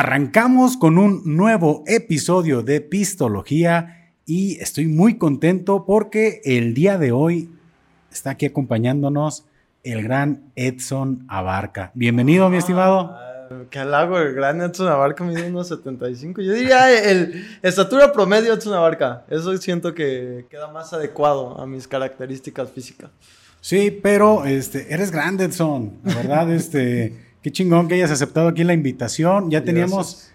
Arrancamos con un nuevo episodio de Pistología y estoy muy contento porque el día de hoy está aquí acompañándonos el gran Edson Abarca. Bienvenido, mi estimado. Ah, qué halago, el gran Edson Abarca mide unos 75. Yo diría el estatura promedio Edson Abarca. Eso siento que queda más adecuado a mis características físicas. Sí, pero este, eres grande, Edson. La verdad, este. Qué chingón que hayas aceptado aquí la invitación. Ya teníamos,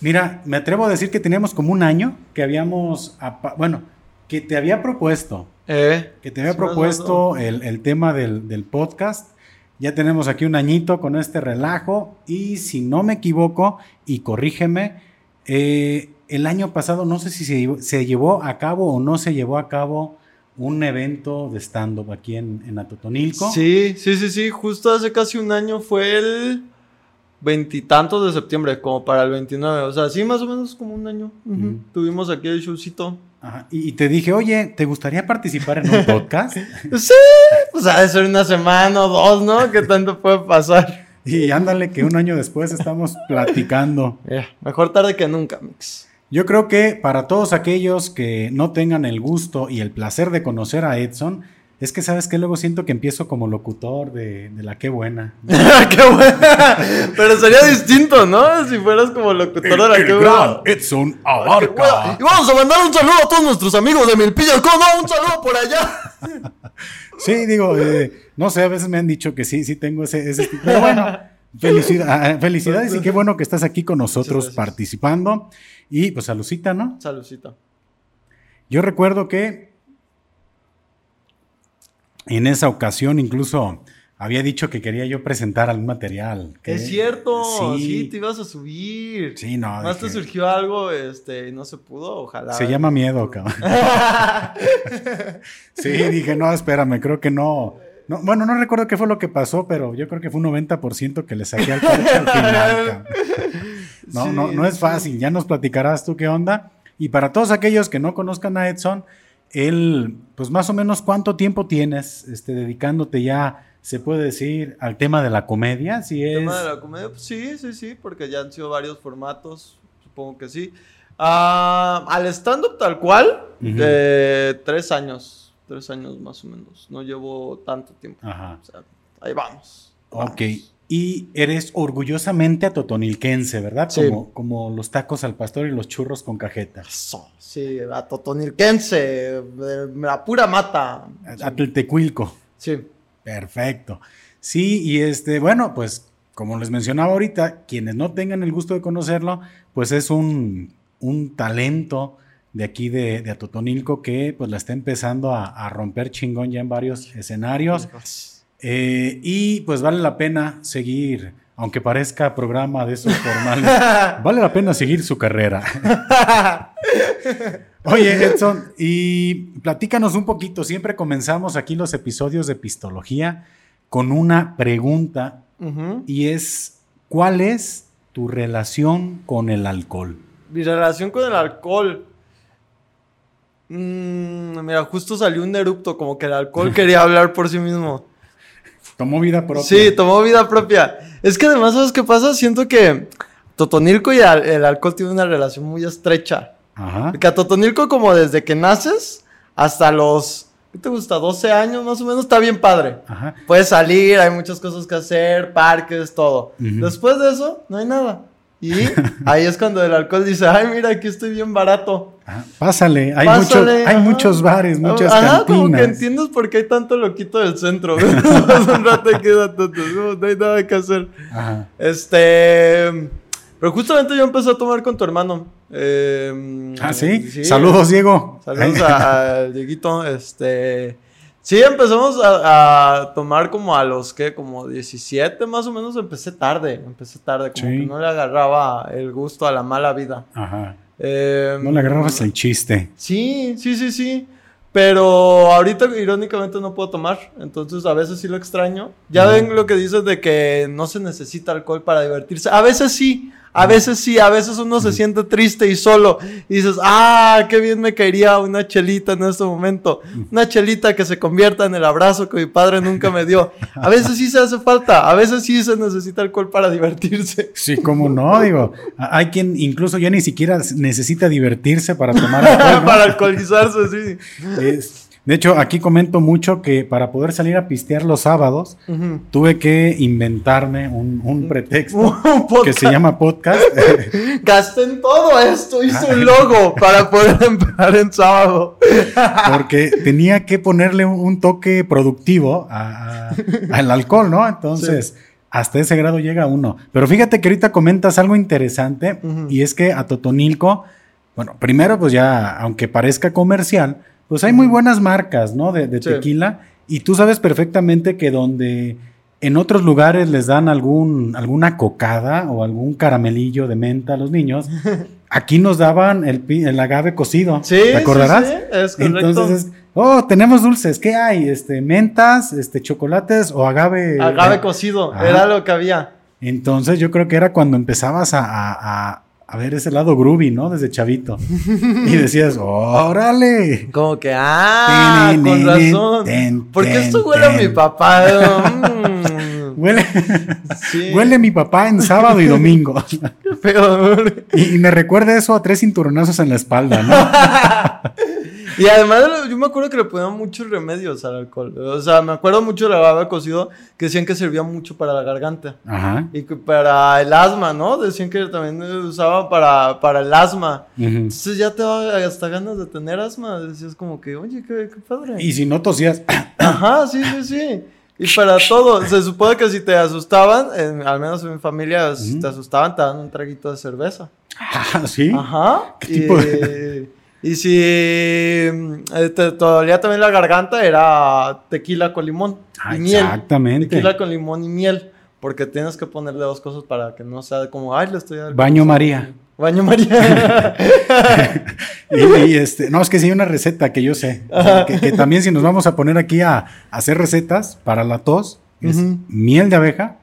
mira, me atrevo a decir que teníamos como un año que habíamos, bueno, que te había propuesto, eh, que te había propuesto el, tema del, podcast. Ya tenemos aquí un añito con este relajo y si no me equivoco, y corrígeme, eh, el año pasado no sé si se, se llevó a cabo o no se llevó a cabo un evento de stand-up aquí en, en Atotonilco. Sí, sí, sí, sí. Justo hace casi un año fue el veintitantos de septiembre, como para el 29. O sea, sí, más o menos como un año. Tuvimos aquí el showcito. Ajá. Y, te dije, oye, ¿te gustaría participar en un podcast? sí, pues ha de ser una semana o dos, ¿no? ¿Qué tanto puede pasar? Y ándale, que un año después estamos platicando. mejor tarde que nunca, Mix. Yo creo que para todos aquellos que no tengan el gusto y el placer de conocer a Edson, es que sabes que luego siento que empiezo como locutor de, la qué buena. ¡Qué buena! Pero sería distinto, ¿no? Si fueras como locutor de la qué buena. Edson Abarca. Y vamos a mandar un saludo a todos nuestros amigos de Milpillas. no? Un saludo por allá. sí, digo, eh, no sé, a veces me han dicho que sí, sí tengo ese, ese Pero bueno, felicidad, felicidades y qué bueno que estás aquí con nosotros participando. Y pues saludcita, ¿no? Saludcita. Yo recuerdo que en esa ocasión incluso había dicho que quería yo presentar algún material. es cierto, sí. te ibas a subir. Sí, no. Más te surgió algo, este, y no se pudo, ojalá. Se llama miedo, cabrón. sí, dije, no, espérame, creo que no. No. Bueno, no recuerdo qué fue lo que pasó, pero yo creo que fue un 90% que le saqué al, al final. No, no, no es fácil. Ya nos platicarás tú qué onda. Y para todos aquellos que no conozcan a Edson, él, pues más o menos cuánto tiempo tienes este, dedicándote ya, se puede decir, al tema de la comedia. Si es... ¿El tema de la comedia? Pues sí, sí, sí, porque ya han sido varios formatos, supongo que sí. Ah, al stand-up tal cual, de tres años, tres años más o menos. No llevo tanto tiempo. Ajá. O sea, ahí vamos. Ok. Y eres orgullosamente atotonilquense, ¿verdad? Sí. Como, como los tacos al pastor y los churros con cajeta. sí, atotonilquense, la pura mata. Atltecuilco. Sí. Perfecto. Sí, y este, bueno, pues como les mencionaba ahorita, quienes no tengan el gusto de conocerlo, pues es un, un talento de aquí de, de, Atotonilco que pues la está empezando a, a romper chingón ya en varios escenarios. Eh, y pues vale la pena seguir, aunque parezca programa de esos formales, vale la pena seguir su carrera. Oye, Edson, y platícanos un poquito. Siempre comenzamos aquí los episodios de Pistología con una pregunta y es, ¿cuál es tu relación con el alcohol? Mi relación con el alcohol. Mm, mira, justo salió un erupto, como que el alcohol quería hablar por sí mismo. Tomó vida propia. Sí, tomó vida propia. Es que además, ¿sabes qué pasa? Siento que Totonilco y el alcohol tienen una relación muy estrecha. Ajá. Porque a Totonilco, como desde que naces hasta los, ¿qué te gusta? 12 años más o menos, está bien padre. Ajá. Puedes salir, hay muchas cosas que hacer, parques, todo. Después de eso, no hay nada. Y ahí es cuando el alcohol dice, ay, mira, aquí estoy bien barato. pásale, hay, Muchos, hay muchos bares, muchas ajá, cantinas. como que entiendes por qué hay tanto loquito del centro. un rato queda no hay nada que hacer. Ajá. Este... Pero justamente yo empecé a tomar con tu hermano. Eh, ah, ¿sí? Saludos, Diego. Saludos a, Dieguito. Este... Sí, empezamos a, tomar como a los que, como 17 más o menos, empecé tarde, empecé tarde, como que no le agarraba el gusto a la mala vida. Ajá. Em, no le agarrabas el chiste. Sí, sí, sí, sí. Pero ahorita irónicamente no puedo tomar, entonces a veces sí lo extraño. Ya ven lo que dices de que no se necesita alcohol para divertirse. A veces sí, A veces sí, a veces uno se siente triste y solo y dices, ah, qué bien me caería una chelita en este momento. Una chelita que se convierta en el abrazo que mi padre nunca me dio. A veces sí se hace falta, a veces sí se necesita alcohol para divertirse. Sí, cómo no, digo. Hay quien incluso ya ni siquiera necesita divertirse para tomar alcohol. para alcoholizarse, sí. De hecho, aquí comento mucho que para poder salir a pistear los sábados, tuve que inventarme un, pretexto que se llama podcast. Gasté en todo esto, hice un logo para poder empezar en sábado. Porque tenía que ponerle un, toque productivo al alcohol, ¿no? Entonces... hasta ese grado llega uno. Pero fíjate que ahorita comentas algo interesante y es que a Totonilco, bueno, primero pues ya, aunque parezca comercial, pues hay muy buenas marcas, ¿no? De, tequila. Y tú sabes perfectamente que donde en otros lugares les dan algún, alguna cocada o algún caramelillo de menta a los niños, aquí nos daban el, el agave cocido. Sí, ¿Te acordarás? Sí, es correcto. Entonces, oh, tenemos dulces. ¿Qué hay? Este, mentas, este, chocolates o agave. Agave cocido, era lo que había. Entonces yo creo que era cuando empezabas a a ver ese lado groovy, ¿no? Desde chavito. y decías, órale. Como que, ah, con razón. ¿Por qué esto huele a mi papá? Mm. huele, sí. huele a mi papá en sábado y domingo. Qué feo. Y, y, me recuerda eso a tres cinturonazos en la espalda, ¿no? Y además, yo me acuerdo que le ponían muchos remedios al alcohol. O sea, me acuerdo mucho de la baba cocido que decían que servía mucho para la garganta. Ajá. Y que para el asma, ¿no? Decían que también usaba para, para el asma. Entonces ya te daba hasta ganas de tener asma. Decías como que, oye, qué, qué padre. Y si no tosías. Ajá, sí, sí, sí. Y para todo, se supone que si te asustaban, al menos en mi familia, si te asustaban, te daban un traguito de cerveza. Ah, sí. Ajá. ¿Qué tipo de... Y si eh, te, dolía también la garganta, era tequila con limón y miel. Exactamente. Tequila con limón y miel. Porque tienes que ponerle dos cosas para que no sea como, ay, le estoy dando. Baño María. Baño María. y, este, no, es que sí hay una receta que yo sé. que, también si nos vamos a poner aquí a, hacer recetas para la tos, es miel de abeja,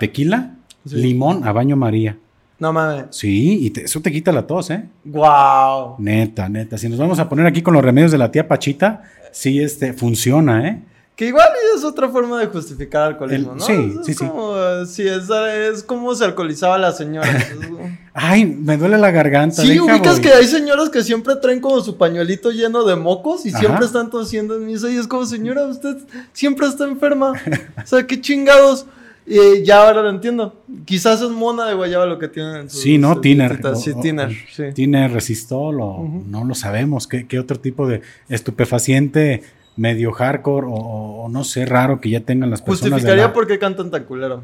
tequila, limón a baño María. No mames. Sí, y eso te quita la tos, ¿eh? Wow. Neta, neta. Si nos vamos a poner aquí con los remedios de la tía Pachita, sí, este, funciona, ¿eh? Que igual es otra forma de justificar alcoholismo, ¿no? Sí, sí, como, sí. es, es, como se alcoholizaba la señora. Ay, me duele la garganta. Sí, ubicas que hay señoras que siempre traen como su pañuelito lleno de mocos y siempre están tosiendo en misa y es como, señora, usted siempre está enferma. o sea, qué chingados. Y ya ahora lo entiendo. Quizás es mona de guayaba lo que tienen en su. Sí, ¿no? Tiner. Sí, tiner. Sí. Tiner, resistol o no lo sabemos. ¿Qué, otro tipo de estupefaciente medio hardcore o, no sé, raro que ya tengan las personas? Justificaría por qué cantan tan culero.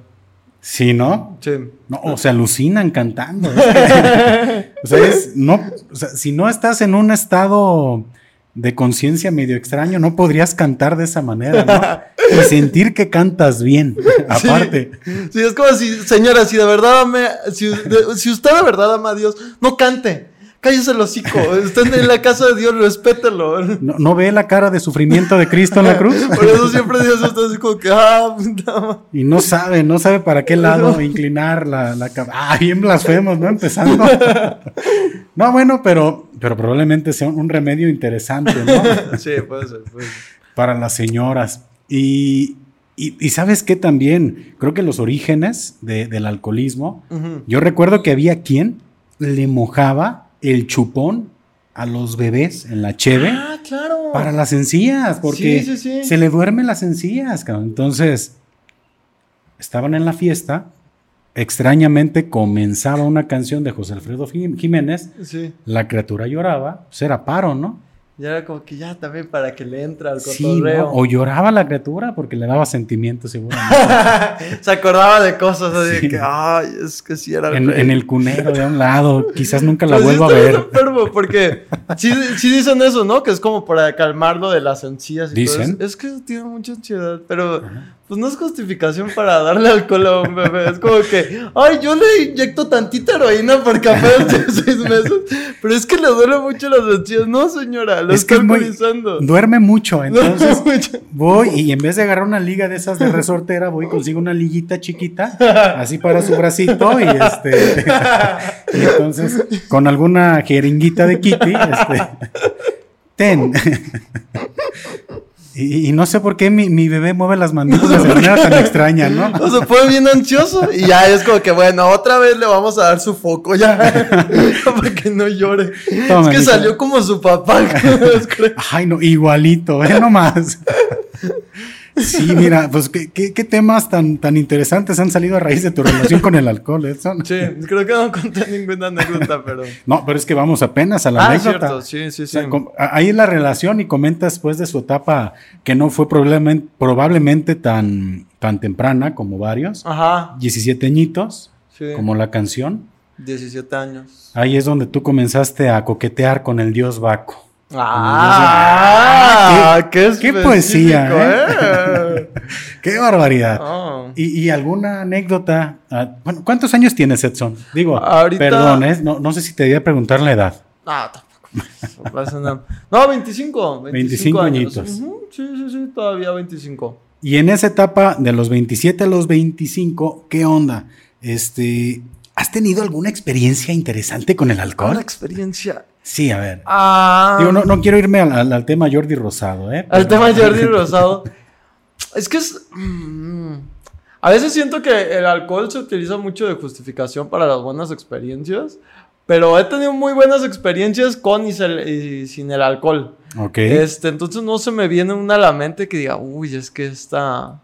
Sí, ¿no? Sí. No, o se alucinan cantando. o sea, no, o sea, si no estás en un estado de conciencia medio extraño, no podrías cantar de esa manera, ¿no? Y sentir que cantas bien, aparte. Sí, es como si, señora, si de verdad ama, si, si usted de verdad ama a Dios, no cante cállese el hocico. Está en la casa de Dios, respételo. ¿No, ve la cara de sufrimiento de Cristo en la cruz? Por eso siempre Dios está así como que, ah, puta Y no sabe, no sabe para qué lado inclinar la, la Ah, bien blasfemos, ¿no? Empezando. No, bueno, pero, pero probablemente sea un remedio interesante, ¿no? Sí, puede ser, puede ser. Para las señoras. Y, y, sabes qué también, creo que los orígenes del alcoholismo, yo recuerdo que había quien le mojaba el chupón a los bebés en la cheve. Ah, claro. Para las encías, porque se le duermen las encías, cabrón. Entonces, estaban en la fiesta. Extrañamente comenzaba una canción de José Alfredo Jiménez. Sí. La criatura lloraba. Pues era paro, ¿no? Ya era como que ya también para que le entre al cotorreo. O lloraba la criatura porque le daba sentimiento seguramente. Se acordaba de cosas así que, ay, es que sí era... En, en, el cunero de un lado, quizás nunca la pues vuelva a ver. Enfermo porque sí, sí, dicen eso, ¿no? Que es como para calmarlo de las ansias y ¿Dicen? Es que tiene mucha ansiedad, pero, pues no es justificación para darle alcohol a un bebé. Es como que, ay, yo le inyecto tantita heroína porque apenas tiene seis meses. Pero es que le duele mucho las encías. No, señora, lo es que Duerme mucho, entonces voy y en vez de agarrar una liga de esas de resortera, voy y consigo una liguita chiquita, así para su bracito y este. y entonces, con alguna jeringuita de Kitty, este. Ten. Y, no sé por qué mi, bebé mueve las mandíbulas de manera tan extraña, ¿no? O se pone bien ansioso y ya es como que, bueno, otra vez le vamos a dar su foco ya. para que no llore. es que salió como su papá. Ay, no, igualito, ¿eh? Nomás. Sí, mira, pues qué, qué, temas tan, tan interesantes han salido a raíz de tu relación con el alcohol, eso. Sí, creo que no conté ninguna anécdota, pero. No, pero es que vamos apenas a la ah, anécdota. Cierto. Sí, sí, sí. ahí la relación y comentas pues de su etapa que no fue probablemente, probablemente tan, tan temprana como varios. Ajá. 17 añitos, como la canción. 17 años. Ahí es donde tú comenzaste a coquetear con el dios Baco. Ah, qué, qué, poesía. ¿eh? qué barbaridad. Oh. ¿Y, alguna anécdota? Ah, bueno, ¿cuántos años tienes, Edson? Digo, perdón, ¿eh? no, sé si te debía preguntar la edad. No, tampoco. No, 25. 25, añitos. Sí, sí, sí, todavía 25. Y en esa etapa de los 27 a los 25, ¿qué onda? Este, ¿Has tenido alguna experiencia interesante con el alcohol? Una experiencia Sí, a ver. Ah. Digo, no, quiero irme al, tema Jordi Rosado, ¿eh? Al tema Jordi Rosado. es que es. Mm, a veces siento que el alcohol se utiliza mucho de justificación para las buenas experiencias. Pero he tenido muy buenas experiencias con y, sin el alcohol. Ok. Este, entonces no se me viene una a la mente que diga, uy, es que está.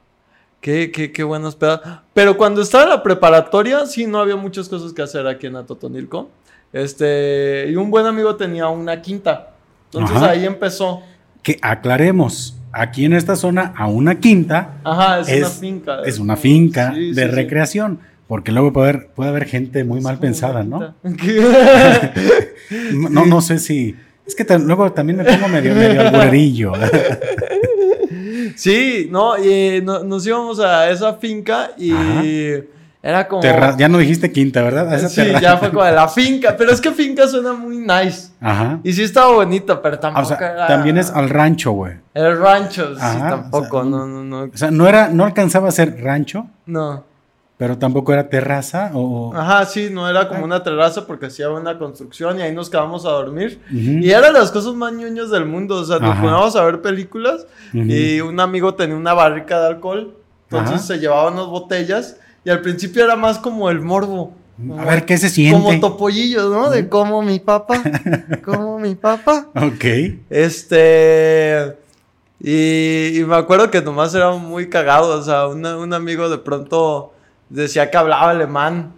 Qué, qué, qué buenas pedas. Pero cuando estaba en la preparatoria, sí, no había muchas cosas que hacer aquí en Atotonilco. Este, y un buen amigo tenía una quinta. Entonces ahí empezó. Que aclaremos, aquí en esta zona, a una quinta. Ajá, es, una finca. Es una finca de recreación. Porque luego puede haber, puede haber gente muy mal pensada, ¿no? no, no sé si. Es que luego también me pongo medio, medio alburerillo. sí, no, y nos íbamos a esa finca y. Era como. ya no dijiste quinta, ¿verdad? sí, ya fue como de la finca. Pero es que finca suena muy nice. Ajá. Y sí estaba bonito, pero tampoco era... También es al rancho, güey. El rancho, sí, tampoco. no, no, no. O sea, no, era, no alcanzaba a ser rancho. No. Pero tampoco era terraza o. Ajá, sí, no era como una terraza porque hacía una construcción y ahí nos quedamos a dormir. Y eran las cosas más ñoñas del mundo. O sea, nos poníamos a ver películas y un amigo tenía una barrica de alcohol. Entonces se llevaba unas botellas y al principio era más como el morbo. a ver qué se siente. Como topollillo, ¿no? De como mi papá. como mi papá. Ok. Este. Y, me acuerdo que nomás era muy cagado. O sea, un amigo de pronto decía que hablaba alemán.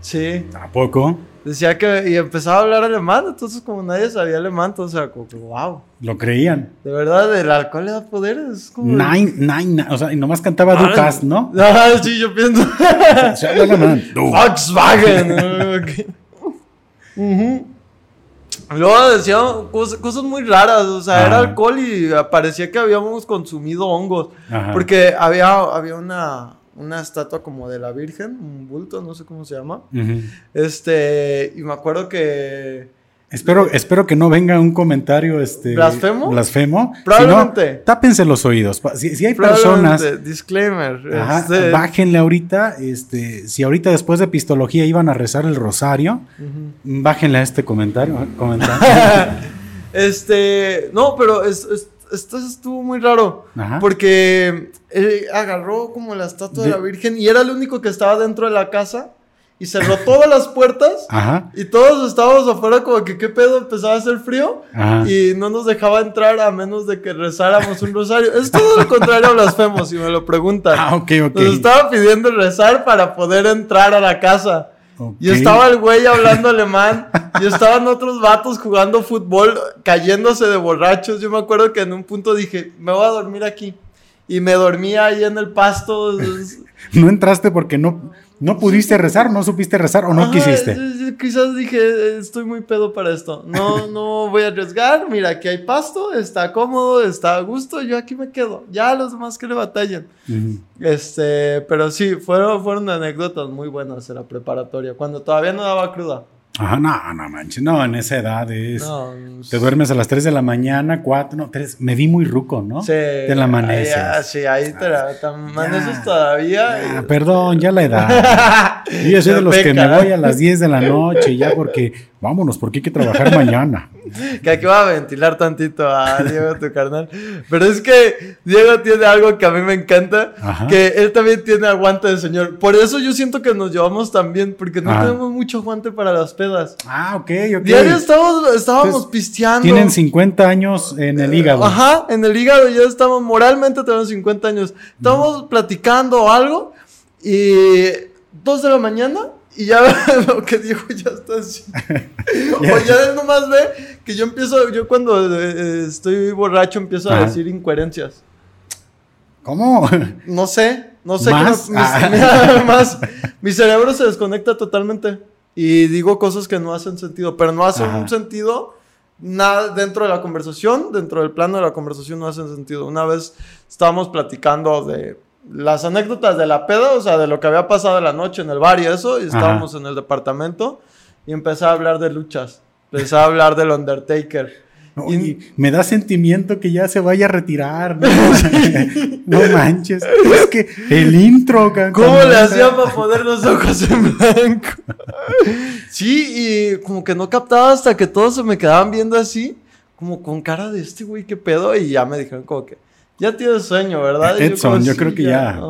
Sí. ¿A poco? Decía que, y empezaba a hablar alemán, entonces como nadie sabía alemán, entonces era como que, wow. Lo creían. De verdad, el alcohol le da poderes. Como... Nine, nine, o sea, y nomás cantaba ah, Ducas, ¿no? Ah, sí, yo pienso. Se habla alemán. Volkswagen. Luego decía cosas, muy raras, o sea, era alcohol y parecía que habíamos consumido hongos. Porque había, había una, una estatua como de la Virgen, un bulto, no sé cómo se llama. Este, y me acuerdo que... Espero, espero que no venga un comentario este, blasfemo. Blasfemo. Probablemente. tápense los oídos. Si, hay personas. Disclaimer. Este bájenle ahorita. Este, si ahorita después de pistología iban a rezar el rosario, bájenle a este comentario. este. No, pero es esto estuvo muy raro. Porque él agarró como la estatua de... la Virgen y era el único que estaba dentro de la casa. Y cerró todas las puertas. Y todos estábamos afuera como que qué pedo empezaba a hacer frío. Y no nos dejaba entrar a menos de que rezáramos un rosario. Es todo lo contrario a blasfemo, si me lo preguntan. Ah, ok, ok. Nos estaba pidiendo rezar para poder entrar a la casa. Y estaba el güey hablando alemán. y estaban otros vatos jugando fútbol, cayéndose de borrachos. Yo me acuerdo que en un punto dije, me voy a dormir aquí. Y me dormía ahí en el pasto. no entraste porque no, ¿No pudiste rezar? ¿No supiste rezar o no quisiste? Quizás dije, estoy muy pedo para esto. No, no voy a arriesgar. Mira, aquí hay pasto, está cómodo, está a gusto. Yo aquí me quedo. Ya los demás que le batallen. Este, pero sí, fueron, fueron anécdotas muy buenas en la preparatoria, cuando todavía no daba cruda. Ajá, no, no manches, no, en esa edad es. te duermes a las 3 de la mañana, 4, no, 3. Me di muy ruco, ¿no? Sí. Te la amaneces. Ya, sí, ahí te la amaneces todavía. perdón, ya la edad. Yo ya soy de los que me voy a las 10 de la noche, ya porque vámonos, porque hay que trabajar mañana. que aquí va a ventilar tantito a Diego, tu carnal. Pero es que Diego tiene algo que a mí me encanta, que él también tiene aguante de señor. Por eso yo siento que nos llevamos tan bien, porque no tenemos mucho aguante para las pedas. Ah, ok, ok. Diario estábamos, estábamos pisteando. Tienen 50 años en el hígado. Ajá, en el hígado ya estamos, moralmente tenemos 50 años. Estamos platicando algo y dos de la mañana y ya lo que dijo ya está así. o ya nomás ve que yo empiezo, yo cuando eh, estoy borracho empiezo a decir incoherencias. ¿Cómo? No sé, no sé. ¿Más? Ah. más, mi cerebro se desconecta totalmente y digo cosas que no hacen sentido, pero no hacen un sentido nada dentro de la conversación, dentro del plano de la conversación no hacen sentido. Una vez estábamos platicando de las anécdotas de la peda, o sea, de lo que había pasado la noche en el bar y eso, y estábamos en el departamento y empecé a hablar de luchas, empecé a hablar del Undertaker. y me da sentimiento que ya se vaya a retirar. No, manches. Es que el intro. ¿Cómo le hacía para poner los ojos en blanco? sí, y como que no captaba hasta que todos se me quedaban viendo así, como con cara de este güey, qué pedo. Y ya me dijeron como que, ya tienes sueño, ¿verdad? Edson, yo, creo que ya.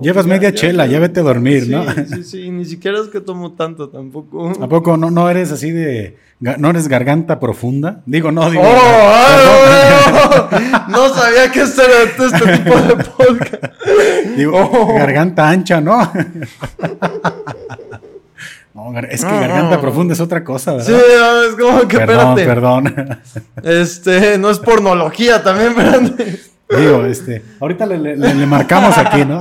Llevas media chela, ya, vete a dormir, ¿no? Sí, sí, ni siquiera es que tomo tanto tampoco. ¿A poco no, no eres así de. ¿No eres garganta profunda? Digo, no, digo. ¡Oh! no sabía que este era este tipo de podcast. Digo, oh. garganta ancha, ¿no? No, es que garganta profunda es otra cosa, ¿verdad? Sí, es como que perdón, Perdón, Este, no es pornología también, espérate. Digo, este, ahorita le, marcamos aquí, ¿no?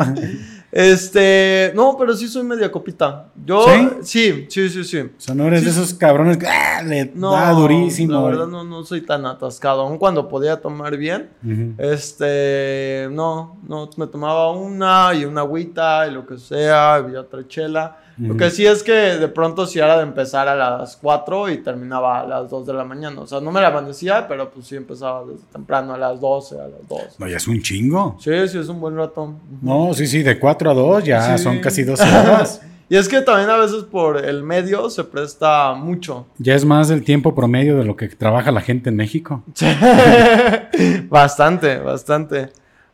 Este, no, pero sí soy media copita. Yo, sí, sí, sí, sí. O sea, no eres de esos cabrones que ah, le no, da durísimo. La verdad, no, no soy tan atascado. Aún cuando podía tomar bien, este, no, no, me tomaba una y una agüita y lo que sea, y otra chela. Lo que sí es que de pronto sí era de empezar a las 4 y terminaba a las 2 de la mañana. O sea, no me la amanecía, pero pues sí empezaba desde temprano a las 12, a las 2. No, ya es un chingo. Sí, sí, es un buen rato. No, sí, sí, de 4 a 2 ya son casi 12 horas. y es que también a veces por el medio se presta mucho. Ya es más el tiempo promedio de lo que trabaja la gente en México. bastante, bastante.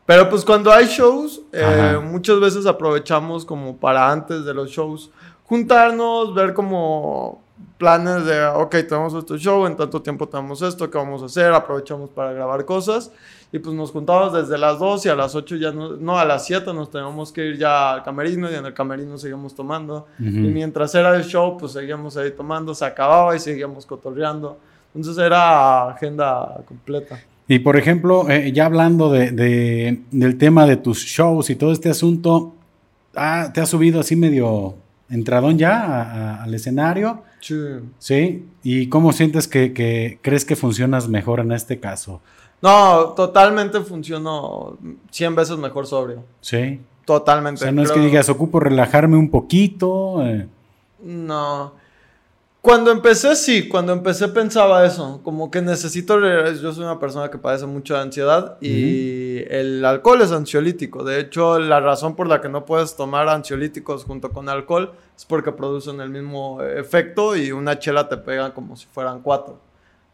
Pero pues cuando hay shows, eh, muchas veces aprovechamos como para antes de los shows juntarnos, ver como planes de, ok, tenemos este show, en tanto tiempo tenemos esto, ¿qué vamos a hacer? Aprovechamos para grabar cosas. Y pues nos juntamos desde las 2 y a las 8 ya no, no a las 7 nos teníamos que ir ya al camerino y en el camerino seguíamos tomando. Y mientras era el show, pues seguíamos ahí tomando, se acababa y seguíamos cotorreando. Entonces era agenda completa. Y por ejemplo, eh, ya hablando de, del tema de tus shows y todo este asunto, ah, ¿te has subido así medio entradón ya al escenario? Sí. ¿Sí? ¿Y cómo sientes que, crees que funcionas mejor en este caso? No, totalmente funcionó 100 veces mejor sobrio. Sí. Totalmente. O sea, no es que digas, ocupo relajarme un poquito. Eh. No. Cuando empecé, sí, cuando empecé pensaba eso, como que necesito, yo soy una persona que padece mucho de ansiedad y el alcohol es ansiolítico. De hecho, la razón por la que no puedes tomar ansiolíticos junto con alcohol es porque producen el mismo efecto y una chela te pega como si fueran cuatro.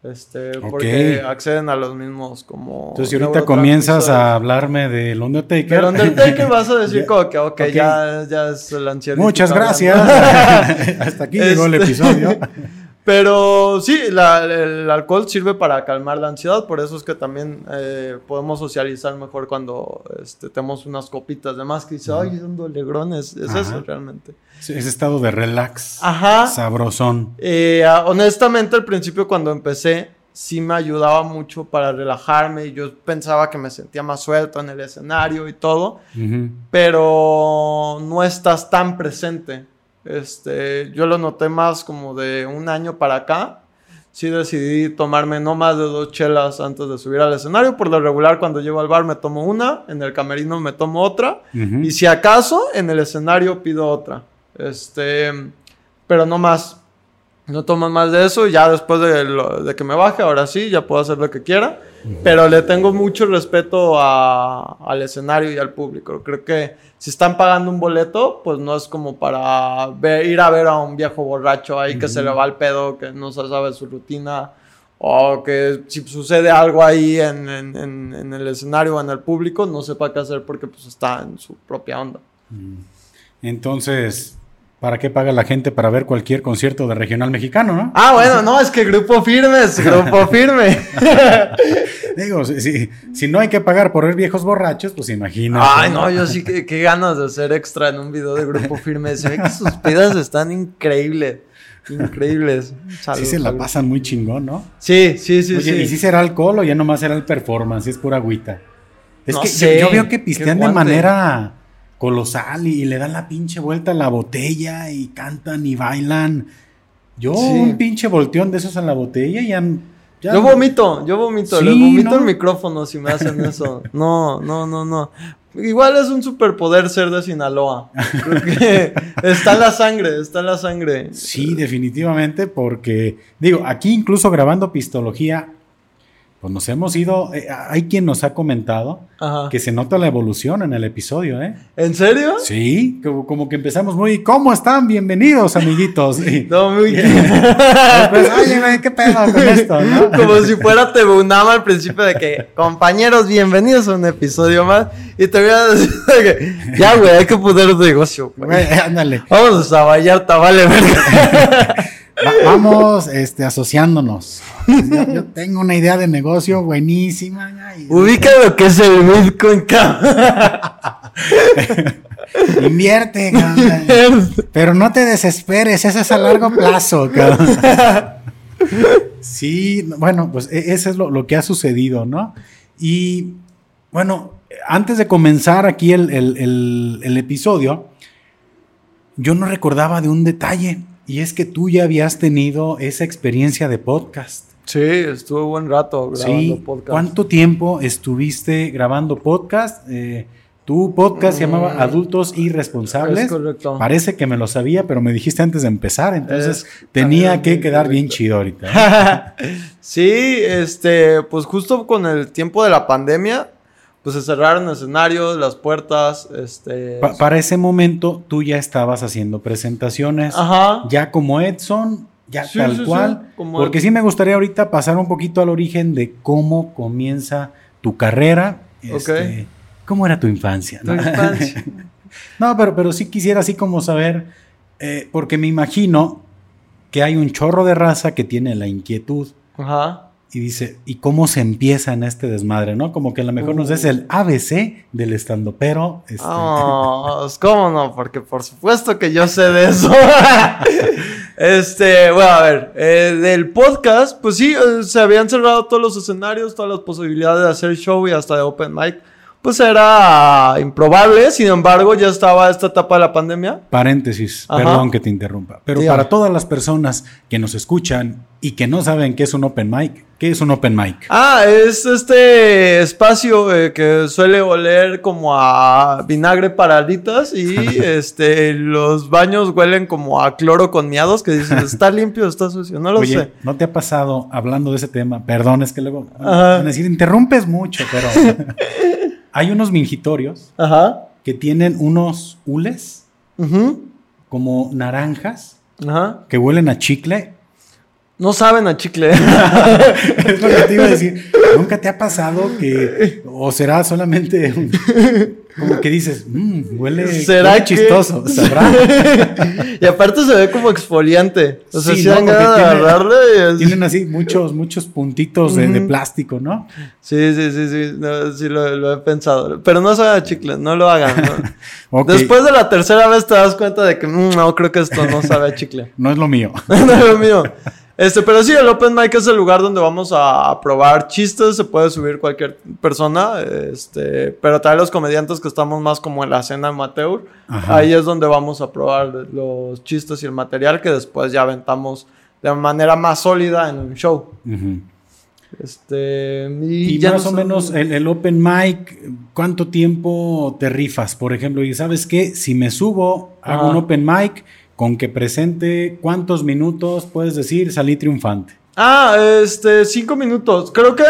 Este, porque acceden a los mismos como... Entonces, si ahorita comienzas a hablarme del Undertaker... Del Undertaker vas a decir como que, ok, Ya, ya es el anciano. Muchas gracias. Hasta aquí llegó el este, episodio. Pero sí, el alcohol sirve para calmar la ansiedad, por eso es que también eh, podemos socializar mejor cuando este, tenemos unas copitas de más que dice, ay, son dolegrones, es eso realmente. ese estado de relax, Ajá. sabrosón. Eh, honestamente, al principio cuando empecé, sí me ayudaba mucho para relajarme y yo pensaba que me sentía más suelto en el escenario y todo, pero no estás tan presente. Este, yo lo noté más como de un año para acá. Sí decidí tomarme no más de dos chelas antes de subir al escenario. Por lo regular, cuando llego al bar me tomo una, en el camerino me tomo otra. Y si acaso, en el escenario pido otra. Este, pero no más. No tomo más de eso. Ya después de, que me baje, ahora sí, ya puedo hacer lo que quiera. Pero le tengo mucho respeto al escenario y al público. Creo que si están pagando un boleto, pues no es como para ir a ver a un viejo borracho ahí que se le va el pedo, que no se sabe su rutina. O que si sucede algo ahí en, el escenario o en el público, no sepa qué hacer porque pues está en su propia onda. Entonces, ¿Para qué paga la gente para ver cualquier concierto de regional mexicano, no? Ah, bueno, no, es que grupo firme es grupo firme. Digo, si, si, no hay que pagar por ver viejos borrachos, pues imagínate. Ay, no, yo sí que qué ganas de hacer extra en un video de grupo firme. Se ve que sus pedas están increíbles. Increíbles. sí se la pasan muy chingón, ¿no? Sí, sí, sí. Oye, ¿y si será alcohol o ya nomás era el performance? Es pura agüita. Es que yo, veo que pistean de manera colosal y, le dan la pinche vuelta a la botella y cantan y bailan. Yo un pinche volteón de esos en la botella y ya... yo vomito, yo vomito, le vomito el micrófono si me hacen eso. No, no, no, no. Igual es un superpoder ser de Sinaloa. Creo que está en la sangre, está en la sangre. Sí, definitivamente, porque digo, aquí incluso grabando Pistología, pues nos hemos ido. Eh, hay quien nos ha comentado que se nota la evolución en el episodio, ¿eh? ¿En serio? Sí, como, que empezamos muy. ¿Cómo están? Bienvenidos, amiguitos. no, muy bien. pues, oye, ¿qué pedo con esto? Como si fuera Tebunama al principio de que, compañeros, bienvenidos a un episodio más. Y te voy a decir que, ya, güey, hay que poner un negocio, güey. Ándale. Vamos a Vallarta, vale, verga vamos este, asociándonos. Yo, tengo una idea de negocio buenísima. Ubica lo que es el Bitcoin, Invierte, Pero no te desesperes, eso es a largo plazo, Sí, bueno, pues e, eso es lo, que ha sucedido, ¿no? Y bueno, antes de comenzar aquí el episodio, yo no recordaba de un detalle. Y es que tú ya habías tenido esa experiencia de podcast. Sí, estuve buen rato grabando podcast. ¿Cuánto tiempo estuviste grabando podcast? Eh, tu podcast se llamaba mm. Adultos Irresponsables. Es correcto. Parece que me lo sabía, pero me dijiste antes de empezar, entonces tenía que quedar bien chido ahorita. sí, este, pues justo con el tiempo de la pandemia, pues se cerraron escenarios, las puertas, este... para ese momento tú ya estabas haciendo presentaciones, ya como Edson, ya tal cual, porque sí me gustaría ahorita pasar un poquito al origen de cómo comienza tu carrera, este, cómo era tu infancia. ¿no? infancia. no, pero, pero sí quisiera así como saber, eh, porque me imagino que hay un chorro de raza que tiene la inquietud. Ajá y dice, ¿y cómo se empieza en este desmadre? ¿No? Como que a lo mejor nos es el ABC del estando, pero... Este... Oh, ¿Cómo no? Porque por supuesto que yo sé de eso. este, bueno, a ver, eh, del podcast, pues sí, eh, se habían cerrado todos los escenarios, todas las posibilidades de hacer show y hasta de open mic pues era improbable, sin embargo ya estaba esta etapa de la pandemia. Paréntesis, perdón que te interrumpa, pero para todas las personas que nos escuchan y que no saben qué es un open mic, ¿qué es un open mic? Ah, es este espacio eh, que suele oler como a vinagre para alitas y este los baños huelen como a cloro con miados que dicen, está limpio, está sucio, no lo sé. ¿No te ha pasado hablando de ese tema? Perdón, es que luego, es decir, interrumpes mucho, pero... Hay unos mingitorios que tienen unos hules como naranjas que huelen a chicle. No saben a chicle. es lo que te iba a decir. ¿Nunca te ha pasado que, o será solamente como que dices, mmm, huele, ¿Será chistoso, ¿sabrá? y aparte se ve como exfoliante. O sea, si no, tiene, agarrarle. Tienen así muchos, muchos puntitos de, plástico, ¿no? Sí, sí, sí, sí, sí lo, he pensado. Pero no sabe a chicle, no lo hagan. Después de la tercera vez te das cuenta de que, mm, no, creo que esto no sabe a chicle. no es lo mío. no es lo mío. Este, pero sí, el Open Mic es el lugar donde vamos a probar chistes, se puede subir cualquier persona, este, pero también los comediantes que estamos más como en la escena amateur, ahí es donde vamos a probar los chistes y el material que después ya aventamos de manera más sólida en un show. Este, y, más o menos el, open mic, ¿cuánto tiempo te rifas? Por ejemplo, y sabes qué, si me subo, hago un open mic, con que presente, ¿cuántos minutos puedes decir salí triunfante? Ah, este, cinco minutos. Creo que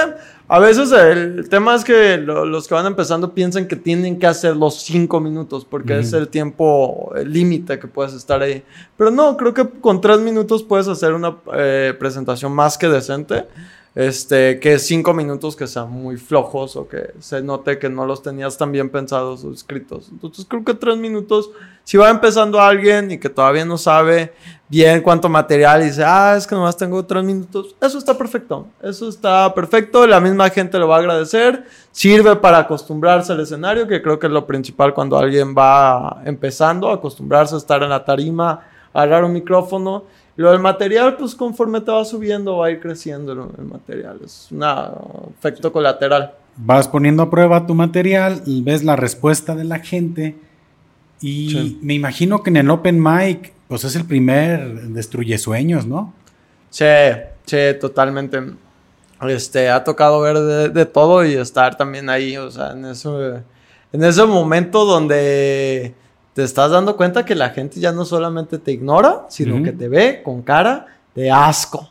a veces el tema es que los que van empezando piensan que tienen que hacer los cinco minutos porque es el tiempo límite que puedes estar ahí. Pero no, creo que con tres minutos puedes hacer una eh, presentación más que decente este, que cinco minutos que sean muy flojos o que se note que no los tenías tan bien pensados o escritos. Entonces creo que tres minutos, si va empezando alguien y que todavía no sabe bien cuánto material y dice, ah, es que nomás tengo tres minutos, eso está perfecto, eso está perfecto, la misma gente lo va a agradecer, sirve para acostumbrarse al escenario, que creo que es lo principal cuando alguien va empezando, acostumbrarse a estar en la tarima, agarrar un micrófono lo del material, pues conforme te va subiendo, va a ir creciendo el material. Es un efecto colateral. Vas poniendo a prueba tu material ves la respuesta de la gente. Y me imagino que en el Open Mic, pues es el primer destruye sueños, ¿no? Sí, sí, totalmente. Este, ha tocado ver de, todo y estar también ahí, o sea, en, eso, en ese momento donde te estás dando cuenta que la gente ya no solamente te ignora, sino que te ve con cara de asco.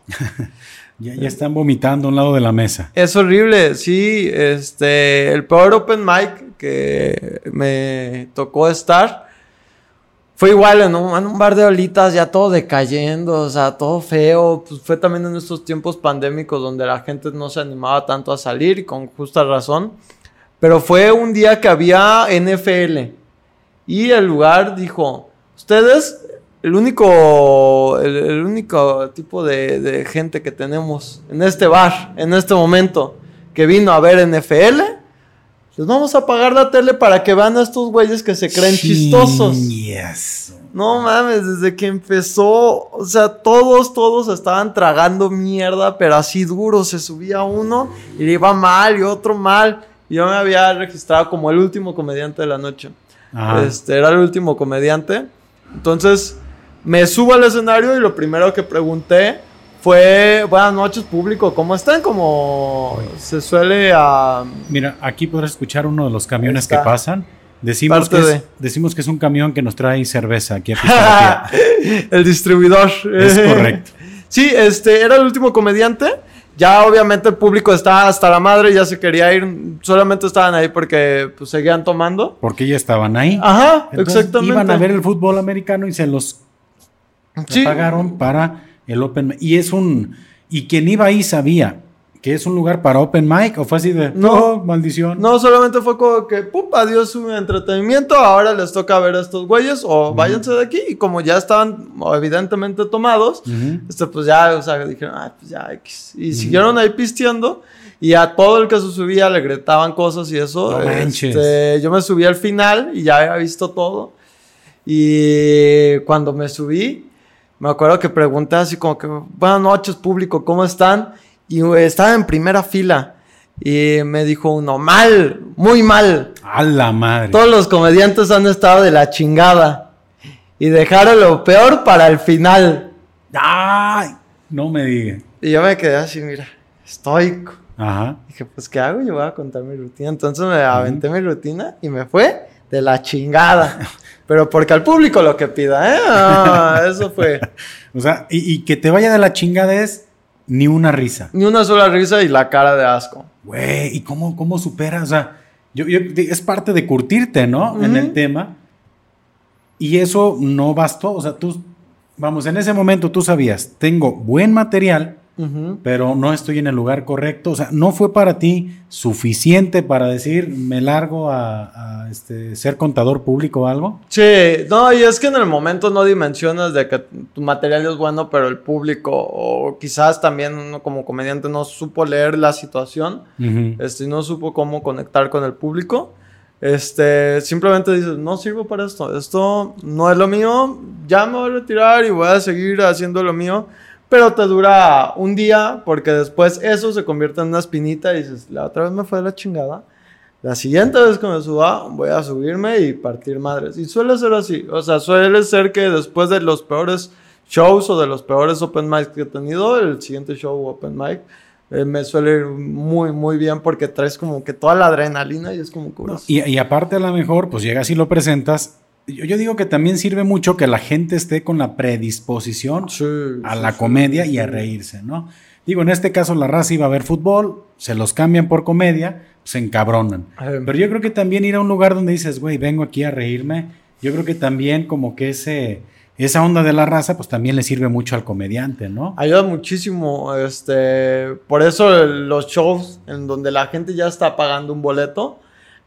ya, están vomitando a un lado de la mesa. Es horrible, sí. Este, el peor open mic que me tocó estar fue igual en un, bar de olitas, ya todo decayendo, o sea, todo feo. Pues fue también en estos tiempos pandémicos donde la gente no se animaba tanto a salir, y con justa razón. Pero fue un día que había NFL. Y el lugar dijo, ustedes, el único, el, único tipo de, gente que tenemos en este bar, en este momento, que vino a ver NFL, les vamos a pagar la tele para que vean a estos güeyes que se creen chistosos. No mames, desde que empezó, o sea, todos, todos estaban tragando mierda, pero así duro, se subía uno y le iba mal y otro mal. Y yo me había registrado como el último comediante de la noche. Este, era el último comediante. Entonces, me subo al escenario y lo primero que pregunté fue, buenas noches público, ¿cómo están? Como se suele a... Mira, aquí podrás escuchar uno de los camiones que pasan. Decimos que, es, decimos que es un camión que nos trae cerveza aquí a El distribuidor. Es correcto. sí, este, era el último comediante. Ya obviamente el público estaba hasta la madre, ya se quería ir, solamente estaban ahí porque pues, seguían tomando. Porque ya estaban ahí. Ajá, exactamente. Iban a ver el fútbol americano y se los pagaron para el Open. Y es un... Y quien iba ahí sabía que es un lugar para open mic o fue así de no, maldición. No, solamente fue como que pum, adiós su entretenimiento, ahora les toca ver a estos güeyes o váyanse de aquí y como ya estaban evidentemente tomados, este pues ya, o sea, dijeron, ay, pues ya X y siguieron ahí pisteando y a todo el que se subía le gritaban cosas y eso. este, yo me subí al final y ya había visto todo. Y cuando me subí, me acuerdo que pregunté así como que, buenas noches público, ¿cómo están? Y estaba en primera fila. Y me dijo uno, mal, muy mal. A la madre. Todos los comediantes han estado de la chingada. Y dejaron lo peor para el final. Ay, no me diga. Y yo me quedé así, mira, estoico. Ajá. Dije, pues, ¿qué hago? Yo voy a contar mi rutina. Entonces me aventé mi rutina y me fue de la chingada. Pero porque al público lo que pida, ¿eh? Ah, eso fue. o sea, y, y que te vaya de la chingada es ni una risa. Ni una sola risa y la cara de asco. Güey, ¿y cómo, cómo superas? O sea, yo, es parte de curtirte, ¿no? En el tema. Y eso no bastó. O sea, tú, vamos, en ese momento tú sabías, tengo buen material, pero no estoy en el lugar correcto. O sea, no fue para ti suficiente para decir, me largo a, este, ser contador público o algo. Sí, no, y es que en el momento no dimensionas de que tu material es bueno, pero el público, o quizás también uno como comediante no supo leer la situación, este, no supo cómo conectar con el público. Este, simplemente dices, no sirvo para esto, esto no es lo mío, ya me voy a retirar y voy a seguir haciendo lo mío pero te dura un día porque después eso se convierte en una espinita y dices, la otra vez me fue de la chingada. La siguiente vez que me suba, voy a subirme y partir madres. Y suele ser así. O sea, suele ser que después de los peores shows o de los peores open mics que he tenido, el siguiente show open mic eh, me suele ir muy, muy bien porque traes como que toda la adrenalina y es como que... y, aparte a lo mejor, pues llegas y lo presentas. Yo, digo que también sirve mucho que la gente esté con la predisposición a la comedia y a reírse, ¿no? Digo, en este caso la raza iba a ver fútbol, se los cambian por comedia, se encabronan. Pero yo creo que también ir a un lugar donde dices, güey, vengo aquí a reírme, yo creo que también como que ese esa onda de la raza, pues también le sirve mucho al comediante, ¿no? Ayuda muchísimo, este, por eso los shows en donde la gente ya está pagando un boleto,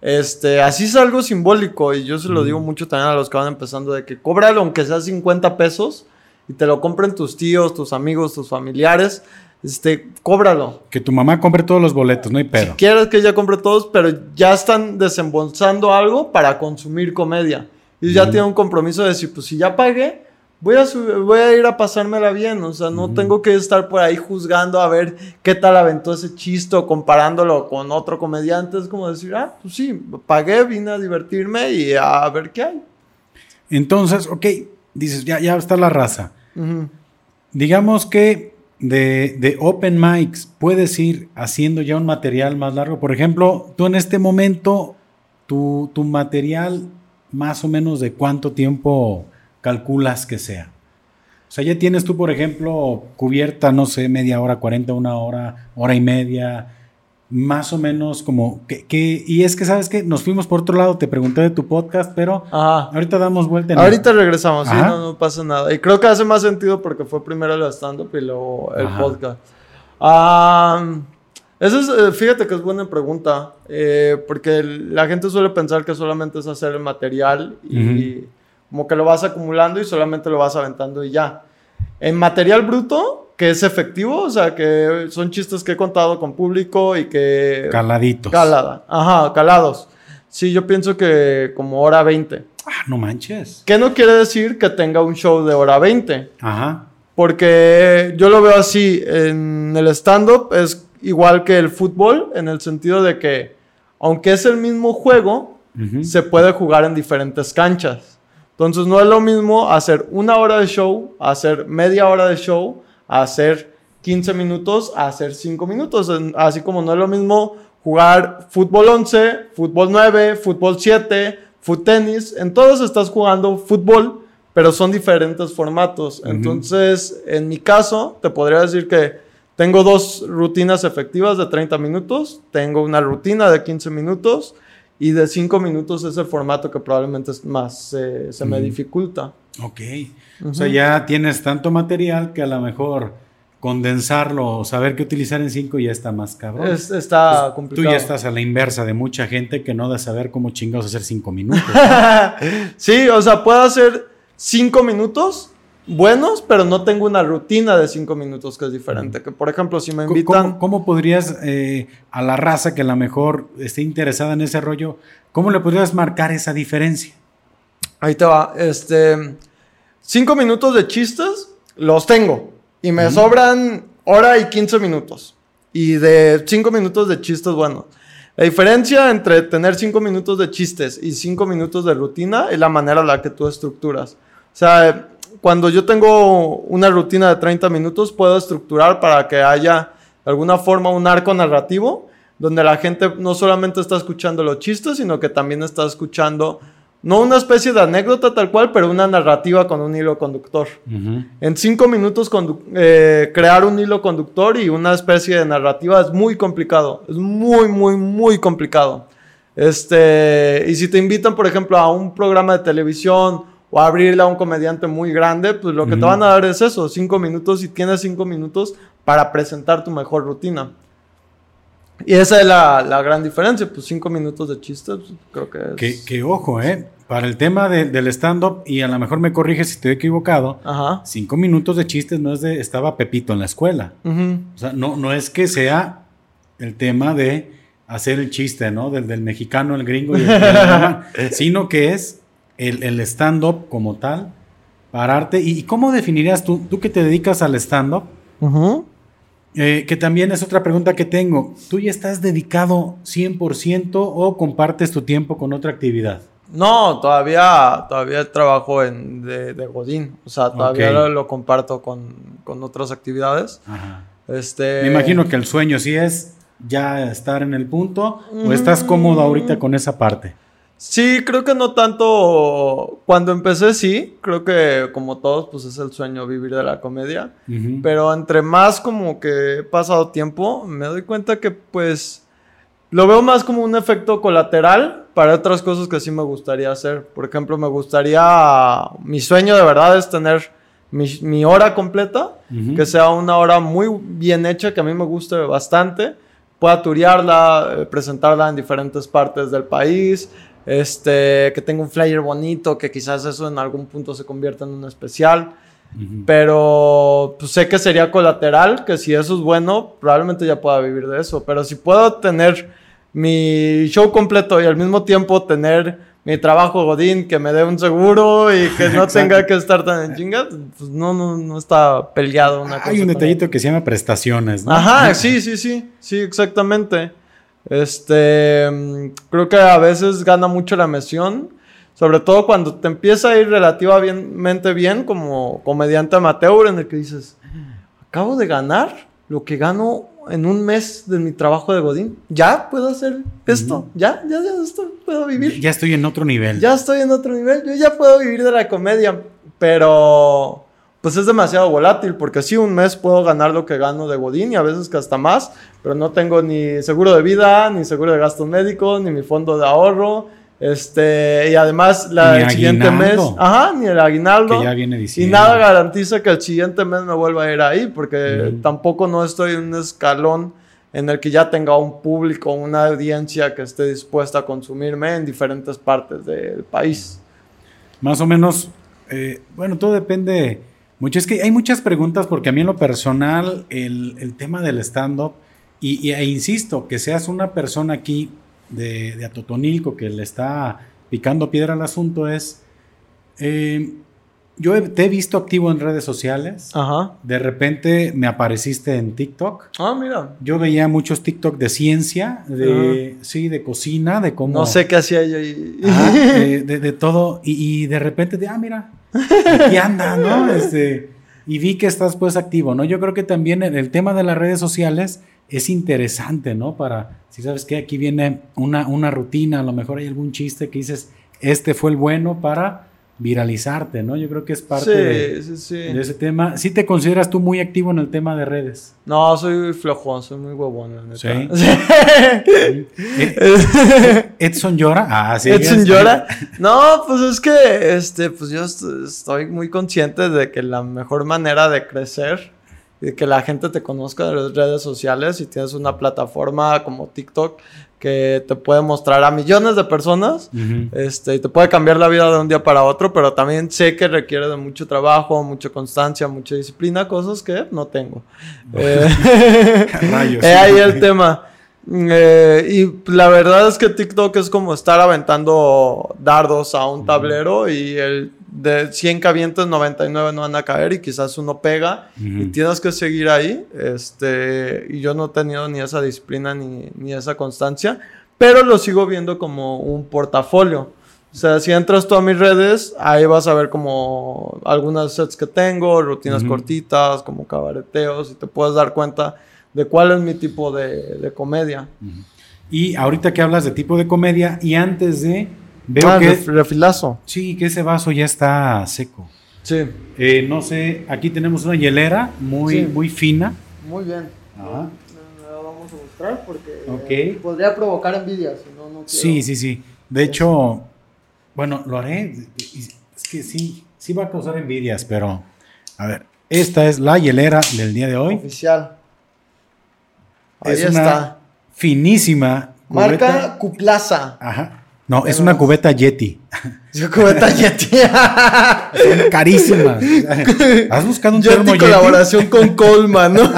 este, así es algo simbólico y yo se lo digo mucho también a los que van empezando de que cóbralo aunque sea 50 pesos y te lo compren tus tíos, tus amigos, tus familiares, este, cóbralo. Que tu mamá compre todos los boletos, no hay pedo. Si quieres que ella compre todos, pero ya están desembolsando algo para consumir comedia. Y ya tiene un compromiso de decir, pues si ya pagué, voy a, voy a ir a pasármela bien. O sea, no tengo que estar por ahí juzgando a ver qué tal aventó ese chiste o comparándolo con otro comediante. Es como decir, ah, pues sí, pagué, vine a divertirme y a ver qué hay. Entonces, ok, dices, ya, ya está la raza. Digamos que de, de, open mics puedes ir haciendo ya un material más largo. Por ejemplo, tú en este momento, tu, tu material más o menos de cuánto tiempo calculas que sea. O sea, ya tienes tú, por ejemplo, cubierta, no sé, media hora, 40, una hora, hora y media, más o menos como que, y es que sabes que nos fuimos por otro lado, te pregunté de tu podcast, pero ahorita damos vuelta. En ahorita regresamos, sí, no, pasa nada. Y creo que hace más sentido porque fue primero el stand-up y luego el podcast. Eso es, eh, fíjate que es buena pregunta, eh, porque la gente suele pensar que solamente es hacer el material y como que lo vas acumulando y solamente lo vas aventando y ya. En material bruto, que es efectivo, o sea, que son chistes que he contado con público y que... Caladitos. Calada, ajá, calados. Sí, yo pienso que como hora 20. Ah, no manches. ¿Qué no quiere decir que tenga un show de hora 20? Ajá. Porque yo lo veo así, en el stand-up es igual que el fútbol, en el sentido de que, aunque es el mismo juego, se puede jugar en diferentes canchas. Entonces no es lo mismo hacer una hora de show, hacer media hora de show, hacer 15 minutos, hacer 5 minutos. Así como no es lo mismo jugar fútbol 11, fútbol 9, fútbol 7, fútbol tenis. En todos estás jugando fútbol, pero son diferentes formatos. Entonces, en mi caso, te podría decir que tengo dos rutinas efectivas de 30 minutos, tengo una rutina de 15 minutos y de 5 minutos es el formato que probablemente es más se me dificulta. Ok. O sea, ya tienes tanto material que a lo mejor condensarlo o saber qué utilizar en 5 ya está más cabrón. está complicado. Tú ya estás a la inversa de mucha gente que no da saber cómo chingados hacer 5 minutos. sí, o sea, puedo hacer 5 minutos buenos, pero no tengo una rutina de cinco minutos que es diferente. Que por ejemplo, si me invitan. ¿Cómo, podrías eh, a la raza que a lo mejor esté interesada en ese rollo, cómo le podrías marcar esa diferencia? Ahí te va. Este. Cinco minutos de chistes los tengo. Y me sobran hora y quince minutos. Y de cinco minutos de chistes, bueno. La diferencia entre tener cinco minutos de chistes y cinco minutos de rutina es la manera en la que tú estructuras. O sea, cuando yo tengo una rutina de 30 minutos, puedo estructurar para que haya de alguna forma un arco narrativo donde la gente no solamente está escuchando los chistes, sino que también está escuchando no una especie de anécdota tal cual, pero una narrativa con un hilo conductor. En cinco minutos eh, crear un hilo conductor y una especie de narrativa es muy complicado, es muy, muy, muy complicado. Este, y si te invitan, por ejemplo, a un programa de televisión o abrirle a un comediante muy grande, pues lo que te van a dar es eso, cinco minutos y tienes cinco minutos para presentar tu mejor rutina. Y esa es la, gran diferencia, pues cinco minutos de chistes, pues, creo que es... Que, ojo, ¿eh? Para el tema del stand-up, y a lo mejor me corrige si estoy equivocado, cinco minutos de chistes no es de estaba Pepito en la escuela. O sea, no, no es que sea el tema de hacer el chiste, ¿no? Del, del mexicano, el gringo y el, sino que es el, stand-up como tal, pararte. ¿Y cómo definirías tú, tú que te dedicas al stand-up? Eh, que también es otra pregunta que tengo. ¿Tú ya estás dedicado 100% o compartes tu tiempo con otra actividad? No, todavía, todavía trabajo en, de, Godín. O sea, todavía lo, comparto con, otras actividades. Este... Me imagino que el sueño sí es ya estar en el punto o estás cómodo ahorita con esa parte. Sí, creo que no tanto. Cuando empecé, sí. Creo que, como todos, pues es el sueño vivir de la comedia. Pero entre más como que he pasado tiempo, me doy cuenta que, pues, lo veo más como un efecto colateral para otras cosas que sí me gustaría hacer. Por ejemplo, me gustaría. Mi sueño de verdad es tener mi, hora completa, que sea una hora muy bien hecha, que a mí me guste bastante. Pueda turearla, eh, presentarla en diferentes partes del país este, que tenga un flyer bonito, que quizás eso en algún punto se convierta en un especial. Pero pues, sé que sería colateral, que si eso es bueno, probablemente ya pueda vivir de eso. Pero si puedo tener mi show completo y al mismo tiempo tener mi trabajo Godín, que me dé un seguro y que no tenga que estar tan en chingas, pues no, no, no está peleado una Hay un detallito que se llama prestaciones, ¿no? Ajá, sí, sí, sí, sí, exactamente. Este, creo que a veces gana mucho la mesión, sobre todo cuando te empieza a ir relativamente bien como comediante amateur en el que dices, acabo de ganar lo que gano en un mes de mi trabajo de Godín. Ya puedo hacer esto, ya, ya, ya esto, puedo vivir. Ya estoy en otro nivel. Ya estoy en otro nivel, yo ya puedo vivir de la comedia, pero pues es demasiado volátil, porque sí, un mes puedo ganar lo que gano de Godín y a veces que hasta más, pero no tengo ni seguro de vida, ni seguro de gastos médicos, ni mi fondo de ahorro. Este, y además la, el siguiente mes, ajá, ni el aguinaldo. Que ya viene diciendo. Y nada garantiza que el siguiente mes me vuelva a ir ahí, porque tampoco no estoy en un escalón en el que ya tenga un público, una audiencia que esté dispuesta a consumirme en diferentes partes del país. Más o menos, eh, bueno, todo depende mucho. Es que hay muchas preguntas porque a mí en lo personal el, tema del stand-up, y, e insisto, que seas una persona aquí de, de, Atotonilco que le está picando piedra al asunto es... Eh, yo te he visto activo en redes sociales. Ajá. De repente me apareciste en TikTok. Ah, mira. Yo veía muchos TikTok de ciencia, de sí, de cocina, de cómo. No sé qué hacía yo ahí. de, todo. Y, de repente, de, ah, mira, aquí anda, ¿no? Este, y vi que estás pues activo, ¿no? Yo creo que también el, tema de las redes sociales es interesante, ¿no? Para, si sabes que aquí viene una, una rutina, a lo mejor hay algún chiste que dices, este fue el bueno para viralizarte, ¿no? Yo creo que es parte de, ese tema. ¿Sí te consideras tú muy activo en el tema de redes? No, soy flojón, soy muy huevón. ¿Sí? ¿Edson llora? Ah, sí. ¿Edson llora? No, pues es que este, pues yo estoy muy consciente de que la mejor manera de crecer y que la gente te conozca de las redes sociales y tienes una plataforma como TikTok que te puede mostrar a millones de personas este, y te puede cambiar la vida de un día para otro, pero también sé que requiere de mucho trabajo, mucha constancia, mucha disciplina, cosas que no tengo. eh, ahí el tema. Eh, y la verdad es que TikTok es como estar aventando dardos a un tablero y el de 100 que 99 no van a caer y quizás uno pega y tienes que seguir ahí. Este, y yo no he tenido ni esa disciplina ni, ni, esa constancia, pero lo sigo viendo como un portafolio. O sea, si entras tú a mis redes, ahí vas a ver como algunas sets que tengo, rutinas cortitas, como cabareteos, y te puedes dar cuenta de cuál es mi tipo de, de comedia. Y ahorita que hablas de tipo de comedia, y antes de Veo ah, que refilazo. Sí, que ese vaso ya está seco. Sí. Eh, no sé, aquí tenemos una hielera muy, muy fina. Muy bien. Ajá. La vamos a mostrar porque podría provocar envidia si no, no quiero. Sí, sí, sí. De hecho, bueno, lo haré. Es que sí, sí va a causar envidias, pero a ver, esta es la hielera del día de hoy. Oficial. Ahí es está. Una finísima. Marca Cuplaza. Ajá. No, es una cubeta Yeti. Es una cubeta Yeti. Son carísimas. ¿Has buscado un termo Yeti? colaboración con Coleman, ¿no?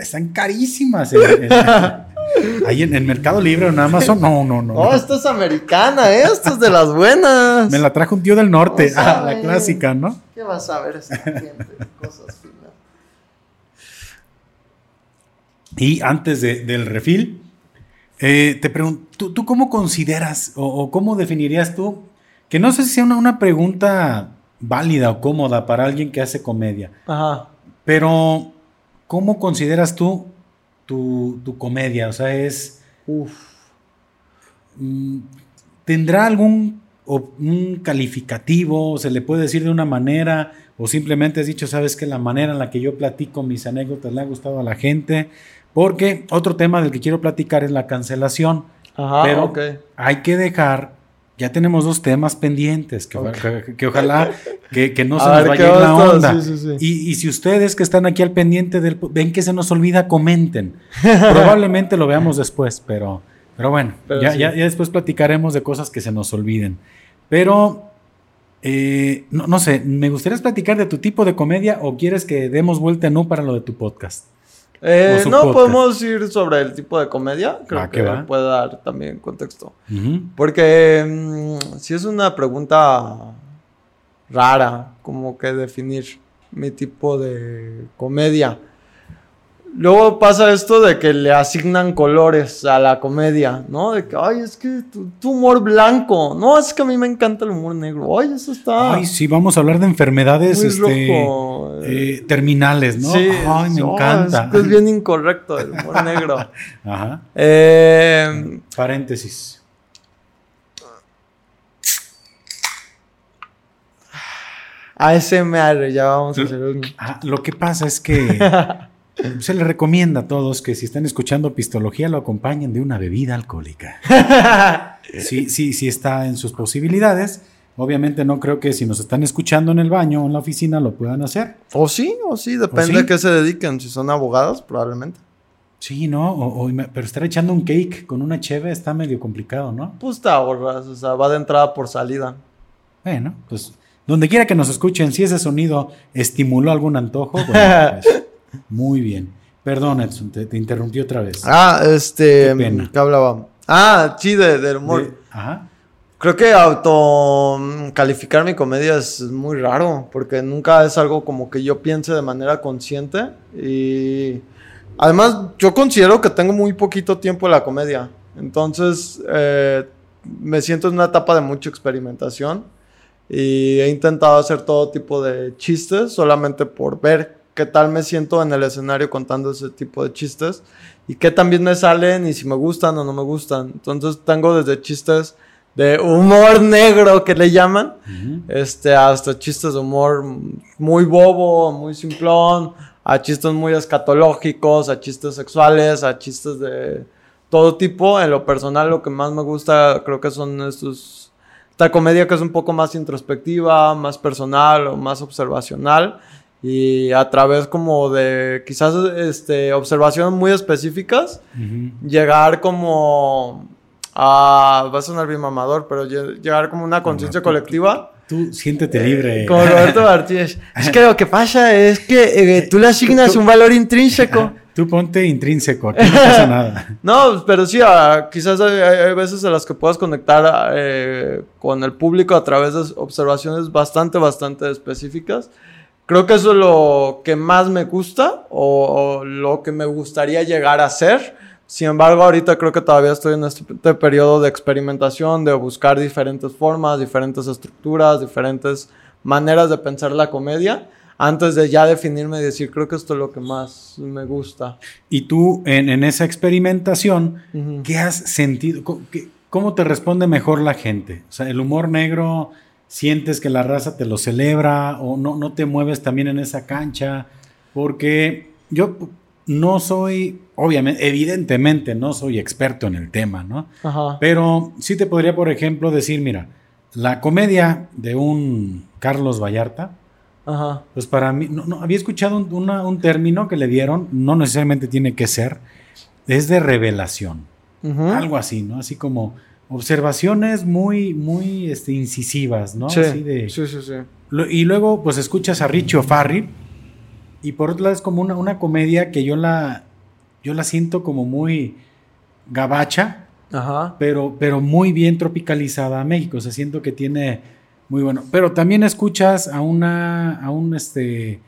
están carísimas. ahí en el Mercado Libre o en Amazon, no, no, no. Oh, esta es americana, ¿eh? Esta es de las buenas. Me la trajo un tío del norte, ah, la clásica, ¿no? ¿Qué vas a ver gente? Cosas finas. Y antes del refil, eh, te pregunto, ¿tú, cómo consideras o, cómo definirías tú, que no sé si sea una, pregunta válida o cómoda para alguien que hace comedia, Ajá. pero ¿cómo consideras tú tu, comedia? O sea, es... Uf. Mm, ¿Tendrá algún un calificativo? ¿Se le puede decir de una manera? ¿O simplemente has dicho, sabes que la manera en la que yo platico mis anécdotas le ha gustado a la gente? Porque otro tema del que quiero platicar es la cancelación. Ajá, pero hay que dejar, ya tenemos dos temas pendientes, que, ojalá que, no se nos vaya la onda. Y, si ustedes que están aquí al pendiente del, ven que se nos olvida, comenten. Probablemente lo veamos después, pero, pero bueno, ya, ya, después platicaremos de cosas que se nos olviden. Pero eh, no, no, sé, me gustaría platicar de tu tipo de comedia o quieres que demos vuelta en U para lo de tu podcast. Eh, no, podemos ir sobre el tipo de comedia. Creo que, puede dar también contexto. Porque mm, si es una pregunta rara, como que definir mi tipo de comedia. Luego pasa esto de que le asignan colores a la comedia, ¿no? De que, ay, es que tu, humor blanco. No, es que a mí me encanta el humor negro. Ay, eso está. Ay, sí, vamos a hablar de enfermedades este, eh, terminales, ¿no? Sí, ay, me encanta. Es, que es bien incorrecto el humor negro. Ajá. Eh, Paréntesis. ASMR, ya vamos a hacer un. Ah, lo que pasa es que. Se le recomienda a todos que si están escuchando pistología lo acompañen de una bebida alcohólica. sí, sí, sí está en sus posibilidades. Obviamente no creo que si nos están escuchando en el baño o en la oficina lo puedan hacer. O sí, o sí, depende de qué se dediquen. Si son abogados, probablemente. Sí, ¿no? pero estar echando un cake con una cheve está medio complicado, ¿no? Pues te ahorras, o sea, va de entrada por salida. Bueno, pues donde quiera que nos escuchen, si ese sonido estimuló algún antojo, bueno, pues, muy bien. Perdón, Edson, te, interrumpí otra vez. Ah, este. Qué, ¿Qué hablaba? Ah, sí, de, del humor. ajá. Creo que auto calificar mi comedia es muy raro, porque nunca es algo como que yo piense de manera consciente. Y además, yo considero que tengo muy poquito tiempo en la comedia. Entonces, eh, me siento en una etapa de mucha experimentación. Y he intentado hacer todo tipo de chistes solamente por ver qué tal me siento en el escenario contando ese tipo de chistes y qué también me salen y si me gustan o no me gustan. Entonces tengo desde chistes de humor negro que le llaman, este, hasta chistes de humor muy bobo, muy simplón, a chistes muy escatológicos, a chistes sexuales, a chistes de todo tipo. En lo personal lo que más me gusta creo que son estos, esta comedia que es un poco más introspectiva, más personal o más observacional y a través como de quizás este, observaciones muy específicas, llegar como a, va a sonar bien mamador, pero llegar como una conciencia colectiva. Tú siéntete libre. Eh, como Roberto Martínez. es que lo que pasa es que eh, tú le asignas un valor intrínseco. Tú ponte intrínseco, aquí no pasa nada. no, pero sí, quizás hay, veces en las que puedas conectar eh, con el público a través de observaciones bastante, bastante específicas. Creo que eso es lo que más me gusta o, lo que me gustaría llegar a ser. Sin embargo, ahorita creo que todavía estoy en este, este, periodo de experimentación, de buscar diferentes formas, diferentes estructuras, diferentes maneras de pensar la comedia, antes de ya definirme y decir, creo que esto es lo que más me gusta. Y tú, en, esa experimentación, ¿qué has sentido? ¿Cómo te responde mejor la gente? O sea, el humor negro sientes que la raza te lo celebra o no, no te mueves también en esa cancha, porque yo no soy, obviamente, evidentemente no soy experto en el tema, ¿no? Pero sí te podría, por ejemplo, decir, mira, la comedia de un Carlos Vallarta, pues para mí, no, había escuchado un, un, término que le dieron, no necesariamente tiene que ser, es de revelación, algo así, ¿no? Así como observaciones muy, muy este, incisivas, ¿no? Sí, sí, sí, sí. y luego, pues escuchas a Richie O'Farrill y por otro lado es como una, una, comedia que yo la, yo la siento como muy gabacha, Ajá. Pero, pero muy bien tropicalizada a México. O sea, siento que tiene muy bueno. Pero también escuchas a una, a un, este,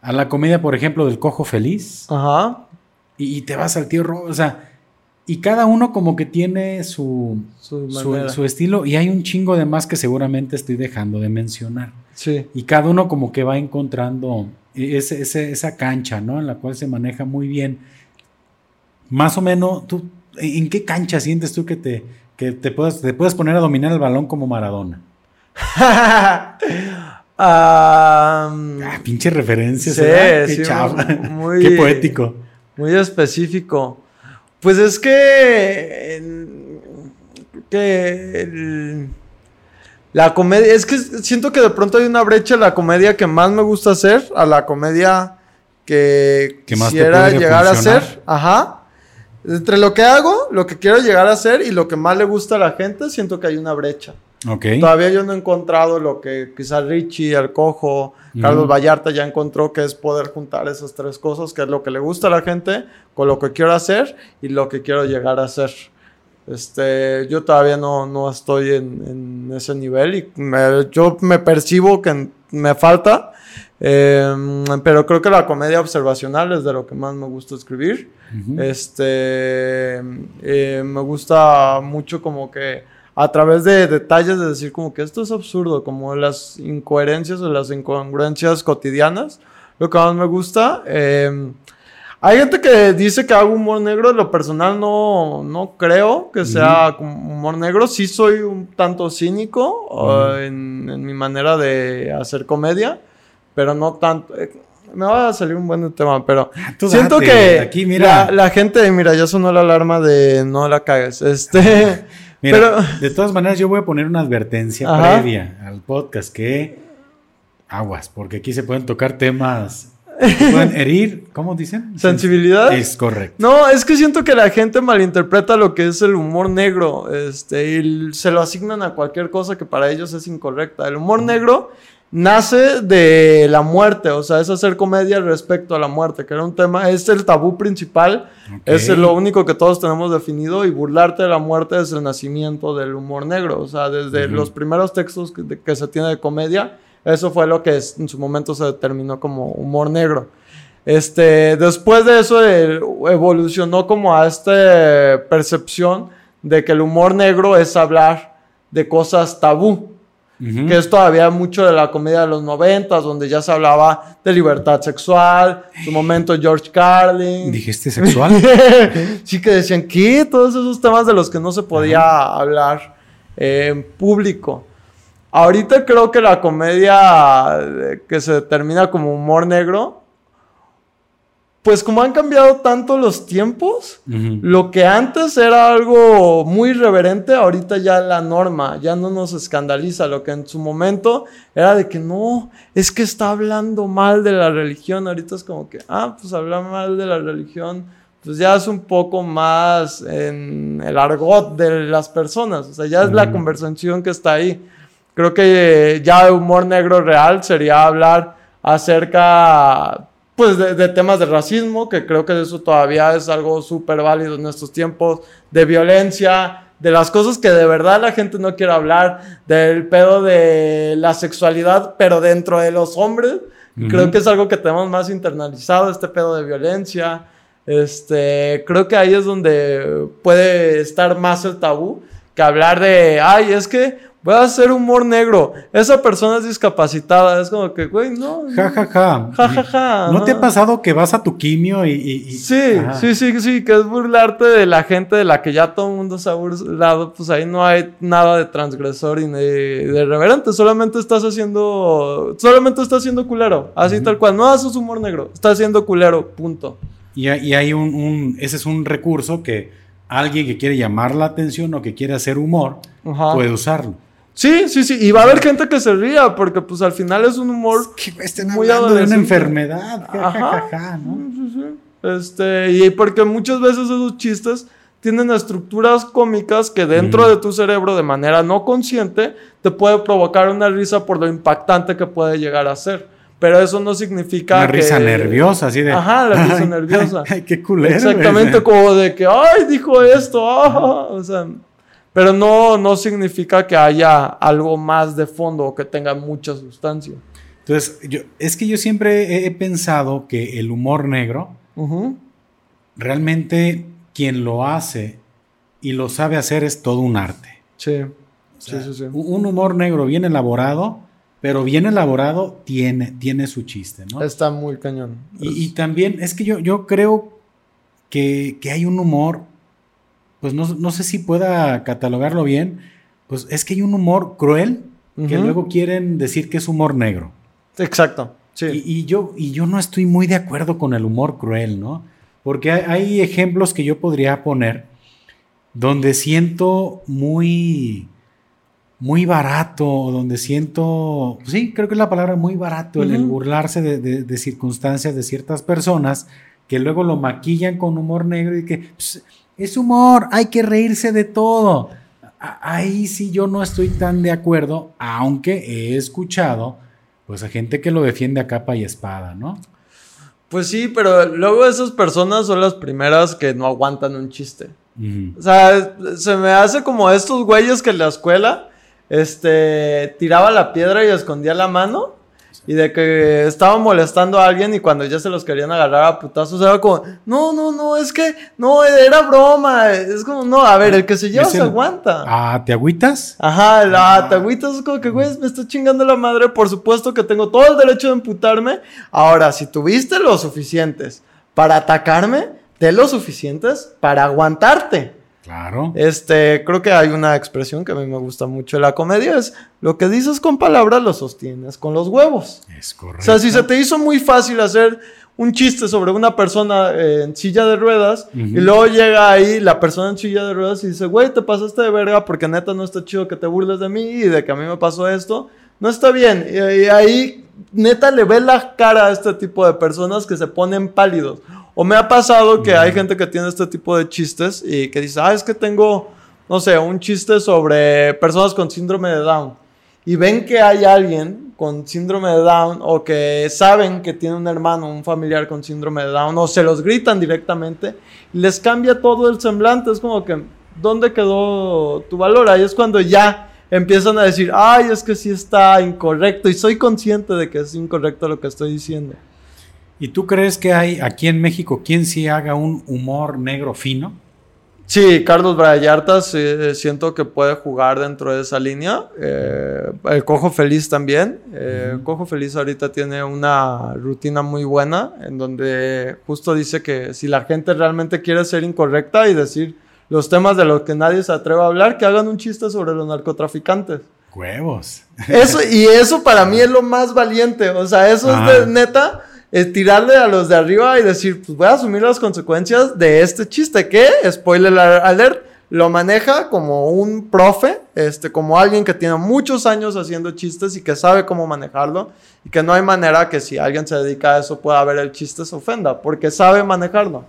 a la comedia, por ejemplo, del Cojo Feliz. Ajá y, te vas al tío o sea, y cada uno como que tiene su, su, estilo y hay un chingo de más que seguramente estoy dejando de mencionar. Sí. Y cada uno como que va encontrando ese, esa cancha, ¿no? En la cual se maneja muy bien. Más o menos, ¿tú, ¿en qué cancha sientes tú que te, que te, puedes, te puedes poner a dominar el balón como Maradona? ah, pinche referencia. Sí, qué sí, muy, qué poético. Muy específico. Pues es que. Que. la comedia. Es que siento que de pronto hay una brecha en la comedia que más me gusta hacer a la comedia que quisiera llegar a hacer. Ajá. Entre lo que hago, lo que quiero llegar a hacer y lo que más le gusta a la gente, siento que hay una brecha. Todavía yo no he encontrado lo que quizá Richie, el cojo, Carlos Vallarta ya encontró que es poder juntar esas tres cosas, que es lo que le gusta a la gente, con lo que quiero hacer y lo que quiero llegar a hacer. Este, yo todavía no, no estoy en, ese nivel y yo me percibo que me falta, em, pero creo que la comedia observacional es de lo que más me gusta escribir. Este, eh, me gusta mucho como que a través de detalles de decir como que esto es absurdo, como las incoherencias o las incongruencias cotidianas, lo que más me gusta. Em, hay gente que dice que hago humor negro, lo personal no, no creo que sea humor negro, sí soy un tanto cínico en, mi manera de hacer comedia, pero no tanto... Eh, me va a salir un buen tema, pero ah, siento que aquí, mira. La, la, gente, mira, ya sonó la alarma de no la cagues. Este, de todas maneras, yo voy a poner una advertencia previa al podcast que aguas, porque aquí se pueden tocar temas pueden herir, ¿cómo dicen? Sensibilidad. Es correcto. No, es que siento que la gente malinterpreta lo que es el humor negro, este, y se lo asignan a cualquier cosa que para ellos es incorrecta. El humor negro nace de la muerte, o sea, es hacer comedia respecto a la muerte, que era un tema, es el tabú principal, es lo único que todos tenemos definido y burlarte de la muerte es el nacimiento del humor negro, o sea, desde los primeros textos que, se tiene de comedia, eso fue lo que en su momento se determinó como humor negro. Este, después de eso evolucionó como a esta percepción de que el humor negro es hablar de cosas tabú que es todavía mucho de la comedia de los noventas, donde ya se hablaba de libertad sexual, su momento George Carlin. ¿Dijiste sexual? sí, que decían que todos esos temas de los que no se podía hablar en público. Ahorita creo que la comedia que se determina como humor negro pues como han cambiado tanto los tiempos, lo que antes era algo muy irreverente, ahorita ya la norma, ya no nos escandaliza, lo que en su momento era de que no, es que está hablando mal de la religión, ahorita es como que, ah, pues hablar mal de la religión, pues ya es un poco más en el argot de las personas, o sea, ya es la conversación que está ahí. Creo que ya el humor negro real sería hablar acerca pues de, temas de racismo, que creo que eso todavía es algo súper válido en estos tiempos, de violencia, de las cosas que de verdad la gente no quiere hablar, del pedo de la sexualidad, pero dentro de los hombres. Creo que es algo que tenemos más internalizado, este pedo de violencia. Este, creo que ahí es donde puede estar más el tabú que hablar de, ay, es que voy a hacer humor negro. Esa persona es discapacitada. Es como que, güey, no. Ja, ja, ja. Ja, ja, ja. ¿No te ha pasado que vas a tu quimio y. Sí, sí, sí, sí, que es burlarte de la gente de la que ya todo el mundo se ha burlado. Pues ahí no hay nada de transgresor y de, de reverente. Solamente estás haciendo. Solamente estás haciendo culero. Así tal cual. No haces humor negro. Estás haciendo culero. Punto. Y, y hay un, un. Ese es un recurso que alguien que quiere llamar la atención o que quiere hacer humor puede usarlo. Sí, sí, sí. Y va a haber gente que se ría, porque pues al final es un humor que estén muy de una enfermedad. Ajá. Este, y porque muchas veces esos chistes tienen estructuras cómicas que dentro de tu cerebro, de manera no consciente, te puede provocar una risa por lo impactante que puede llegar a ser. Pero eso no significa. Una risa nerviosa, así de. Ajá, la risa nerviosa. Ay, qué culero. Exactamente, como de que, ay, dijo esto. Ah", o sea. Pero no, no significa que haya algo más de fondo o que tenga mucha sustancia. Entonces, yo, es que yo siempre he, pensado que el humor negro realmente quien lo hace y lo sabe hacer es todo un arte. Sí. sí, sí, Un humor negro bien elaborado, pero bien elaborado tiene, tiene su chiste, ¿no? Está muy cañón. Y, también es que yo, yo creo que, hay un humor, pues no, sé si pueda catalogarlo bien, pues es que hay un humor cruel que luego quieren decir que es humor negro. Exacto. Sí. Y, yo, y yo no estoy muy de acuerdo con el humor cruel, ¿no? Porque hay ejemplos que yo podría poner donde siento muy, muy barato, donde siento, sí, creo que es la palabra muy barato, el, burlarse de, circunstancias de ciertas personas que luego lo maquillan con humor negro y que pues, es humor, hay que reírse de todo. Ahí sí yo no estoy tan de acuerdo, aunque he escuchado pues a gente que lo defiende a capa y espada, ¿no? Pues sí, pero luego esas personas son las primeras que no aguantan un chiste. O sea, se me hace como estos güeyes que en la escuela, este, tiraba la piedra y escondía la mano. Y de que estaba molestando a alguien y cuando ya se los querían agarrar a putazos era como, no, no, no, es que, no, era broma. Es como, no, a ver, el que se lleva se aguanta. ¿Ah, te agüitas? Ajá, la ah. te agüitas es como que, güey, me está chingando la madre. Por supuesto que tengo todo el derecho de emputarme. Ahora, si tuviste los suficientes para atacarme, de lo suficientes para aguantarte. Claro. Este, creo que hay una expresión que a mí me gusta mucho en la comedia, es lo que dices con palabras lo sostienes con los huevos. Es correcto. O sea, si se te hizo muy fácil hacer un chiste sobre una persona en silla de ruedas y luego llega ahí la persona en silla de ruedas y dice, güey, te pasaste de verga porque neta no está chido que te burles de mí y de que a mí me pasó esto, no está bien. Y, y ahí neta le ve la cara a este tipo de personas que se ponen pálidos. O me ha pasado que hay gente que tiene este tipo de chistes y que dice, ah, es que tengo, no sé, un chiste sobre personas con síndrome de Down. Y ven que hay alguien con síndrome de Down o que saben que tiene un hermano, un familiar con síndrome de Down o se los gritan directamente y les cambia todo el semblante. Es como que, ¿dónde quedó tu valor? Ahí es cuando ya empiezan a decir, ay, es que sí está incorrecto y soy consciente de que es incorrecto lo que estoy diciendo. ¿Y tú crees que hay aquí en México quien sí haga un humor negro fino? Sí, Carlos Brayartas eh, siento que puede jugar dentro de esa línea. Eh, el Cojo Feliz también. Eh, Cojo Feliz ahorita tiene una rutina muy buena en donde justo dice que si la gente realmente quiere ser incorrecta y decir los temas de los que nadie se atreve a hablar, que hagan un chiste sobre los narcotraficantes. Huevos. Eso, y eso para mí es lo más valiente. O sea, eso es de neta es tirarle a los de arriba y decir, pues voy a asumir las consecuencias de este chiste que, spoiler alert, lo maneja como un profe, este, como alguien que tiene muchos años haciendo chistes y que sabe cómo manejarlo y que no hay manera que si alguien se dedica a eso pueda ver el chiste se ofenda, porque sabe manejarlo.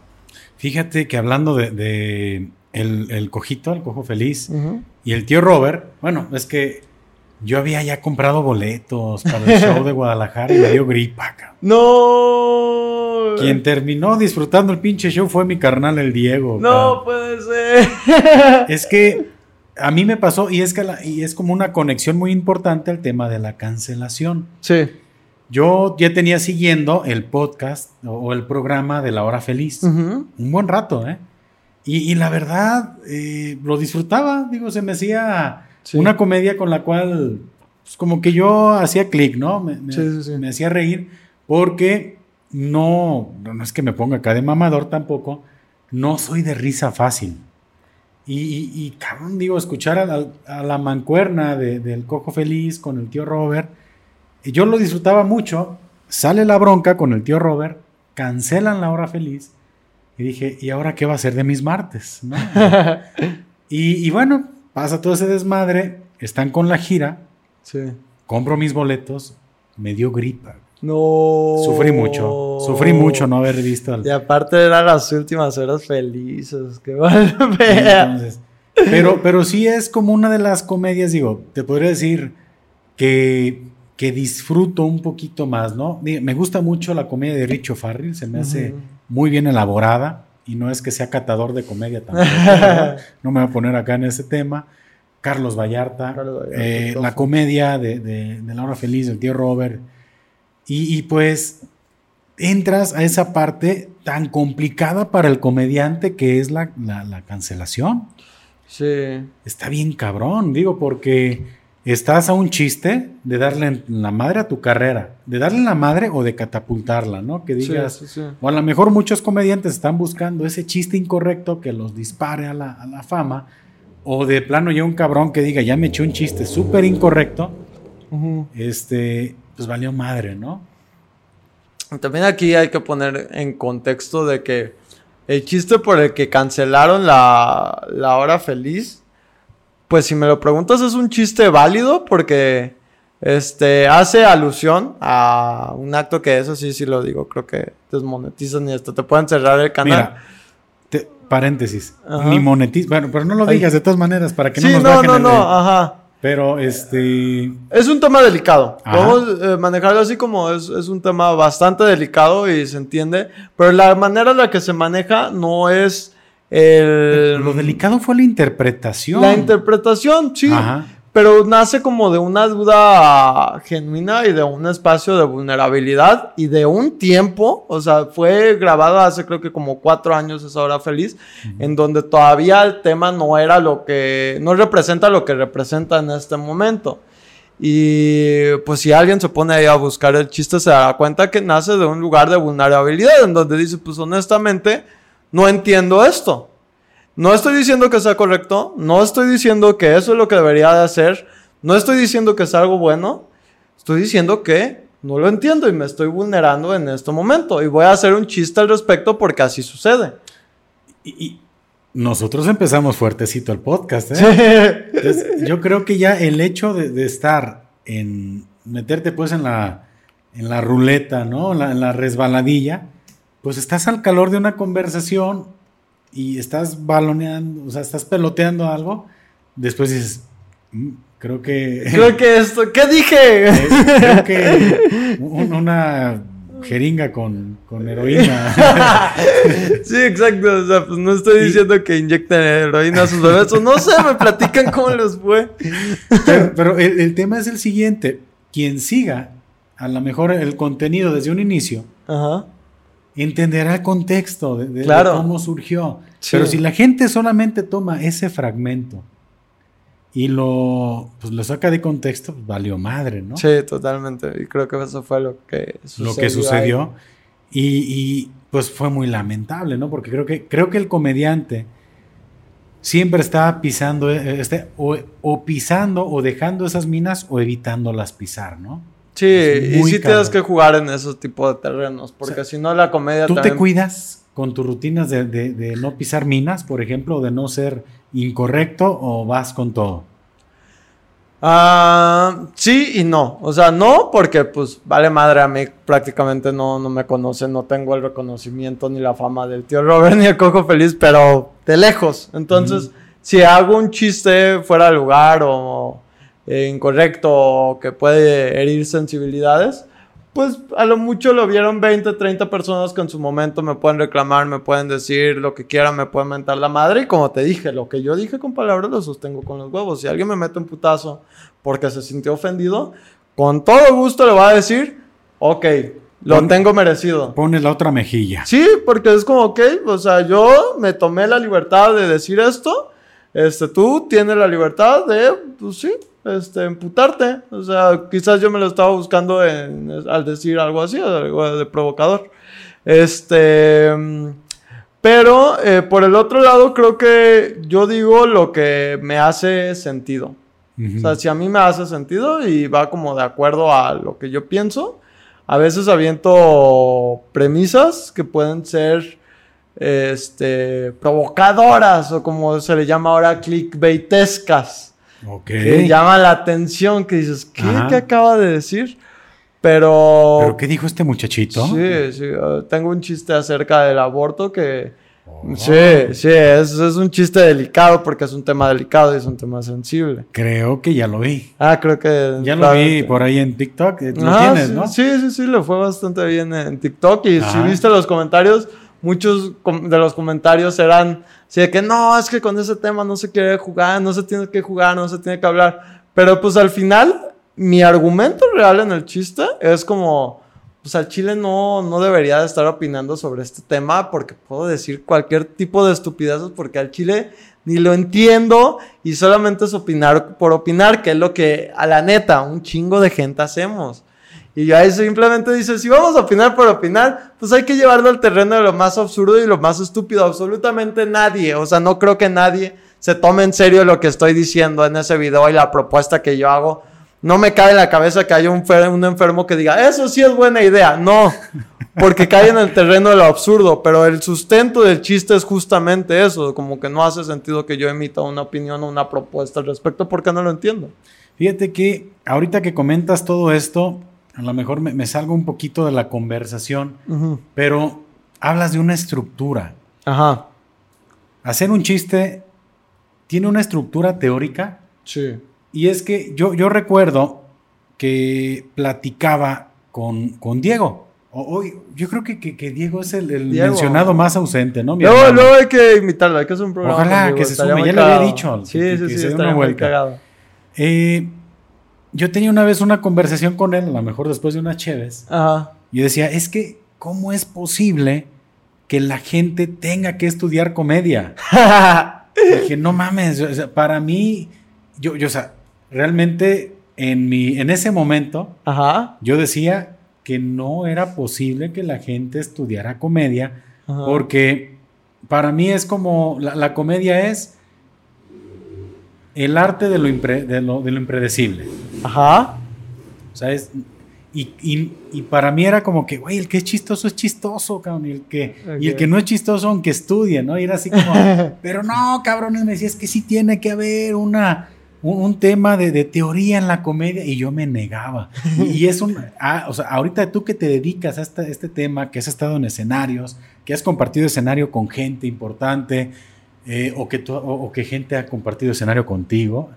Fíjate que hablando de, el, cojito, el cojo feliz, y el tío Robert, bueno, es que yo había ya comprado boletos para el show de Guadalajara y me dio gripa, ¡No! Quien terminó disfrutando el pinche show fue mi carnal, el Diego. No puede ser. Es que a mí me pasó, y es, que y es como una conexión muy importante al tema de la cancelación. Sí. Yo ya tenía siguiendo el podcast o, el programa de La Hora Feliz. Un buen rato, ¿eh? Y, la verdad, eh, lo disfrutaba. Digo, se me hacía una comedia con la cual, pues, como que yo hacía clic, ¿no? Me, me, hacía reír porque no, no es que me ponga acá de mamador tampoco, no soy de risa fácil. Y, y, cabrón, digo, escuchar a la, mancuerna del Cojo Feliz con el tío Robert, y yo lo disfrutaba mucho. Sale la bronca con el tío Robert, cancelan la hora feliz, y dije, ¿y ahora qué va a ser de mis martes? y, y, bueno, Pasa todo ese desmadre, están con la gira. Sí. Compro mis boletos, me dio gripa. No. Sufrí mucho. Sufrí mucho no haber visto al... Y aparte eran las últimas horas felices. Qué mal Entonces, pero, pero sí es como una de las comedias, digo, te podría decir que, que disfruto un poquito más, ¿no? Me gusta mucho la comedia de Richo Farrell, se me hace muy bien elaborada y no es que sea catador de comedia tampoco, ¿no? me voy a poner acá en ese tema. Carlos Vallarta, eh, la comedia de, de, La Hora Feliz del tío Robert. Y, pues entras a esa parte tan complicada para el comediante que es la, cancelación. Sí. Está bien cabrón, digo, porque estás a un chiste de darle la madre a tu carrera, de darle la madre o de catapultarla, ¿no? Que digas, o a lo mejor muchos comediantes están buscando ese chiste incorrecto que los dispare a la, fama, o de plano ya un cabrón que diga, ya me eché un chiste súper incorrecto, este, pues valió madre, ¿no? También aquí hay que poner en contexto de que el chiste por el que cancelaron la, la hora feliz, pues si me lo preguntas es un chiste válido porque este, hace alusión a un acto que eso sí, sí lo digo, creo que desmonetizan y esto te pueden cerrar el canal. Mira, paréntesis, ni monetizan, bueno, pero no lo digas de todas maneras para que no nos no, no, no, ajá. Pero este. Es un tema delicado. Podemos eh, manejarlo así como es, un tema bastante delicado y se entiende. Pero la manera en la que se maneja no es el. Lo delicado fue la interpretación. La interpretación, sí. Ajá pero nace como de una duda genuina y de un espacio de vulnerabilidad y de un tiempo, o sea, fue grabado hace creo que como cuatro años esa hora feliz, en donde todavía el tema no era lo que, no representa lo que representa en este momento. Y pues si alguien se pone ahí a buscar el chiste, se dará cuenta que nace de un lugar de vulnerabilidad, en donde dice, pues honestamente, no entiendo esto. No estoy diciendo que sea correcto, no estoy diciendo que eso es lo que debería de hacer, no estoy diciendo que es algo bueno, estoy diciendo que no lo entiendo y me estoy vulnerando en este momento y voy a hacer un chiste al respecto porque así sucede. Y, nosotros empezamos fuertecito el podcast, ¿eh? yo creo que ya el hecho de, estar en meterte pues en la, en la ruleta, ¿no? en la resbaladilla, pues estás al calor de una conversación y estás baloneando, o sea, estás peloteando algo, después dices, mm, creo que... Creo que esto, ¿qué dije? Creo que una jeringa con, con heroína. sí, exacto. O sea, pues no estoy diciendo que inyecten heroína a sus bebés. O no sé, me platican cómo les fue. pero, el, el, tema es el siguiente. Quien siga a lo mejor el contenido desde un inicio, Ajá entenderá el contexto de, cómo surgió. Pero si la gente solamente toma ese fragmento y lo, pues, lo saca de contexto, pues valió madre, ¿no? Sí, totalmente. Y creo que eso fue lo que sucedió. Lo que sucedió. Y, pues fue muy lamentable, ¿no? Porque creo que, creo que el comediante siempre está pisando, eh, este, o pisando o dejando esas minas o evitándolas pisar, ¿no? Sí, y sí tienes que jugar en esos tipos de terrenos, porque si no la comedia... ¿Tú te cuidas con tus rutinas de, no pisar minas, por ejemplo, de no ser incorrecto o vas con todo? Ah, sí y no. O sea, no, porque pues vale madre a mí prácticamente no, no me conocen, no tengo el reconocimiento ni la fama del tío Robert ni el cojo feliz, pero de lejos. Entonces, si hago un chiste fuera de lugar o eh, incorrecto o que puede herir sensibilidades, pues a lo mucho lo vieron 20, 30 personas que en su momento me pueden reclamar, me pueden decir lo que quieran, me pueden mentar la madre. Y como te dije, lo que yo dije con palabras lo sostengo con los huevos. Si alguien me mete un putazo porque se sintió ofendido, con todo gusto le va a decir, ok, lo tengo merecido. Pones la otra mejilla. Sí, porque es como, ok, o sea, yo me tomé la libertad de decir esto. Este, tú tienes la libertad de, pues sí, este, emputarte. O sea, quizás yo me lo estaba buscando al decir algo así, algo de provocador. Este. Pero eh, por el otro lado, creo que yo digo lo que me hace sentido. O sea, si a mí me hace sentido y va como de acuerdo a lo que yo pienso, a veces aviento premisas que pueden ser este, provocadoras o como se le llama ahora clickbaitescas. Que llama la atención, que dices, ¿qué, ¿qué acaba de decir? Pero... ¿Pero qué dijo este muchachito? Sí, sí. Uh, tengo un chiste acerca del aborto que... Oh. Sí, sí, es, es, un chiste delicado porque es un tema delicado y es un tema sensible. Creo que ya lo vi. Ah, creo que... Ya lo vi por ahí en TikTok. Lo ah, tienes, sí, ¿no? Sí, sí, sí, lo fue bastante bien en TikTok. Y si viste los comentarios, muchos de los comentarios eran así de que no, es que con ese tema no se quiere jugar, no se tiene que jugar, no se tiene que hablar. Pero pues al final, mi argumento real en el chiste es como, pues al chile no, no debería de estar opinando sobre este tema porque puedo decir cualquier tipo de estupideces porque al chile ni lo entiendo y solamente es opinar por opinar, que es lo que a la neta un chingo de gente hacemos. Y ahí simplemente dice, si vamos a opinar por opinar, pues hay que llevarlo al terreno de lo más absurdo y lo más estúpido. Absolutamente nadie, o sea, no creo que nadie se tome en serio lo que estoy diciendo en ese video y la propuesta que yo hago no me cae en la cabeza que haya un, un enfermo que diga, eso sí es buena idea. No, porque cae en el terreno de lo absurdo, pero el sustento del chiste es justamente eso, como que no hace sentido que yo emita una opinión o una propuesta al respecto porque no lo entiendo. Fíjate que ahorita que comentas todo esto, a lo mejor me, salgo un poquito de la conversación, pero hablas de una estructura. Ajá. Hacer un chiste tiene una estructura teórica. Sí. Y es que yo, yo recuerdo que platicaba con, con Diego. Hoy, yo creo que, que, Diego es el, mencionado más ausente, ¿no? no, no, hay que imitarlo, hay que hacer un programa. Ojalá que se sume, ya le había dicho. Sí, sí, sí, está muy cagado. Eh, yo tenía una vez una conversación con él, a lo mejor después de unas cheves. Ajá. Y decía, es que, ¿cómo es posible que la gente tenga que estudiar comedia? dije, no mames, para mí, yo, yo, o sea, realmente en, mi, en ese momento, yo decía que no era posible que la gente estudiara comedia, porque para mí es como, la, comedia es el arte de lo, de lo, impredecible. Ajá. O sea, es, y, para mí era como que, güey, el que es chistoso es chistoso, cabrón. Y el que, y el que no es chistoso, aunque estudie, ¿no? Y era así como, pero no, cabrones, me decía, es que sí tiene que haber una, un, tema de, teoría en la comedia y yo me negaba. Y, es un, ah, o sea, ahorita tú que te dedicas a este, este, tema, que has estado en escenarios, que has compartido escenario con gente importante, eh, o, que o, que gente ha compartido escenario contigo.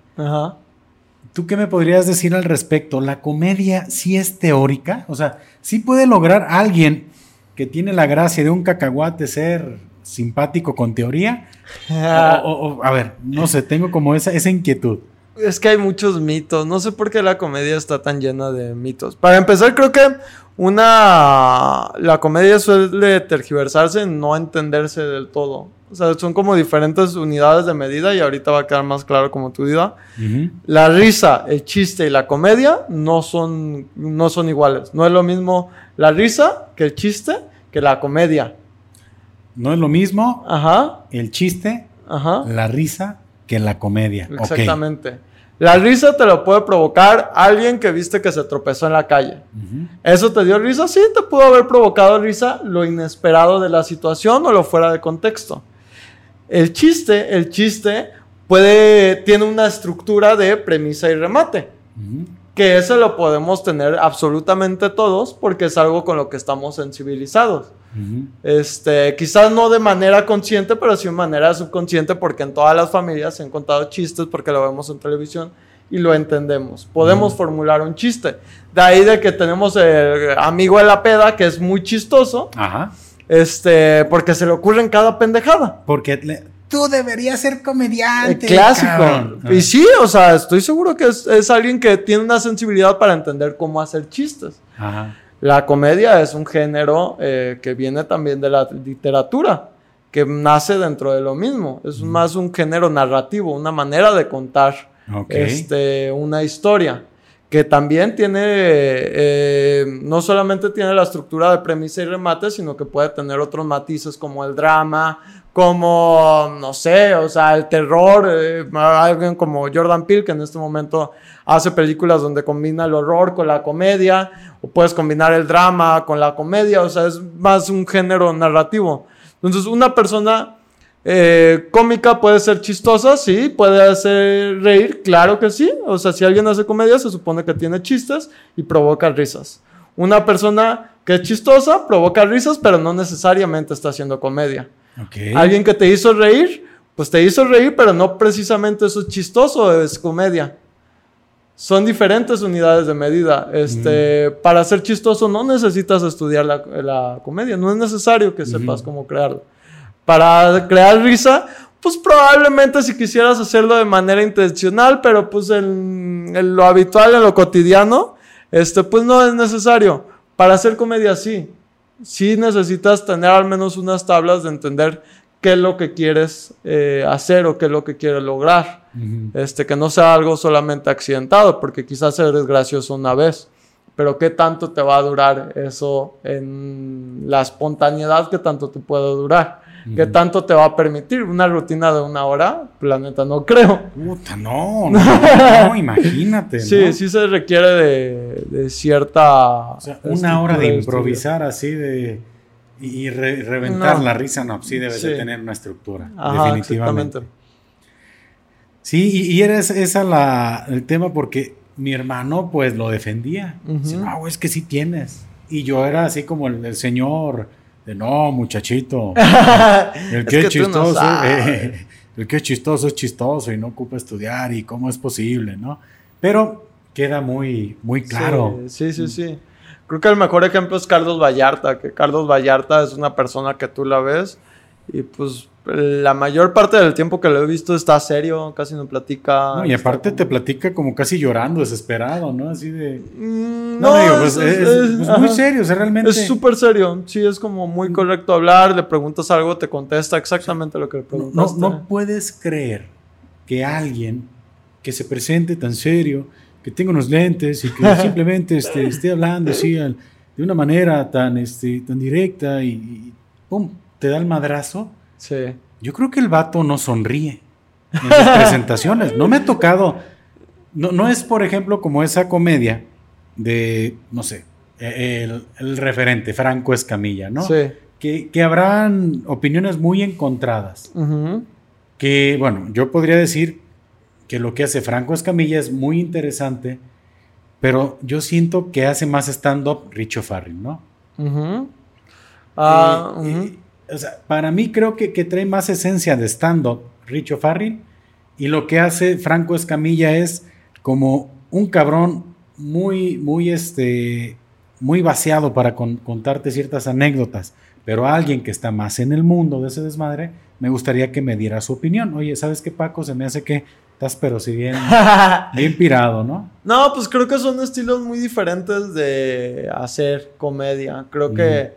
¿Tú qué me podrías decir al respecto? ¿La comedia sí es teórica? O sea, ¿sí puede lograr alguien que tiene la gracia de un cacahuate ser simpático con teoría? a ver, no sé, tengo como esa, esa inquietud. Es que hay muchos mitos. No sé por qué la comedia está tan llena de mitos. Para empezar, creo que una. La comedia suele tergiversarse en no entenderse del todo. O sea, son como diferentes unidades de medida y ahorita va a quedar más claro como tu vida. La risa, el chiste y la comedia no son, no son iguales. No es lo mismo la risa que el chiste que la comedia. No es lo mismo Ajá. el chiste, Ajá. la risa que la comedia. Exactamente. La risa te lo puede provocar alguien que viste que se tropezó en la calle. ¿Eso te dio risa? Sí, te pudo haber provocado risa lo inesperado de la situación o lo fuera de contexto. El chiste, el chiste puede, tiene una estructura de premisa y remate. Que ese lo podemos tener absolutamente todos porque es algo con lo que estamos sensibilizados. Este, quizás no de manera consciente, pero sí de manera subconsciente, porque en todas las familias se han contado chistes porque lo vemos en televisión y lo entendemos. Podemos formular un chiste. De ahí de que tenemos el amigo de la peda, que es muy chistoso. Este, porque se le ocurre en cada pendejada. Porque tú deberías ser comediante. clásico. Y sí, o sea, estoy seguro que es, es, alguien que tiene una sensibilidad para entender cómo hacer chistes. Ajá. La comedia es un género eh, que viene también de la literatura, que nace dentro de lo mismo. Es más un género narrativo, una manera de contar este, una historia, que también tiene, eh, no solamente tiene la estructura de premisa y remate, sino que puede tener otros matices como el drama, como, no sé, o sea, el terror, eh, alguien como Jordan Peele, que en este momento hace películas donde combina el horror con la comedia, o puedes combinar el drama con la comedia, o sea, es más un género narrativo. Entonces, una persona eh, cómica puede ser chistosa, sí, puede hacer reír, claro que sí, o sea, si alguien hace comedia, se supone que tiene chistes y provoca risas. Una persona que es chistosa provoca risas, pero no necesariamente está haciendo comedia. Alguien que te hizo reír, pues te hizo reír, pero no precisamente eso es chistoso, es comedia. Son diferentes unidades de medida. Este, mm. Para ser chistoso no necesitas estudiar la, comedia, no es necesario que sepas cómo crearlo. Para crear risa, pues probablemente si quisieras hacerlo de manera intencional, pero pues en, lo habitual, en lo cotidiano, este, pues no es necesario. para hacer comedia sí. Sí necesitas tener al menos unas tablas de entender qué es lo que quieres eh, hacer o qué es lo que quieres lograr. este, que no sea algo solamente accidentado, porque quizás eres gracioso una vez, pero qué tanto te va a durar eso en la espontaneidad que tanto te puede durar. ¿Qué tanto te va a permitir? ¿Una rutina de una hora? Planeta, no creo. Puta, no, no, imagínate. Sí, sí se requiere de, cierta... O sea, una hora de, improvisar así de... Y reventar la risa, no, sí debes de tener una estructura, definitivamente. Sí, y, era esa la, el tema porque mi hermano pues lo defendía. no, es que sí tienes. Y yo era así como el señor de no, muchachito. El que es, chistoso. el que es chistoso es chistoso y no ocupa estudiar y cómo es posible, ¿no? Pero queda muy, muy claro. Sí, sí, sí, Creo que el mejor ejemplo es Carlos Vallarta, que Carlos Vallarta es una persona que tú la ves y pues la mayor parte del tiempo que lo he visto está serio, casi no platica. y aparte te platica como casi llorando, desesperado, ¿no? Así de... Mm, no, digo, pues es, muy serio, o sea, realmente... Es súper serio, sí, es como muy correcto hablar, le preguntas algo, te contesta exactamente lo que le preguntaste. No, no puedes creer que alguien que se presente tan serio, que tenga unos lentes y que simplemente este, esté hablando así de una manera tan, este, tan directa y, y ¡pum! Te da el madrazo Sí. Yo creo que el vato no sonríe en sus presentaciones. No me ha tocado. No, no es, por ejemplo, como esa comedia de, no sé, el, referente, Franco Escamilla, ¿no? Sí. Que, que habrán opiniones muy encontradas. Que, bueno, yo podría decir que lo que hace Franco Escamilla es muy interesante, pero yo siento que hace más stand-up Richo Farrell, ¿no? Ah, o sea, para mí creo que, que trae más esencia de stand-up Richo Farrell y lo que hace Franco Escamilla es como un cabrón muy, muy, este, muy vaciado para contarte ciertas anécdotas, pero alguien que está más en el mundo de ese desmadre, me gustaría que me diera su opinión. Oye, ¿sabes qué, Paco? Se me hace que estás, pero si bien, bien pirado, ¿no? No, pues creo que son estilos muy diferentes de hacer comedia. Creo que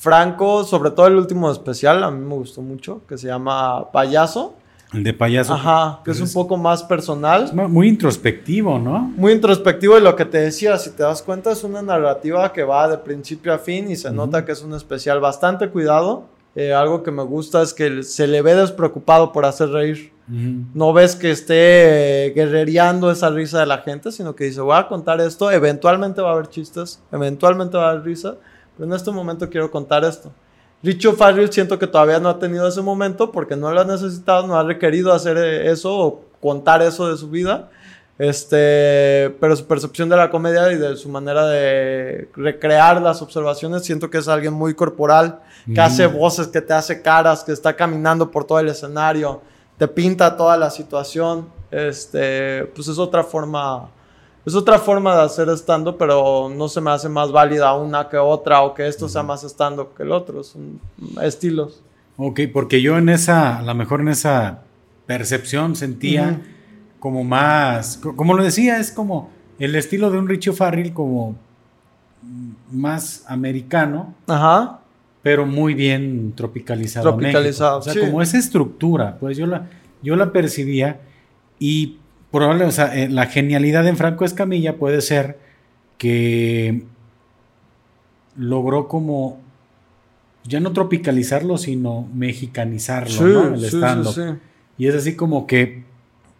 Franco, sobre todo el último especial, a mí me gustó mucho, que se llama Payaso. El de payaso. Ajá, que es un poco más personal. muy introspectivo, ¿no? Muy introspectivo y lo que te decía, si te das cuenta, es una narrativa que va de principio a fin y se nota que es un especial bastante cuidado. Eh, algo que me gusta es que se le ve despreocupado por hacer reír. No ves que esté guerrereando esa risa de la gente, sino que dice, voy a contar esto, eventualmente va a haber chistes, eventualmente va a haber risa en este momento quiero contar esto. Richo Farrell siento que todavía no ha tenido ese momento porque no lo ha necesitado, no ha requerido hacer eso o contar eso de su vida. Este, pero su percepción de la comedia y de su manera de recrear las observaciones, siento que es alguien muy corporal, que hace voces, que te hace caras, que está caminando por todo el escenario, te pinta toda la situación. Este, pues es otra forma es otra forma de hacer estando, pero no se me hace más válida una que otra o que esto sea más estando que el otro. Son estilos. Ok, porque yo en esa, a lo mejor en esa percepción sentía como más, como lo decía, es como el estilo de un Richie Farrell como más americano. Ajá. Pero muy bien tropicalizado. Tropicalizado. O sea, como esa estructura, pues yo la, yo la percibía y probablemente, o sea, eh, la genialidad en Franco Escamilla puede ser que logró como ya no tropicalizarlo, sino mexicanizarlo, ¿no? El sí, y es así como que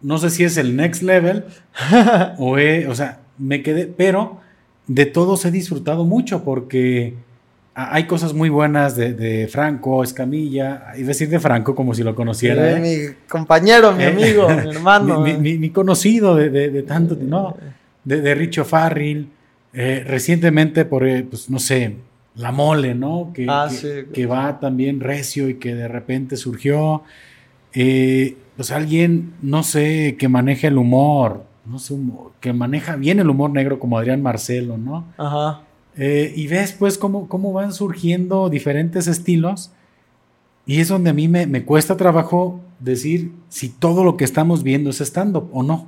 no sé si es el next level o, o sea, me quedé, pero de todos he disfrutado mucho porque hay cosas muy buenas de, Franco, Escamilla, y decir de Franco como si lo conociera. ¿eh? Mi compañero, mi eh, amigo, mi hermano. Mi, conocido de, tanto, ¿no? De, Richo Farrell. Eh, recientemente por, pues no sé, La Mole, ¿no? Que, ah, que, va también recio y que de repente surgió. pues alguien, no sé, que maneja el humor, no sé, que maneja bien el humor negro como Adrián Marcelo, ¿no? Ajá. Eh, y ves pues cómo, cómo, van surgiendo diferentes estilos y es donde a mí me, cuesta trabajo decir si todo lo que estamos viendo es stand-up o no.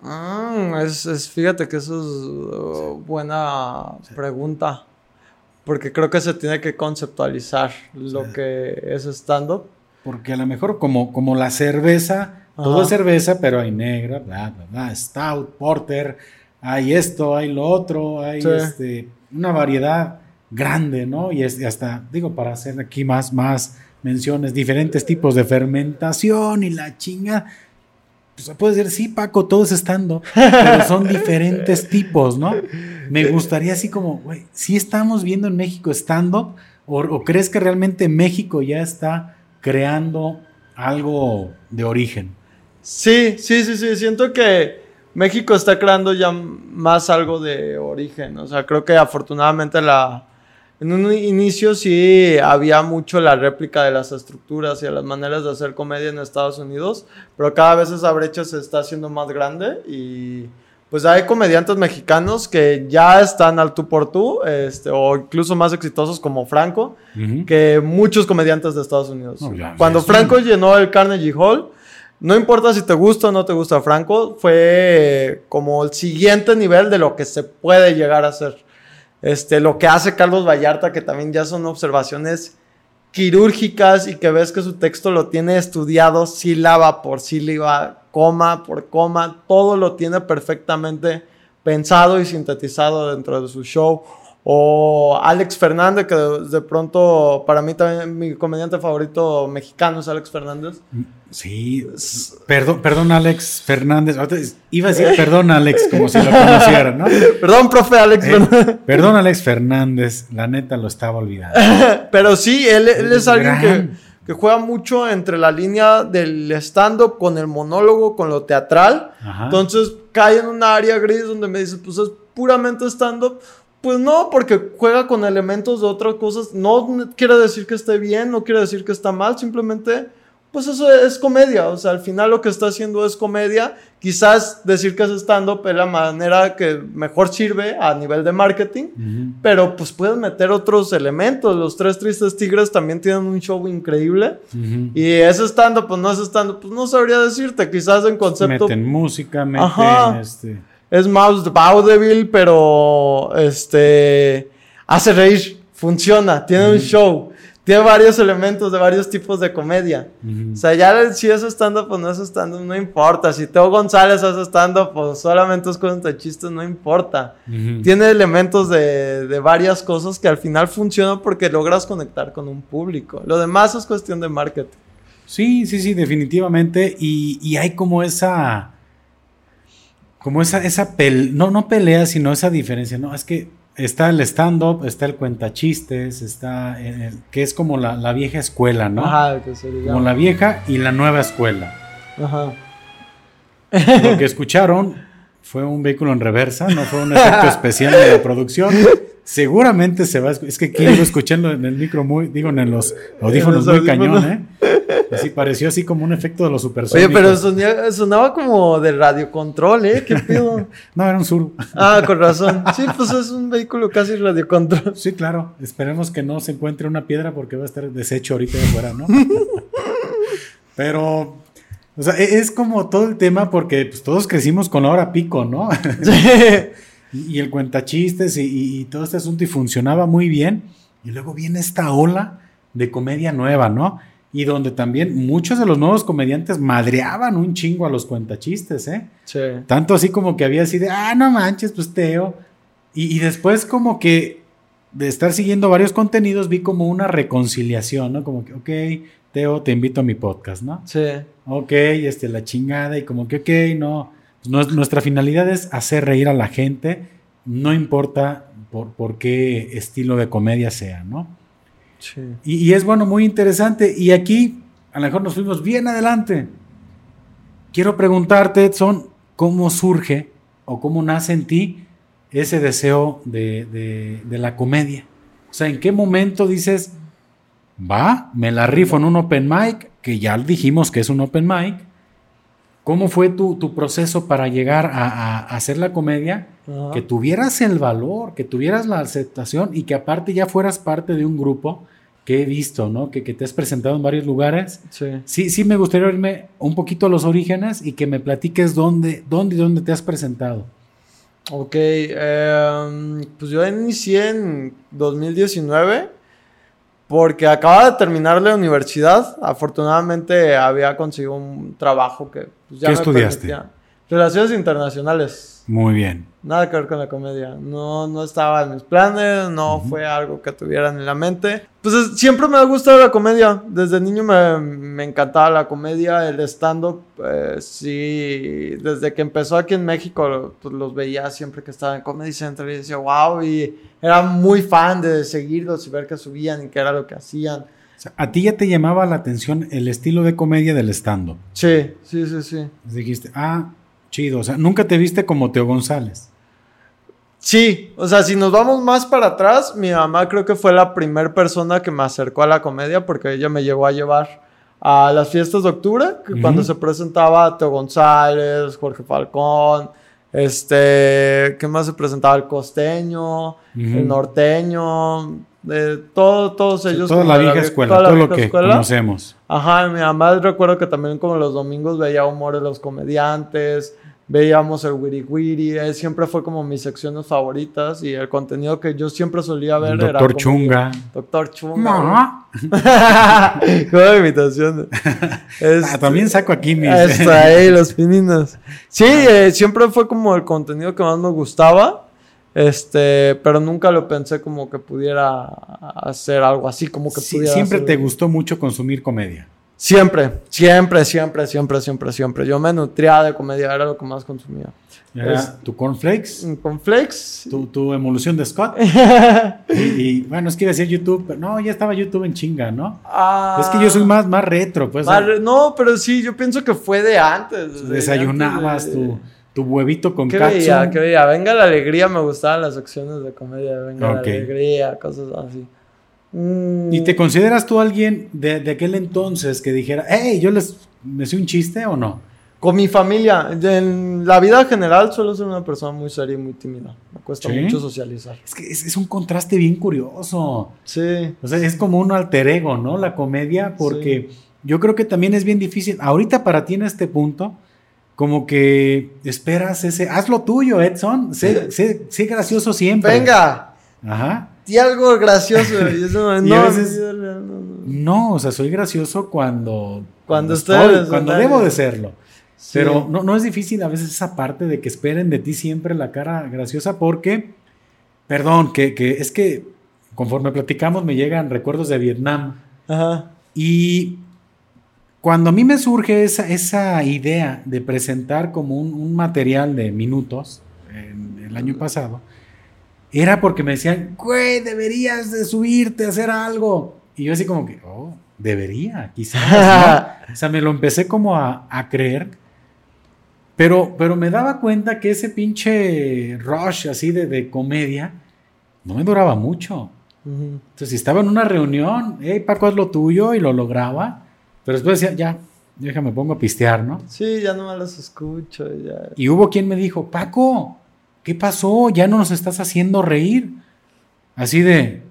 Mm, es, fíjate que eso es uh, buena pregunta. Porque creo que se tiene que conceptualizar lo que es stand-up. Porque a lo mejor como, como la cerveza, todo es cerveza, pero hay negra, bla, bla, bla, stout, porter, hay esto, hay lo otro, hay este, una variedad grande, ¿no? Y es, hasta, digo, para hacer aquí más, más menciones, diferentes tipos de fermentación y la chinga pues puede ser, sí, Paco, todo es estando, pero son diferentes tipos, ¿no? Me gustaría así como, güey, ¿sí estamos viendo en México estando? O, crees que realmente México ya está creando algo de origen? Sí, sí, sí, sí, siento que México está creando ya más algo de origen, o sea, creo que afortunadamente la en un inicio sí había mucho la réplica de las estructuras y de las maneras de hacer comedia en Estados Unidos, pero cada vez esa brecha se está haciendo más grande y pues hay comediantes mexicanos que ya están al tú por tú, este, o incluso más exitosos como Franco, que muchos comediantes de Estados Unidos. Cuando Franco llenó el Carnegie Hall, no importa si te gusta o no te gusta Franco, fue como el siguiente nivel de lo que se puede llegar a hacer. Este, lo que hace Carlos Vallarta, que también ya son observaciones quirúrgicas y que ves que su texto lo tiene estudiado sílaba por sílaba, coma por coma, todo lo tiene perfectamente pensado y sintetizado dentro de su show. O Alex Fernández, que de, pronto para mí también mi comediante favorito mexicano es Alex Fernández. Sí, perdón, perdón Alex Fernández. Iba a decir perdón Alex, como si lo conociera, ¿no? perdón, profe Alex eh, Fernández. Perdón Alex Fernández, la neta lo estaba olvidando. Pero sí, él, es alguien que, que, juega mucho entre la línea del stand-up con el monólogo, con lo teatral. Entonces cae en un área gris donde me dice, pues es puramente stand-up pues no, porque juega con elementos de otras cosas. No quiere decir que esté bien, no quiere decir que está mal, simplemente, pues eso es comedia. O sea, al final lo que está haciendo es comedia. Quizás decir que es stand-up es la manera que mejor sirve a nivel de marketing, pero pues pueden meter otros elementos. Los Tres Tristes Tigres también tienen un show increíble. Y ese stand-up, pues no es stand-up, pues no sabría decirte. Quizás en concepto. Meten música, meten este es más vaudeville, pero este hace reír, funciona, tiene un show, tiene varios elementos de varios tipos de comedia. O sea, ya si es stand-up pues no es stand-up, no importa. Si Teo González hace stand-up pues solamente es de chistes, no importa. Tiene elementos de, de, varias cosas que al final funcionan porque logras conectar con un público. Lo demás es cuestión de marketing. Sí, sí, sí, definitivamente. Y, y hay como esa como esa, esa no, no pelea, sino esa diferencia, ¿no? Es que está el stand-up, está el cuentachistes, está el, que es como la, vieja escuela, ¿no? Ajá, que Como la vieja y la nueva escuela. Ajá. Lo que escucharon fue un vehículo en reversa, no fue un efecto especial de la producción. Seguramente se va a Es que quiero escuchando en el micro muy, digo, en los audífonos muy cañón, ¿eh? Así pareció así como un efecto de los supersónicos. Oye, pero sonaba, como de radiocontrol, ¿eh? ¿Qué pido? no, era un sur. Ah, con razón. Sí, pues es un vehículo casi radiocontrol. Sí, claro. Esperemos que no se encuentre una piedra porque va a estar deshecho ahorita de afuera, ¿no? pero o sea, e-, es como todo el tema porque pues, todos crecimos con la hora pico, ¿no? y, el cuentachistes y, y, todo este asunto y funcionaba muy bien. Y luego viene esta ola de comedia nueva, ¿no? Y donde también muchos de los nuevos comediantes madreaban un chingo a los cuentachistes, ¿eh? Sí. Tanto así como que había así de, ah, no manches, pues Teo. Y, y después como que de estar siguiendo varios contenidos vi como una reconciliación, ¿no? Como que, ok, Teo, te invito a mi podcast, ¿no? Sí. Ok, este, la chingada y como que, ok, no. Nuestra finalidad es hacer reír a la gente, no importa por, por qué estilo de comedia sea, ¿no? Y, es bueno, muy interesante. Y aquí, a lo mejor nos fuimos bien adelante. Quiero preguntarte, Edson, ¿cómo surge o cómo nace en ti ese deseo de, de, de la comedia? O sea, ¿en qué momento dices, Va, me la rifo en un open mic, que ya dijimos que es un open mic. ¿Cómo fue tu, proceso para llegar a, hacer la comedia? Que tuvieras el valor, que tuvieras la aceptación y que aparte ya fueras parte de un grupo que he visto, ¿no? Que, que, te has presentado en varios lugares. Sí. sí. Sí, me gustaría irme un poquito a los orígenes y que me platiques dónde, dónde y dónde te has presentado. Ok, em, pues yo inicié en 2019 porque acababa de terminar la universidad. Afortunadamente había conseguido un trabajo que pues, ya ¿Qué estudiaste? Relaciones internacionales. Muy bien. Nada que ver con la comedia. No, no estaba en mis planes, no fue algo que tuvieran en la mente. Pues siempre me ha gustado la comedia. Desde niño me, me encantaba la comedia, el stand-up. Eh, sí, desde que empezó aquí en México, pues los veía siempre que estaba en Comedy Central y decía, wow, y era muy fan de seguirlos y ver qué subían y qué era lo que hacían. a ti ya te llamaba la atención el estilo de comedia del stand-up. Sí, sí, sí, sí. Dijiste, ah, Chido, o sea, nunca te viste como Teo González. Sí, o sea, si nos vamos más para atrás, mi mamá creo que fue la primera persona que me acercó a la comedia porque ella me llegó a llevar a las fiestas de octubre, cuando se presentaba Teo González, Jorge Falcón, este, ¿qué más se presentaba? El costeño, el norteño, de todo, todos ellos. toda la vieja escuela, todo lo que conocemos. Ajá, mi mamá recuerdo que también como los domingos veía humor de los comediantes, veíamos el Wiri Wiri, siempre fue como mis secciones favoritas y el contenido que yo siempre solía ver era Doctor Chunga. Doctor Chunga. Como imitación. Ah, también saco aquí mis... Está ahí, los pininos. Sí, eh, siempre fue como el contenido que más me gustaba. Este, pero nunca lo pensé como que pudiera hacer algo así, como que pudiera Siempre te gustó mucho consumir comedia. Siempre, siempre, siempre, siempre, siempre, siempre. Yo me nutría de comedia, era lo que más consumía. ¿Tu cornflakes? Cornflakes. ¿Tu, tu evolución de Scott. y, bueno, es que iba a decir YouTube, pero no, ya estaba YouTube en chinga, ¿no? Ah. es que yo soy más, más retro, pues. no, pero sí, yo pienso que fue de antes. Desayunabas tu, tu, huevito con ¿Qué veía? ¿Qué veía? Venga la alegría, me gustaban las secciones de comedia. Venga la alegría, cosas así. Mm. ¿Y te consideras tú alguien de, aquel entonces que dijera, hey, yo les, me hice un chiste o no? Con mi familia, en la vida general suelo ser una persona muy seria y muy tímida. Me cuesta mucho socializar. Es que es, un contraste bien curioso. Sí. O sea, es como un alter ego, ¿no? La comedia, porque yo creo que también es bien difícil. Ahorita para ti en este punto, como que esperas ese, haz lo tuyo, Edson. Sé, sé gracioso siempre. Venga. Ajá y algo gracioso. no, no, o sea, soy gracioso cuando. Cuando, estoy, cuando debo de serlo. Pero no, no es difícil a veces esa parte de que esperen de ti siempre la cara graciosa porque, perdón, que, que es que conforme platicamos me llegan recuerdos de Vietnam. Ajá. Y cuando a mí me surge esa, esa idea de presentar como un, un material de minutos en el año pasado, era porque me decían, güey, deberías de subirte a hacer algo. Y yo así como que, oh, debería, quizás. O sea, me lo empecé como a, creer. Pero, pero me daba cuenta que ese pinche rush así de, de comedia no me duraba mucho. Entonces, si estaba en una reunión, hey, Paco, haz lo tuyo y lo lograba. Pero después decía, ya, déjame pongo a pistear, ¿no? Sí, ya no me los escucho. Ya. Y hubo quien me dijo, Paco, ¿qué pasó? Ya no nos estás haciendo reír. Así de,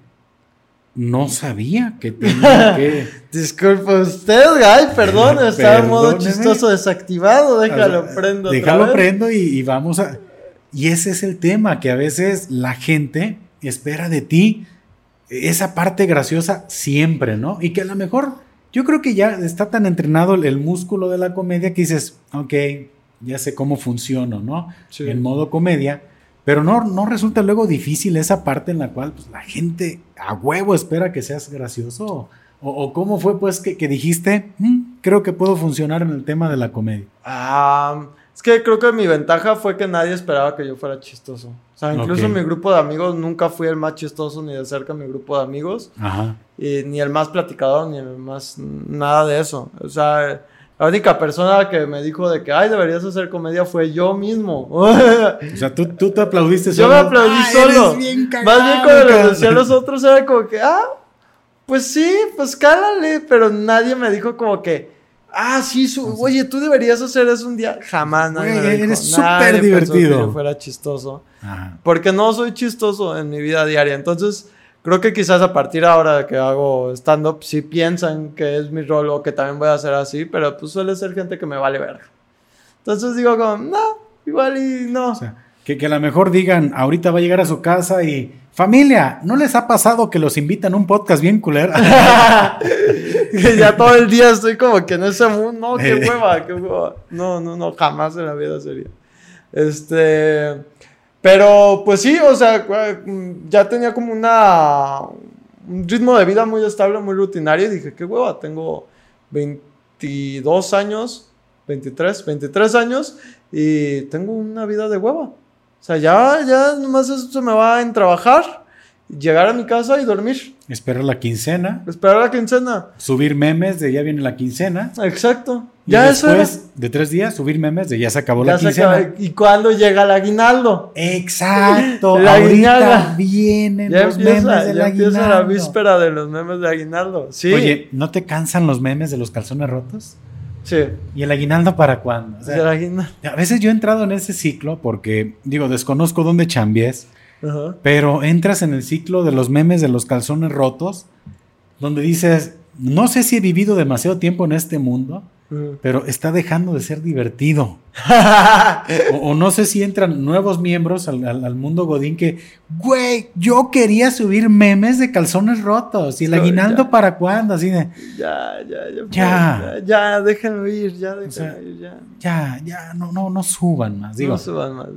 no sabía que tenía que. Disculpa usted, Guy, perdón, está en modo chistoso desactivado, déjalo prendo. Déjalo prendo y, vamos a. Y ese es el tema, que a veces la gente espera de ti esa parte graciosa siempre, ¿no? Y que a lo mejor yo creo que ya está tan entrenado el músculo de la comedia que dices, ok, ya sé cómo funciona, ¿no? En modo comedia. Pero no, no resulta luego difícil esa parte en la cual pues, la gente a huevo espera que seas gracioso. ¿O, cómo fue pues que, dijiste, mm, creo que puedo funcionar en el tema de la comedia? Ah, es que creo que mi ventaja fue que nadie esperaba que yo fuera chistoso. O sea, incluso en mi grupo de amigos nunca fui el más chistoso ni de cerca en mi grupo de amigos. Ajá. Y, ni el más platicador, ni el más... Nada de eso. O sea la única persona que me dijo de que, ay, deberías hacer comedia fue yo mismo. o sea, tú, tú te aplaudiste solo. Yo me aplaudí solo. Más bien cuando lo decían los otros era como que, ah, pues sí, pues cálale. Pero nadie me dijo como que, ah, sí, oye, tú deberías hacer eso un día. Jamás nadie Eres súper divertido. Que yo fuera chistoso. Porque no soy chistoso en mi vida diaria. Entonces, creo que quizás a partir ahora de que hago stand-up, sí piensan que es mi rol o que también voy a hacer así, pero pues suele ser gente que me vale ver. Entonces digo como, no, igual y no. que, que a lo mejor digan, ahorita va a llegar a su casa y Familia, ¿no les ha pasado que los invitan a un podcast bien culero? que ya todo el día estoy como que en ese mundo, no, qué eh. hueva, qué hueva. No, no, no, jamás en la vida sería. Este, pero pues sí, o sea, ya tenía como una, un ritmo de vida muy estable, muy rutinario y dije, qué hueva, tengo 22 años, 23, 23 años y tengo una vida de hueva. O sea, ya, ya nomás eso me va en trabajar, llegar a mi casa y dormir. Esperar la quincena. Esperar la quincena. Subir memes de ya viene la quincena. Exacto. Y ya después de tres días, subir memes de ya se acabó la quincena. ¿Y cuándo llega el aguinaldo? Exacto. la Ahorita vienen los memes del ya aguinaldo. Empieza la víspera de los memes de aguinaldo. Sí. Oye, ¿no te cansan los memes de los calzones rotos? Sí. ¿Y el aguinaldo para cuándo? A veces yo he entrado en ese ciclo porque, digo, desconozco dónde chambies, pero entras en el ciclo de los memes de los calzones rotos, donde dices, no sé si he vivido demasiado tiempo en este mundo, pero está dejando de ser divertido. o, no sé si entran nuevos miembros al, mundo Godín que, güey, yo quería subir memes de calzones rotos. ¿Y el aguinaldo para cuándo? Así de. Ya, ya, ya. Ya, ya, déjenlo ir, ya, déjenlo ir, ya. Ya, ya, no, no, no suban más. Digo, no suban más.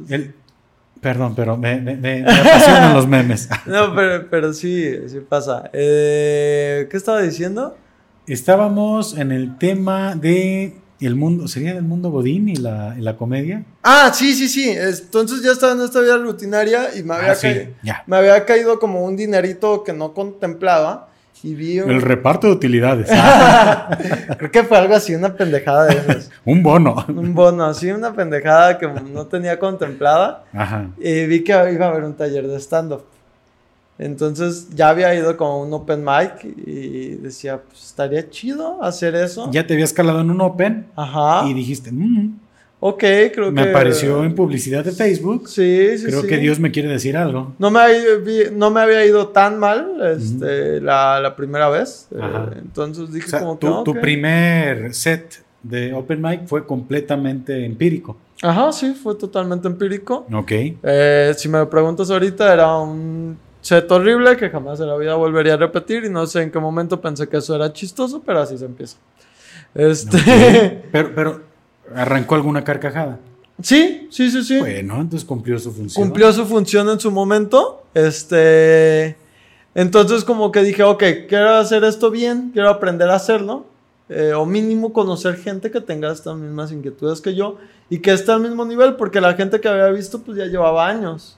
Perdón, pero me, me, apasionan los memes. no, pero, pero sí, sí pasa. Eh, ¿Qué estaba diciendo? Estábamos en el tema de el mundo, ¿sería el mundo Godín y la, la, comedia? Ah, sí, sí, sí. Entonces ya estaba en esta vida rutinaria y me había, ah, caído, me había caído como un dinerito que no contemplaba. Y vi El reparto de utilidades. Creo que fue algo así, una pendejada de esas. un bono. Un bono, así, una pendejada que no tenía contemplada. Ajá. Y vi que iba a haber un taller de stand-up. Entonces ya había ido como un open mic y decía, pues estaría chido hacer eso. Ya te había escalado en un open. Ajá. Y dijiste, mm, ok, creo que... Me apareció en publicidad de Facebook. Sí, sí, Creo que Dios me quiere decir algo. No me, no me había ido tan mal este, la, primera vez. Eh, Ajá. entonces dije como que... Tu, tu primer set de open mic fue completamente empírico. Ajá, sí, fue totalmente empírico. Ok. Eh, si me preguntas ahorita, era un set horrible que jamás en la vida volvería a repetir y no sé en qué momento pensé que eso era chistoso, pero así se empieza. Este... Pero, pero, ¿arrancó alguna carcajada? Sí, sí, sí, sí. Bueno, entonces cumplió su función. Cumplió su función en su momento. Este... Entonces como que dije, ok, quiero hacer esto bien, quiero aprender a hacerlo. Eh, o mínimo conocer gente que tenga estas mismas inquietudes que yo y que esté al mismo nivel, porque la gente que había visto pues ya llevaba años.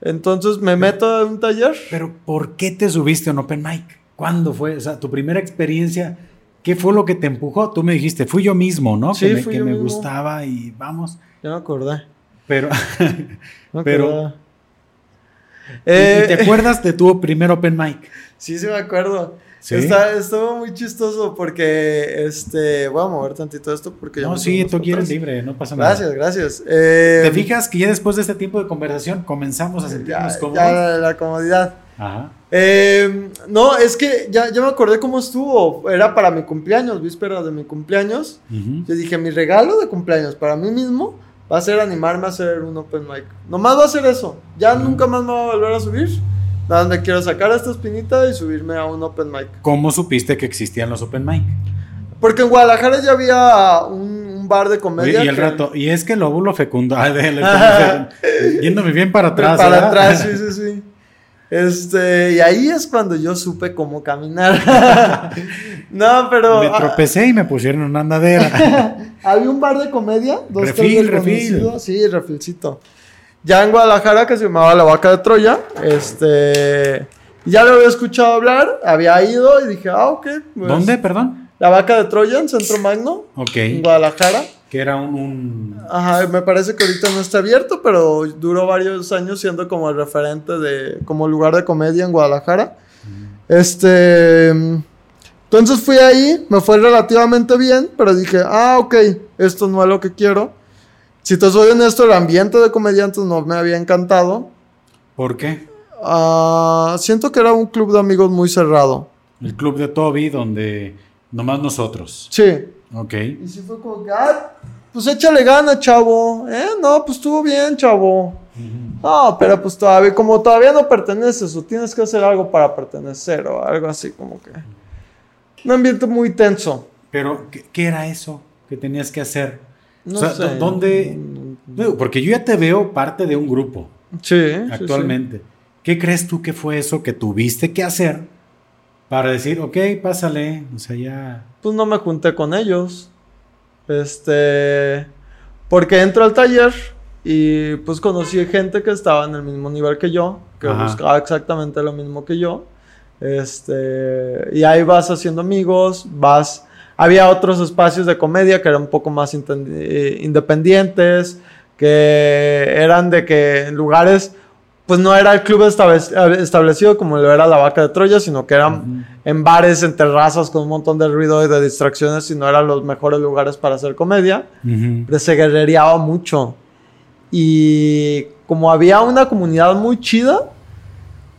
Entonces me meto a un taller. Pero ¿por qué te subiste a un open mic? ¿Cuándo fue? O sea, tu primera experiencia, ¿qué fue lo que te empujó? Tú me dijiste, fui yo mismo, ¿no? Sí, que me, fui que me gustaba y vamos. Ya me acordé. Pero, pero. Eh, ¿Y te acuerdas de tu primer open mic? Sí, sí me acuerdo. Está, estuvo muy chistoso porque, este, voy a mover tantito esto porque ya No, sí, tú quieres libre, no pasa nada. Gracias, gracias. ¿Te eh, fijas que ya después de este tiempo de conversación comenzamos a sentirnos cómodos? Ya, la comodidad. Ajá. Eh, no, es que ya, ya me acordé cómo estuvo. Era para mi cumpleaños, víspera de mi cumpleaños. Yo dije, mi regalo de cumpleaños para mí mismo va a ser animarme a hacer un open mic. Nomás va a ser eso. Ya nunca más me va a volver a subir donde quiero sacar esta espinita y subirme a un open mic. ¿Cómo supiste que existían los open mic? Porque en Guadalajara ya había un, bar de comedia. Y, el rato, y es que el óvulo fecundo. yéndome bien para atrás. Para atrás, sí, sí, sí. Este, y ahí es cuando yo supe cómo caminar. no, pero. Me tropecé y me pusieron una andadera. Había un bar de comedia, dos refil, refil. Sí, refilcito ya en Guadalajara que se llamaba La Vaca de Troya. Este. Ya lo había escuchado hablar, había ido y dije, ah, ok. Pues, ¿Dónde, perdón? La Vaca de Troya en Centro Magno. Ok. En Guadalajara. Que era un, Ajá, me parece que ahorita no está abierto, pero duró varios años siendo como el referente de. como lugar de comedia en Guadalajara. Este. Entonces fui ahí, me fue relativamente bien, pero dije, ah, ok, esto no es lo que quiero. Si te soy honesto, el ambiente de comediantes no me había encantado. ¿Por qué? Ah, siento que era un club de amigos muy cerrado. El club de Toby, donde nomás nosotros. Sí. Ok. Y sí fue como que, ah, pues échale gana, chavo. ¿Eh? No, pues estuvo bien, chavo. No, pero pues todavía, como todavía no perteneces o tienes que hacer algo para pertenecer o algo así como que... Un ambiente muy tenso. Pero, ¿qué, era eso que tenías que hacer? No sé. ¿Dónde? Porque yo ya te veo parte de un grupo. Sí. Actualmente. ¿Qué crees tú que fue eso que tuviste que hacer para decir, ok, pásale? O sea, ya. Pues no me junté con ellos. Este. Porque entro al taller y pues conocí gente que estaba en el mismo nivel que yo, que buscaba exactamente lo mismo que yo. Este, y ahí vas haciendo amigos, vas... Había otros espacios de comedia que eran un poco más eh, independientes, que eran de que en lugares, pues no era el club establecido como lo era la vaca de Troya, sino que eran en bares, en terrazas con un montón de ruido y de distracciones y no eran los mejores lugares para hacer comedia. Pero se guerrereaba mucho. Y como había una comunidad muy chida,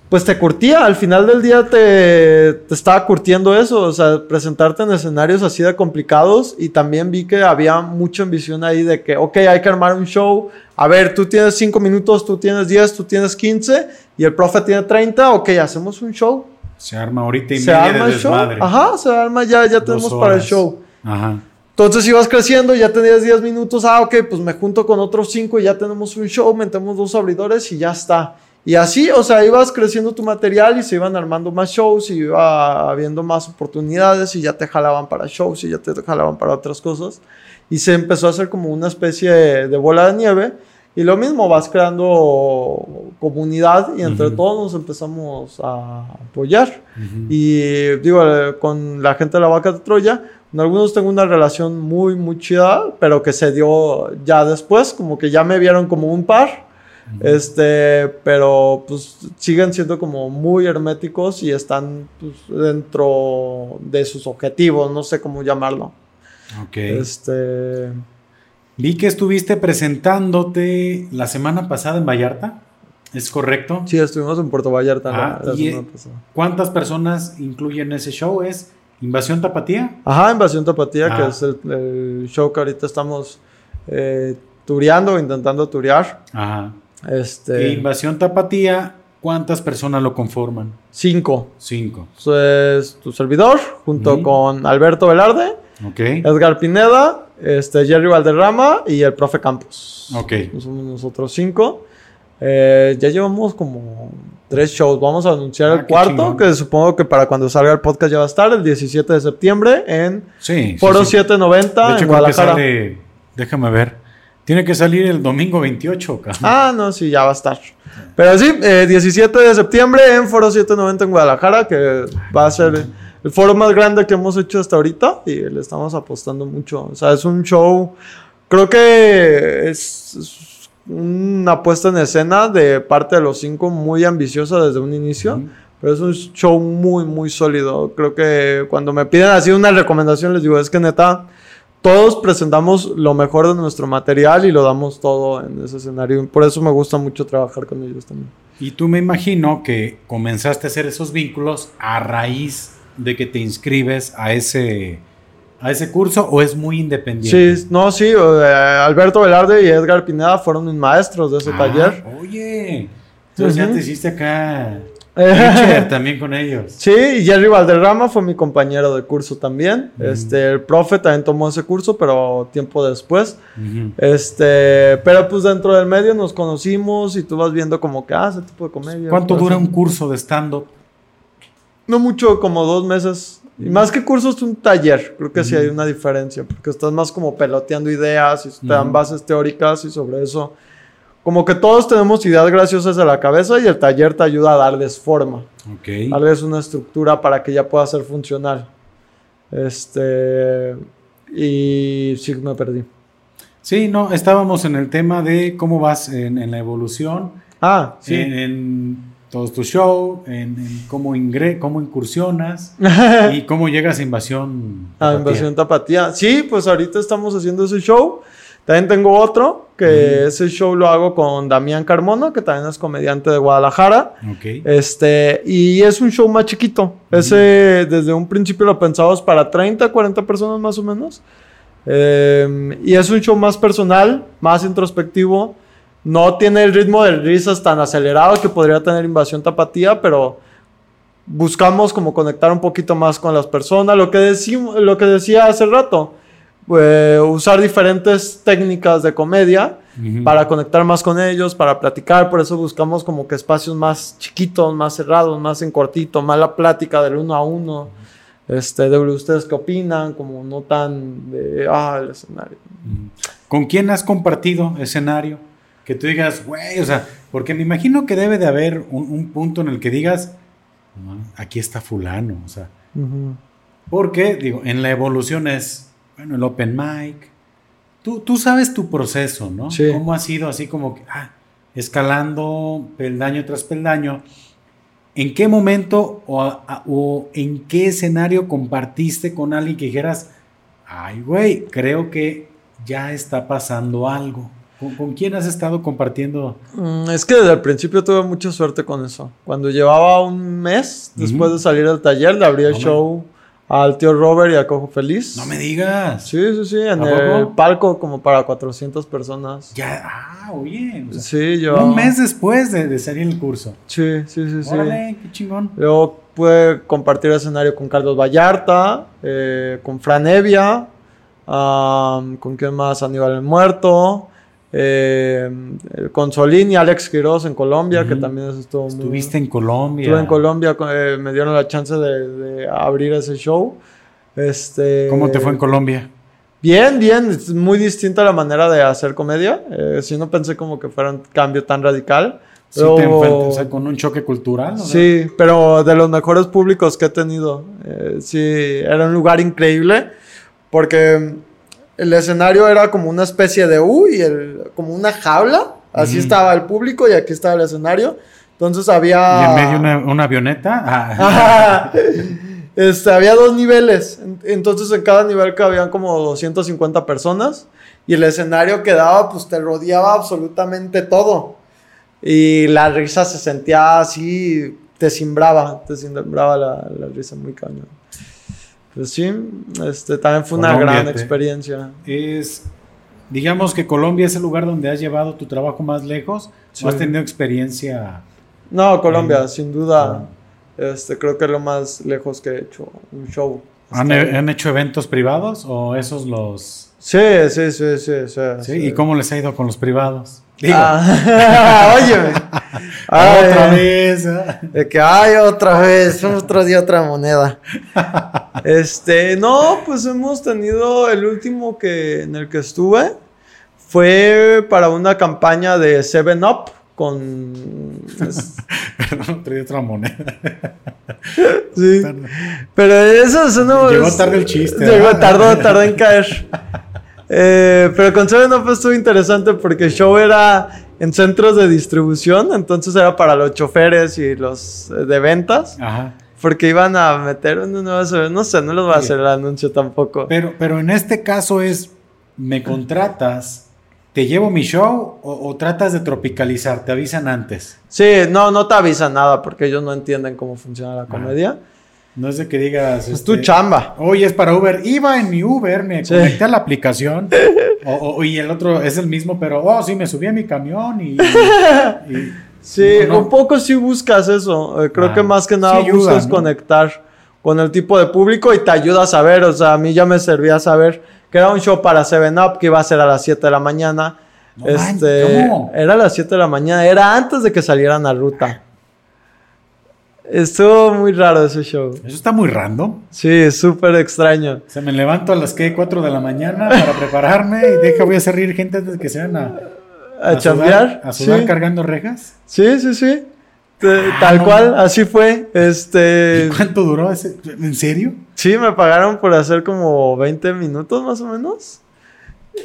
pues te curtía, al final del día te, te, estaba curtiendo eso, o sea, presentarte en escenarios así de complicados y también vi que había mucha ambición ahí de que, ok, hay que armar un show, a ver, tú tienes 5 minutos, tú tienes 10, tú tienes 15 y el profe tiene 30, ok, hacemos un show. Se arma ahorita y se arma el show. Ajá, se arma, ya, ya tenemos para el show. Ajá. Entonces ibas creciendo, ya tenías 10 minutos, ah, ok, pues me junto con otros 5 y ya tenemos un show, metemos dos abridores y ya está. Y así, o sea, ibas creciendo tu material y se iban armando más shows y iba habiendo más oportunidades y ya te jalaban para shows y ya te jalaban para otras cosas. Y se empezó a hacer como una especie de, bola de nieve. Y lo mismo, vas creando comunidad y entre todos nos empezamos a apoyar. Y digo, con la gente de la vaca de Troya, con algunos tengo una relación muy, muy chida, pero que se dio ya después, como que ya me vieron como un par este, pero pues siguen siendo como muy herméticos y están pues, dentro de sus objetivos, no sé cómo llamarlo. Ok. Este. Vi que estuviste presentándote la semana pasada en Vallarta. ¿Es correcto? Sí, estuvimos en Puerto Vallarta la, ah, semana pasada. ¿Cuántas personas incluyen ese show? ¿Es Invasión Tapatía? Ajá, Invasión Tapatía, que ah. es el, show que ahorita estamos eh, tureando, intentando turear. Ajá. Este, Invasión Tapatía, ¿cuántas personas lo conforman? Cinco. Cinco. es tu servidor, junto con Alberto Velarde, Edgar Pineda, este, Jerry Valderrama y el profe Campos. Ok. Somos nosotros cinco. Eh, ya llevamos como tres shows. Vamos a anunciar el ah, cuarto, que supongo que para cuando salga el podcast ya va a estar, el 17 de septiembre en Foro 790 en Guadalajara. déjame ver. Tiene que salir el domingo 28, cabrón. Ah, no, sí, ya va a estar. Pero sí, 17 eh, de septiembre en Foro 790 en Guadalajara, que va a ser el foro más grande que hemos hecho hasta ahorita y le estamos apostando mucho. O sea, es un show, creo que es, una puesta en escena de parte de los cinco muy ambiciosa desde un inicio. Pero es un show muy, muy sólido. Creo que cuando me piden así una recomendación, les digo, es que neta, todos presentamos lo mejor de nuestro material y lo damos todo en ese escenario. Por eso me gusta mucho trabajar con ellos también. Y tú me imagino que comenzaste a hacer esos vínculos a raíz de que te inscribes a ese, a ese curso o es muy independiente. Sí, no, sí. Eh, Alberto Velarde y Edgar Pineda fueron mis maestros de ese ah, taller. Oye, entonces ya te hiciste acá también con ellos. Sí, y Jerry Valderrama fue mi compañero de curso también. Este, el profe también tomó ese curso, pero tiempo después. Este, pero pues dentro del medio nos conocimos y tú vas viendo como que, ah, ese tipo de comedia. ¿Cuánto dura un curso de stand-up? No mucho, como dos meses. Y más que curso es un taller. Creo que sí hay una diferencia, porque estás más como peloteando ideas y te dan bases teóricas y sobre eso como que todos tenemos ideas graciosas de la cabeza y el taller te ayuda a darles forma. Ok. Darles una estructura para que ya pueda ser funcional. Este. Y sí, me perdí. Sí, no, estábamos en el tema de cómo vas en, la evolución. Ah, sí. En, todos tus shows, en, cómo, ingre, cómo incursionas y cómo llegas a Invasión Tapatía. A Invasión Tapatía. Sí, pues ahorita estamos haciendo ese show. También tengo otro, que ese show lo hago con Damián Carmona, que también es comediante de Guadalajara. Este, y es un show más chiquito. Ese, desde un principio lo pensamos para 30, 40 personas más o menos. Em, y es un show más personal, más introspectivo. No tiene el ritmo de risas tan acelerado que podría tener Invasión Tapatía, pero buscamos como conectar un poquito más con las personas. Lo que, lo que decía hace rato, eh, usar diferentes técnicas de comedia para conectar más con ellos, para platicar. Por eso buscamos como que espacios más chiquitos, más cerrados, más en cortito, más la plática del uno a uno. Este, de ustedes qué opinan, como no tan de, ah, el escenario. ¿Con quién has compartido escenario? Que tú digas, güey, o sea, porque me imagino que debe de haber un, punto en el que digas, aquí está fulano, o sea. Porque, digo, en la evolución es, bueno, el open mic. Tú, tú sabes tu proceso, ¿no? Sí. Cómo ha sido así como que, ah, escalando peldaño tras peldaño. ¿En qué momento o, en qué escenario compartiste con alguien que dijeras, ay, güey, creo que ya está pasando algo? ¿Con, quién has estado compartiendo? Mm, es que desde el principio tuve mucha suerte con eso. Cuando llevaba un mes después de salir del taller, le abrí el show al tío Robert y a Cojo Feliz. No me digas. Sí, sí, sí, en el palco como para 400 personas. Ya, ah, oye. sí, yo. Un mes después de, salir el curso. Sí, sí, sí, Órale, qué chingón. Luego pude compartir escenario con Carlos Vallarta, eh, con Fran Evia, con quién más, Aníbal el Muerto. Eh, con Solín y Alex Quiroz en Colombia, que también estuvo Estuviste en Colombia. Estuve en Colombia, eh, me dieron la chance de, abrir ese show. Este, ¿Cómo te fue en Colombia? Bien, bien, es muy distinta la manera de hacer comedia. Eh, si no pensé como que fuera un cambio tan radical. Sí, te o sea, con un choque cultural. Sí, pero de los mejores públicos que he tenido. Eh, sí, era un lugar increíble porque el escenario era como una especie de U y el, como una jaula. Así estaba el público y aquí estaba el escenario. Entonces había. ¿Y en medio una, una avioneta? Ah. este, había dos niveles. Entonces en cada nivel cabían como 250 personas. Y el escenario que daba, pues te rodeaba absolutamente todo. Y la risa se sentía así, te simbraba, te simbraba la, la risa muy cañón. Pues sí, este, también fue una gran experiencia. Es, digamos que Colombia es el lugar donde has llevado tu trabajo más lejos. ¿O has tenido experiencia? No, Colombia, sin duda. Este, creo que es lo más lejos que he hecho un show. ¿Han, ¿Han, hecho eventos privados o esos los...? Sí, sí, sí, sí. sí, ¿Y cómo les ha ido con los privados? Ah, óyeme. otra vez. ¿eh? De que, ay, otra vez, otro día otra moneda. Este, no, pues hemos tenido el último que en el que estuve fue para una campaña de Seven Up con. Perdón, traí otra moneda. sí. Pero eso, eso no. Llegó tarde el chiste. Llegó, tardó, tardó en caer. Eh, pero con Seven Up estuvo interesante porque el show era en centros de distribución, entonces era para los choferes y los eh, de ventas. Ajá. Porque iban a meter un nuevo no sé, no les voy a hacer el anuncio tampoco. Pero, pero en este caso es, me contratas, te llevo mi show o, tratas de tropicalizar, te avisan antes. Sí, no, no te avisan nada porque ellos no entienden cómo funciona la comedia. No es de que digas. Es tu este, chamba. Oye, es para Uber. Iba en mi Uber, me conecté a la aplicación. o, y el otro es el mismo, pero, oh, sí, me subí a mi camión y. sí, un poco sí buscas eso. Eh, creo que ah, más que nada buscas conectar con el tipo de público y te ayuda a saber. O sea, a mí ya me servía saber que era un show para Seven Up que iba a ser a las 7 de la mañana. este, Era a las 7 de la mañana, era antes de que salieran a ruta. Estuvo muy raro ese show. Eso está muy random. Sí, súper extraño. Se me levanto a las que 4 de la mañana para prepararme y deja, voy a hacer reír gente antes de que se van a. A, a chambear. a sudar cargando rejas. Sí, sí, sí. Ah, tal cual, así fue. Este. ¿Y cuánto duró ese? ¿En serio? Sí, me pagaron por hacer como 20 minutos más o menos.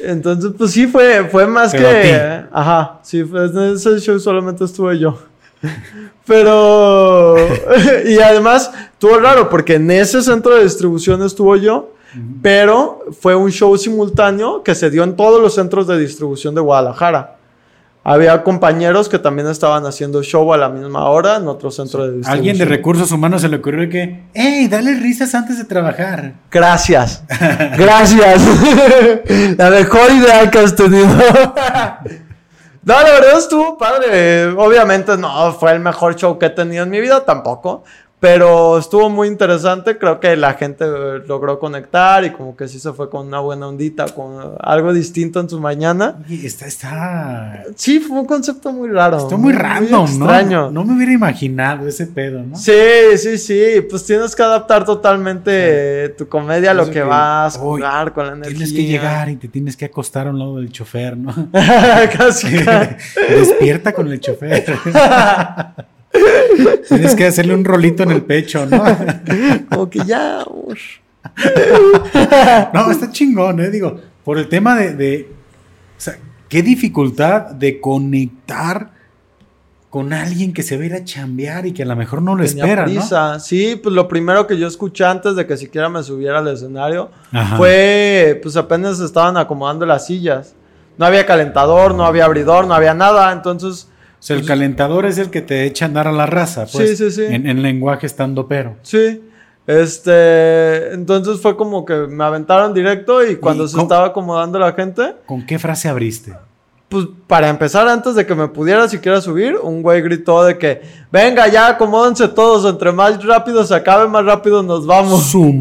Entonces, pues sí, fue, fue más que. Ajá, sí, en ese show solamente estuve yo. Pero. y además, estuvo raro porque en ese centro de distribución estuvo yo. pero fue un show simultáneo que se dio en todos los centros de distribución de Guadalajara. Había compañeros que también estaban haciendo show a la misma hora en otro centro de distribución. Alguien de recursos humanos se le ocurrió que, ¡Ey, dale risas antes de trabajar! Gracias. Gracias. la mejor idea que has tenido. No, la verdad estuvo padre. Obviamente no fue el mejor show que he tenido en mi vida, tampoco. Pero estuvo muy interesante, creo que la gente logró conectar y como que sí se fue con una buena ondita, con algo distinto en su mañana. Y está, está... Sí, fue un concepto muy raro. Está muy, random, extraño. ¿no? No me hubiera imaginado ese pedo, ¿no? Sí, sí, sí, pues tienes que adaptar totalmente tu comedia a lo que, vas a jugar con la energía. Tienes que llegar y te tienes que acostar a un lado del chofer, ¿no? Casi. Despierta con el chofer. Tienes que hacerle un rolito en el pecho, ¿no? Como que ya. no, está chingón, ¿eh? Digo, por el tema de, o sea, qué dificultad de conectar con alguien que se va a ir a chambear y que a lo mejor no lo espera, ¿no? Sí, pues lo primero que yo escuché antes de que siquiera me subiera al escenario fue, pues apenas estaban acomodando las sillas. No había calentador, no había abridor, no había nada, entonces sea, el calentador es el que te echa a andar a la raza, pues. Sí, sí, sí. En, lenguaje estando pero. Sí. Este, entonces fue como que me aventaron directo y cuando se estaba acomodando la gente. ¿Con qué frase abriste? Pues para empezar, antes de que me pudiera siquiera subir, un güey gritó de que, venga ya, acomódense todos, entre más rápido se acabe, más rápido nos vamos. Su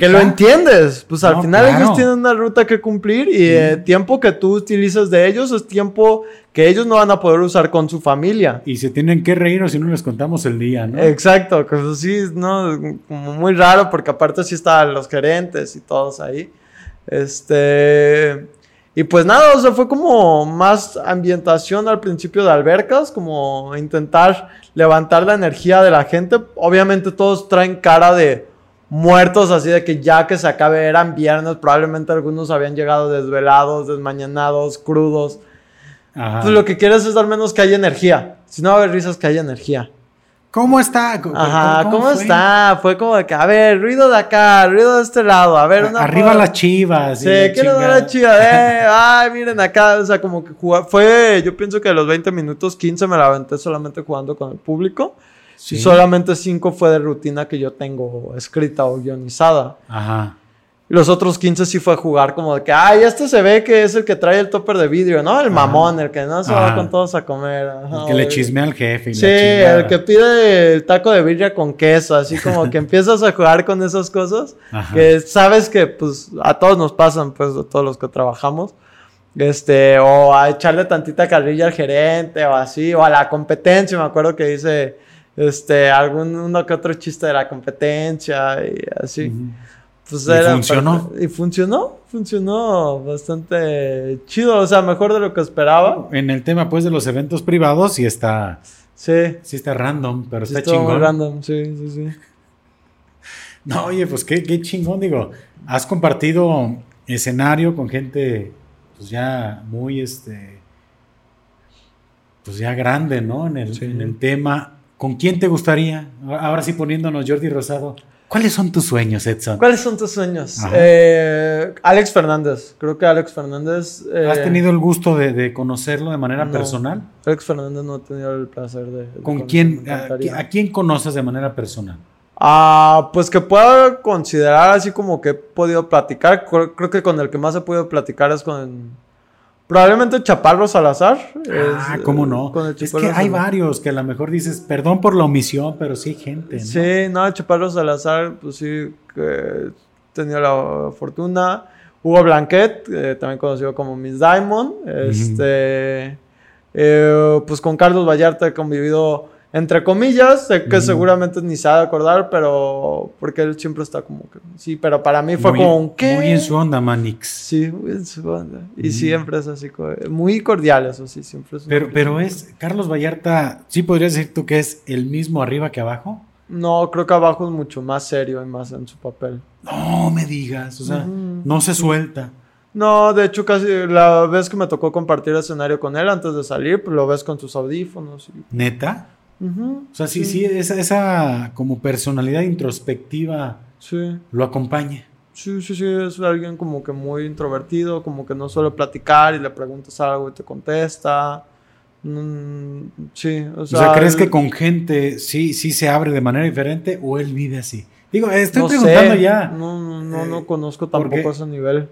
Que lo entiendes, pues al final ellos tienen una ruta que cumplir y el tiempo que tú utilizas de ellos es tiempo que ellos no van a poder usar con su familia. Y se tienen que reír o si no les contamos el día, ¿no? Exacto, que eso sí, ¿no? Como muy raro porque aparte sí están los gerentes y todos ahí. Este... Y pues nada, o sea, fue como más ambientación al principio de albercas, como intentar levantar la energía de la gente. Obviamente todos traen cara de muertos, así de que ya que se acabe eran viernes, probablemente algunos habían llegado desvelados, desmañanados, crudos. Ajá. lo que quieres es al menos que haya energía. Si no va a haber risas, que haya energía. ¿Cómo está? Ajá, ¿cómo, está? Fue como de que, a ver, ruido de acá, ruido de este lado, a ver, una Arriba las chivas. Sí, quiero ver las chivas, eh, ay, miren acá, o sea, como que jugar, fue, yo pienso que a los 20 minutos, 15 me la aventé solamente jugando con el público. Y solamente 5 fue de rutina que yo tengo escrita o guionizada. Ajá. Los otros 15 sí fue jugar como de que, ay, este se ve que es el que trae el topper de vidrio, ¿no? El mamón, el que no se va con todos a comer. el que le chismea al jefe. sí, el que pide el taco de vidrio con queso, así como que empiezas a jugar con esas cosas que sabes que pues a todos nos pasan, pues a todos los que trabajamos. Este, o a echarle tantita carrilla al gerente o así, o a la competencia, me acuerdo que dice, este, algún uno que otro chiste de la competencia y así. Pues ¿Y funcionó? y funcionó, funcionó bastante chido, o sea, mejor de lo que esperaba. En el tema, pues, de los eventos privados, sí está... Sí. Sí está random, pero está chingón. random, sí, sí, sí. No, oye, pues qué, qué chingón, digo. Has compartido escenario con gente, pues ya muy, este... Pues ya grande, ¿no? En el, en el tema. ¿Con quién te gustaría? Ahora sí poniéndonos Jordi Rosado. ¿Cuáles son tus sueños, Edson? ¿Cuáles son tus sueños? Eh, Alex Fernández. Creo que Alex Fernández. Eh, ¿Has tenido el gusto de, conocerlo de manera personal? Alex Fernández no ha tenido el placer de. ¿Con quién? A, quién conoces de manera personal? Ah, pues que pueda considerar así como que he podido platicar. Creo que con el que más he podido platicar es con Probablemente Chaparro Salazar. Ah, cómo no. es que hay varios que a lo mejor dices, perdón por la omisión, pero sí hay gente. ¿no? Sí, no, Chaparro Salazar, pues sí, que tenía la fortuna. Hugo Blanquet, también conocido como Miss Diamond. Este, eh, pues con Carlos Vallarta he convivido entre comillas, sé que seguramente ni se va a acordar, pero porque él siempre está como que, sí, pero para mí fue como un ¿qué? Muy en su onda, Manix. Sí, muy en su onda. Y siempre es así, muy cordial, eso sí, siempre es. Pero, pero es, Carlos Vallarta, ¿sí podrías decir tú que es el mismo arriba que abajo? No, creo que abajo es mucho más serio y más en su papel. No me digas, o sea, no se suelta. No, de hecho, casi la vez que me tocó compartir escenario con él antes de salir, pues lo ves con tus audífonos. ¿Neta? O sea, sí, sí, esa, esa, como personalidad introspectiva lo acompaña. Sí, sí, sí, es alguien como que muy introvertido, como que no suele platicar y le preguntas algo y te contesta. Mm, sí, o sea, ¿crees que con gente sí, sí se abre de manera diferente o él vive así? Digo, estoy preguntando ya. No, no, no, no eh, conozco tampoco ese nivel.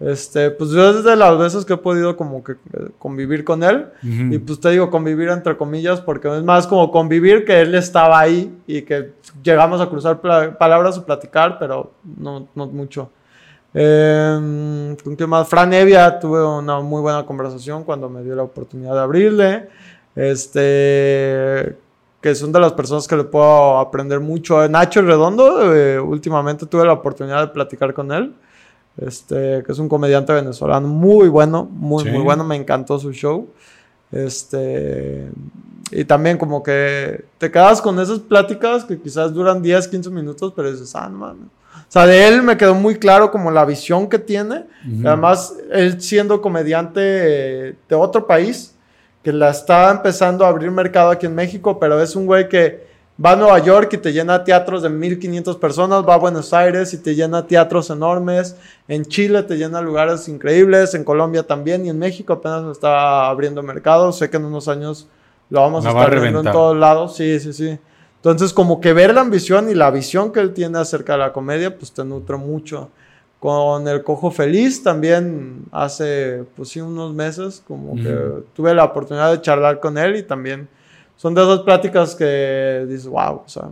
Este, pues yo desde las veces que he podido como que eh, convivir con él, y pues te digo convivir entre comillas, porque es más como convivir que él estaba ahí y que llegamos a cruzar palabras o platicar, pero no, no mucho. Eh, ¿Con qué más? Fran Evia, tuve una muy buena conversación cuando me dio la oportunidad de abrirle. Este, que son de las personas que le puedo aprender mucho. Nacho Redondo, eh, últimamente tuve la oportunidad de platicar con él este, que es un comediante venezolano muy bueno, muy, muy bueno, me encantó su show. Este, y también como que te quedas con esas pláticas que quizás duran 10, 15 minutos, pero dices, ah, no mames. O sea, de él me quedó muy claro como la visión que tiene. Además, él siendo comediante de otro país, que la está empezando a abrir mercado aquí en México, pero es un güey que Va a Nueva York y te llena teatros de 1500 personas, va a Buenos Aires y te llena teatros enormes, en Chile te llena lugares increíbles, en Colombia también y en México apenas está abriendo mercado, sé que en unos años lo vamos a estar viendo en todos lados, sí, sí, sí. Entonces como que ver la ambición y la visión que él tiene acerca de la comedia, pues te nutre mucho. Con el Cojo Feliz también hace, pues sí, unos meses, como que tuve la oportunidad de charlar con él y también son de esas pláticas que dices, wow, o sea,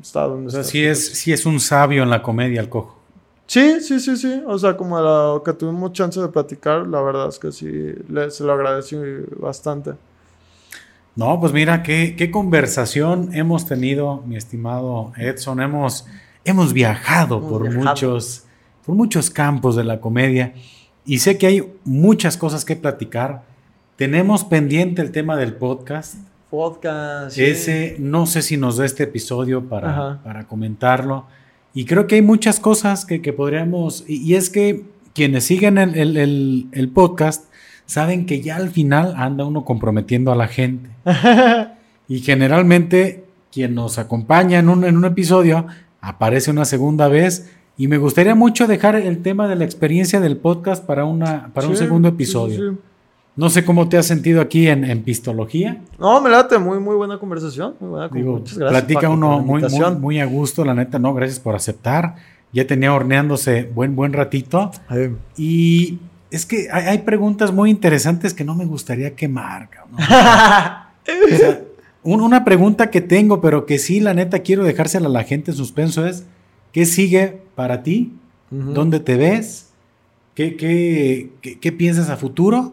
está donde o sea, Sí es, sí es un sabio en la comedia el cojo. Sí, sí, sí, sí. O sea, como lo que tuvimos chance de platicar, la verdad es que sí, le, se lo agradecí bastante. No, pues mira, qué, qué conversación hemos tenido, mi estimado Edson. Hemos, hemos viajado por muchos por muchos campos de la comedia y sé que hay muchas cosas que platicar. Tenemos pendiente el tema del podcast. Podcast. Ese, no sé si nos da este episodio para, para comentarlo. Y creo que hay muchas cosas que, podríamos. Y, es que quienes siguen el, podcast saben que ya al final anda uno comprometiendo a la gente. y generalmente quien nos acompaña en un, en un episodio aparece una segunda vez. Y me gustaría mucho dejar el tema de la experiencia del podcast para, una, para un segundo episodio. No sé cómo te has sentido aquí en, en Pistología. No, me late, muy, muy buena conversación. Muy buena, muchas gracias. Platica uno muy, muy, a gusto, la neta, no, gracias por aceptar. Ya tenía horneándose buen, buen ratito. Y es que hay, preguntas muy interesantes que no me gustaría quemar. una pregunta que tengo, pero que sí, la neta, quiero dejársela a la gente en suspenso es, ¿qué sigue para ti? ¿Dónde te ves? ¿Qué, qué, qué piensas a futuro?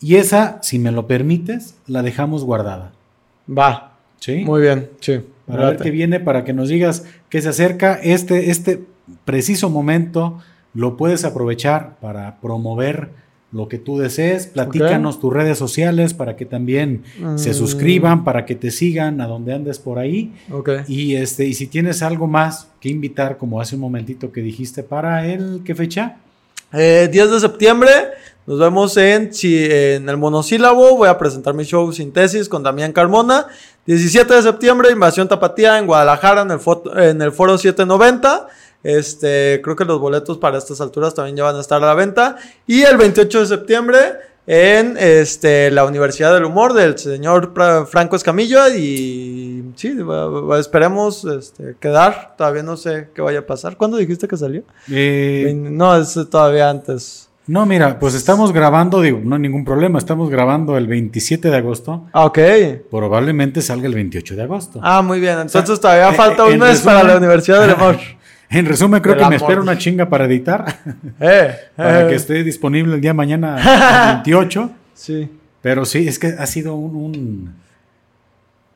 Y esa, si me lo permites, la dejamos guardada. Va. Sí. Muy bien, sí. Para ver qué viene, para que nos digas qué se acerca. Este, este preciso momento lo puedes aprovechar para promover lo que tú desees. Platícanos tus redes sociales para que también se mm. suscriban, para que te sigan a donde andes por ahí. Okay. Y, este, y si tienes algo más que invitar, como hace un momentito que dijiste, para el, ¿qué fecha? 10 eh, de septiembre. Nos vemos en, en el monosílabo. Voy a presentar mi show Síntesis con Damián Carmona. 17 de septiembre, Invasión Tapatía en Guadalajara, en el, en el Foro 790. Este, creo que los boletos para estas alturas también ya van a estar a la venta. Y el 28 de septiembre en este, la Universidad del Humor del señor Franco Escamillo. Y sí, esperemos este, quedar. Todavía no sé qué vaya a pasar. ¿Cuándo dijiste que salió? Eh, no, es todavía antes. No, mira, pues estamos grabando, digo, no hay ningún problema, estamos grabando el 27 de agosto. Ah, ok. Probablemente salga el 28 de agosto. Ah, muy bien, entonces todavía eh, falta un mes para la Universidad del Amor. En resumen, creo que me espero una chinga para editar. Eh, para que eh. esté disponible el día mañana 28. Sí. Pero sí, es que ha sido un,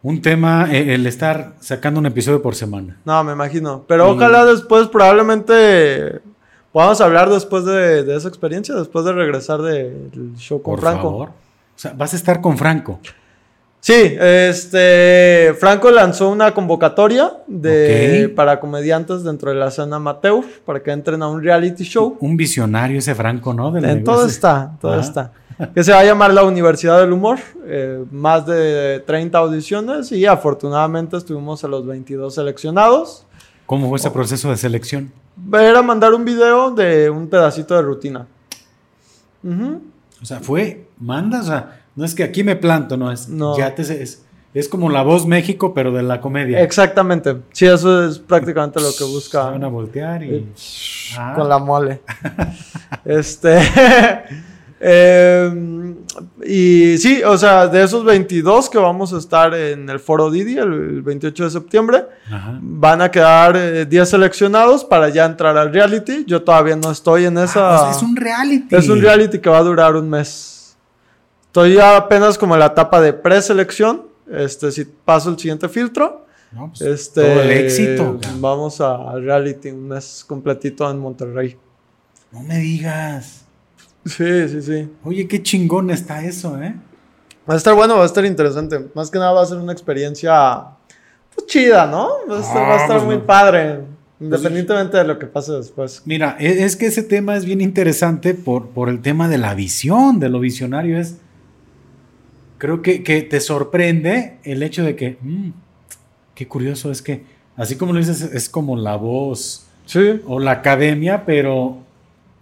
un, tema el estar sacando un episodio por semana. No, me imagino. Pero ojalá después probablemente Podemos hablar después de, esa experiencia, después de regresar del show con Franco. Por favor. O sea, vas a estar con Franco. Sí, este Franco lanzó una convocatoria de, para comediantes dentro de la escena amateur para que entren a un reality show. Un visionario ese Franco, ¿no? en todo está, todo está. Que se va a llamar la Universidad del Humor. Eh, más de 30 audiciones y afortunadamente estuvimos a los 22 seleccionados. ¿Cómo fue ese proceso de selección? Era mandar un video de un pedacito de rutina. O sea, fue, manda, o sea, no es que aquí me planto, no es. Ya te, es, es como la voz México, pero de la comedia. Exactamente. Sí, eso es prácticamente lo que busca. van a voltear y. Eh, ah. Con la mole. este. Em, y sí, o sea, de esos 22 que vamos a estar en el Foro Didi el 28 de septiembre, van a quedar 10 eh, seleccionados para ya entrar al reality. Yo todavía no estoy en esa. Ah, es un reality. Es un reality que va a durar un mes. Estoy ya apenas como en la etapa de preselección. Este, si paso el siguiente filtro. Pues, este, todo el éxito. Vamos al reality un mes completito en Monterrey. No me digas. Sí, sí, sí. Oye, qué chingón está eso, ¿eh? Va a estar bueno, va a estar interesante. Más que nada va a ser una experiencia pues, chida, ¿no? Va a estar, ah, pues muy padre. Independientemente de lo que pase después. Mira, e, es que ese tema es bien interesante por, por el tema de la visión, de lo visionario. Es. Creo que, te sorprende el hecho de que. Mm, qué curioso es que. Así como lo dices, es como la voz. Sí. O la academia, pero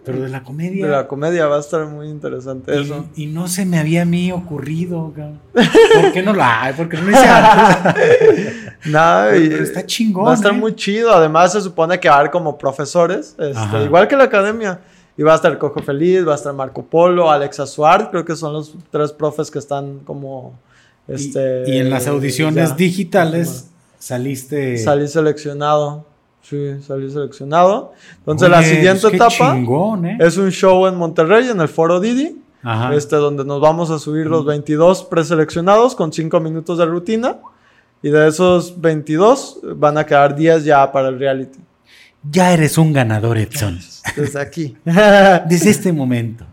pero de la comedia. De la comedia va a estar muy interesante eso. Y no se me había a mí ocurrido, ¿Por qué no lo hay? ¿Por qué no lo hice antes? Nada, está chingón. Va a estar ¿eh? muy chido. Además, se supone que va a haber como profesores, este, igual que la academia. Y va a estar Cojo Feliz, va a estar Marco Polo, Alexa Suárez, creo que son los tres profes que están como. Este, y, en las audiciones digitales saliste. Salí seleccionado. Sí, salí seleccionado. Entonces la siguiente etapa ¿eh? es un show en Monterrey, en el Foro Didi. Este, donde nos vamos a subir los 22 preseleccionados con 5 minutos de rutina. Y de esos 22 van a quedar 10 ya para el reality. Ya eres un ganador, Edson. Desde aquí. Desde este momento.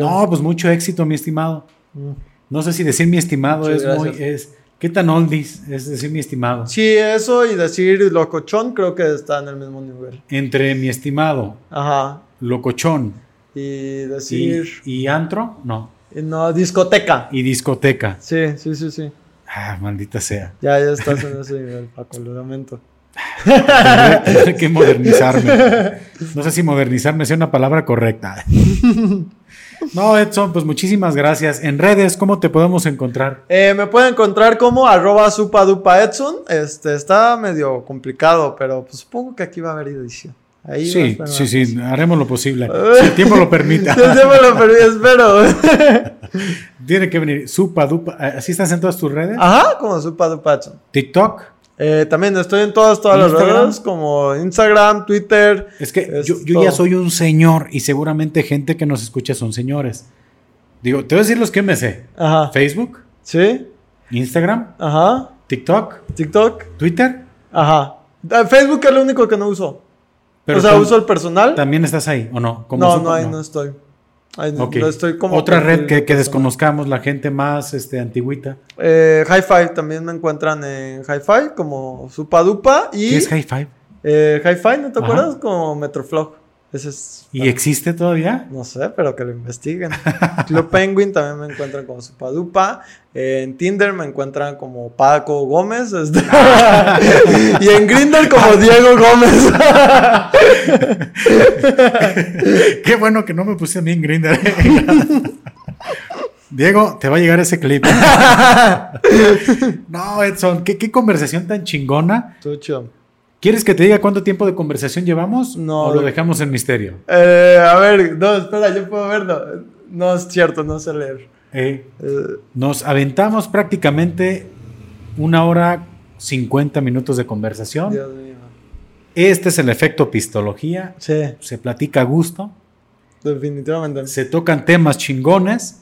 No, pues mucho éxito, mi estimado. Mm. No sé si decir mi estimado es muy... Es, ¿Qué tan oldies? Es decir, mi estimado. Sí, eso y decir locochón creo que está en el mismo nivel. Entre mi estimado. Ajá. Locochón. Y decir. ¿Y, antro? No. No, discoteca. Y discoteca. Sí, sí, sí, sí. Ah, maldita sea. Ya, ya estás en ese nivel, Paco, lo lamento. Tendré que modernizarme. No sé si modernizarme sea una palabra correcta. No, Edson, pues muchísimas gracias. En redes, ¿cómo te podemos encontrar? Eh, me pueden encontrar como arroba supadupa Edson. Este, está medio complicado, pero pues supongo que aquí va a haber edición. Ahí sí, sí, sí, haremos lo posible. si el tiempo lo permita. si el tiempo lo permite, espero. Tiene que venir Supadupa. ¿Así estás en todas tus redes? Ajá, como Supadupa Edson. TikTok. Eh, también estoy en todas, todas las redes, como Instagram, Twitter. Es que yo, ya soy un señor y seguramente gente que nos escucha son señores. Digo, te voy a decir los que me sé. Ajá. Facebook. Sí. Instagram. Ajá. TikTok. TikTok. Twitter. Ajá. Ah, Facebook es lo único que no uso. Pero o sea, uso el personal. ¿También estás ahí o no? no, no, ahí no estoy. Otra red que, desconozcamos, la gente más este, antigüita. Eh, Hi-Fi, también me encuentran en Hi-Fi como Supadupa. Y, ¿Qué es Hi-Fi? Eh, Hi-Fi, ¿no te acuerdas? Como Metroflog. ¿Y existe todavía? No sé, pero que lo investiguen. Club Penguin también me encuentran como Supadupa. en Tinder me encuentran como Paco Gómez. Este, y en Grindr como Diego Gómez. Qué bueno que no me puse a mí en Grindr. Diego, te va a llegar ese clip. no, Edson, ¿qué, qué conversación tan chingona. Tucho. ¿Quieres que te diga cuánto tiempo de conversación llevamos? No. ¿O lo dejamos en misterio? Eh, a ver, no, espera, yo puedo verlo. No es cierto, no sé leer. Eh, eh. Nos aventamos prácticamente una hora 50 minutos de conversación. Dios mío. Este es el efecto pistología. Sí. Se platica a gusto. Definitivamente. Se tocan temas chingones.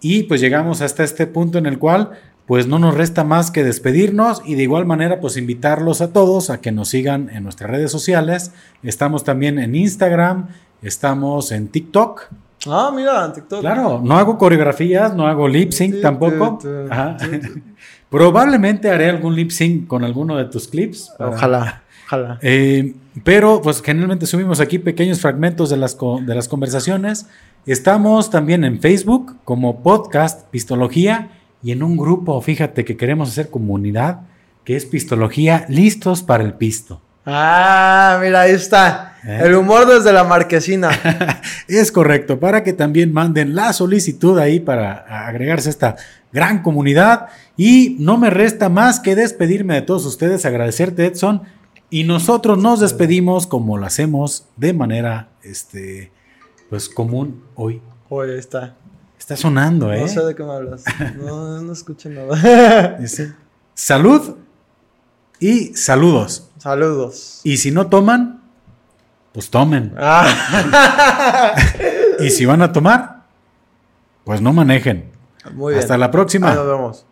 Y pues llegamos hasta este punto en el cual pues no nos resta más que despedirnos y de igual manera pues invitarlos a todos a que nos sigan en nuestras redes sociales. Estamos también en Instagram, estamos en TikTok. Ah, mira, en TikTok. Claro, no hago coreografías, no hago lip sync tampoco. Probablemente haré algún lip sync con alguno de tus clips. Ojalá, ojalá. Eh, pero pues generalmente subimos aquí pequeños fragmentos de las, de las conversaciones. Estamos también en Facebook como podcast Pistología y en un grupo, fíjate que queremos hacer comunidad, que es Pistología Listos para el Pisto. Ah, mira, ahí está. ¿Eh? El humor desde la marquesina. es correcto, para que también manden la solicitud ahí para agregarse a esta gran comunidad. Y no me resta más que despedirme de todos ustedes, agradecerte Edson. Y nosotros nos despedimos como lo hacemos de manera este, pues común hoy. Hoy está. Está sonando, ¿eh? No sé de qué me hablas. No, no escucho nada. Dice, salud y saludos. Saludos. Y si no toman, pues tomen. Ah. y si van a tomar, pues no manejen. Muy bien. Hasta la próxima. nos vemos.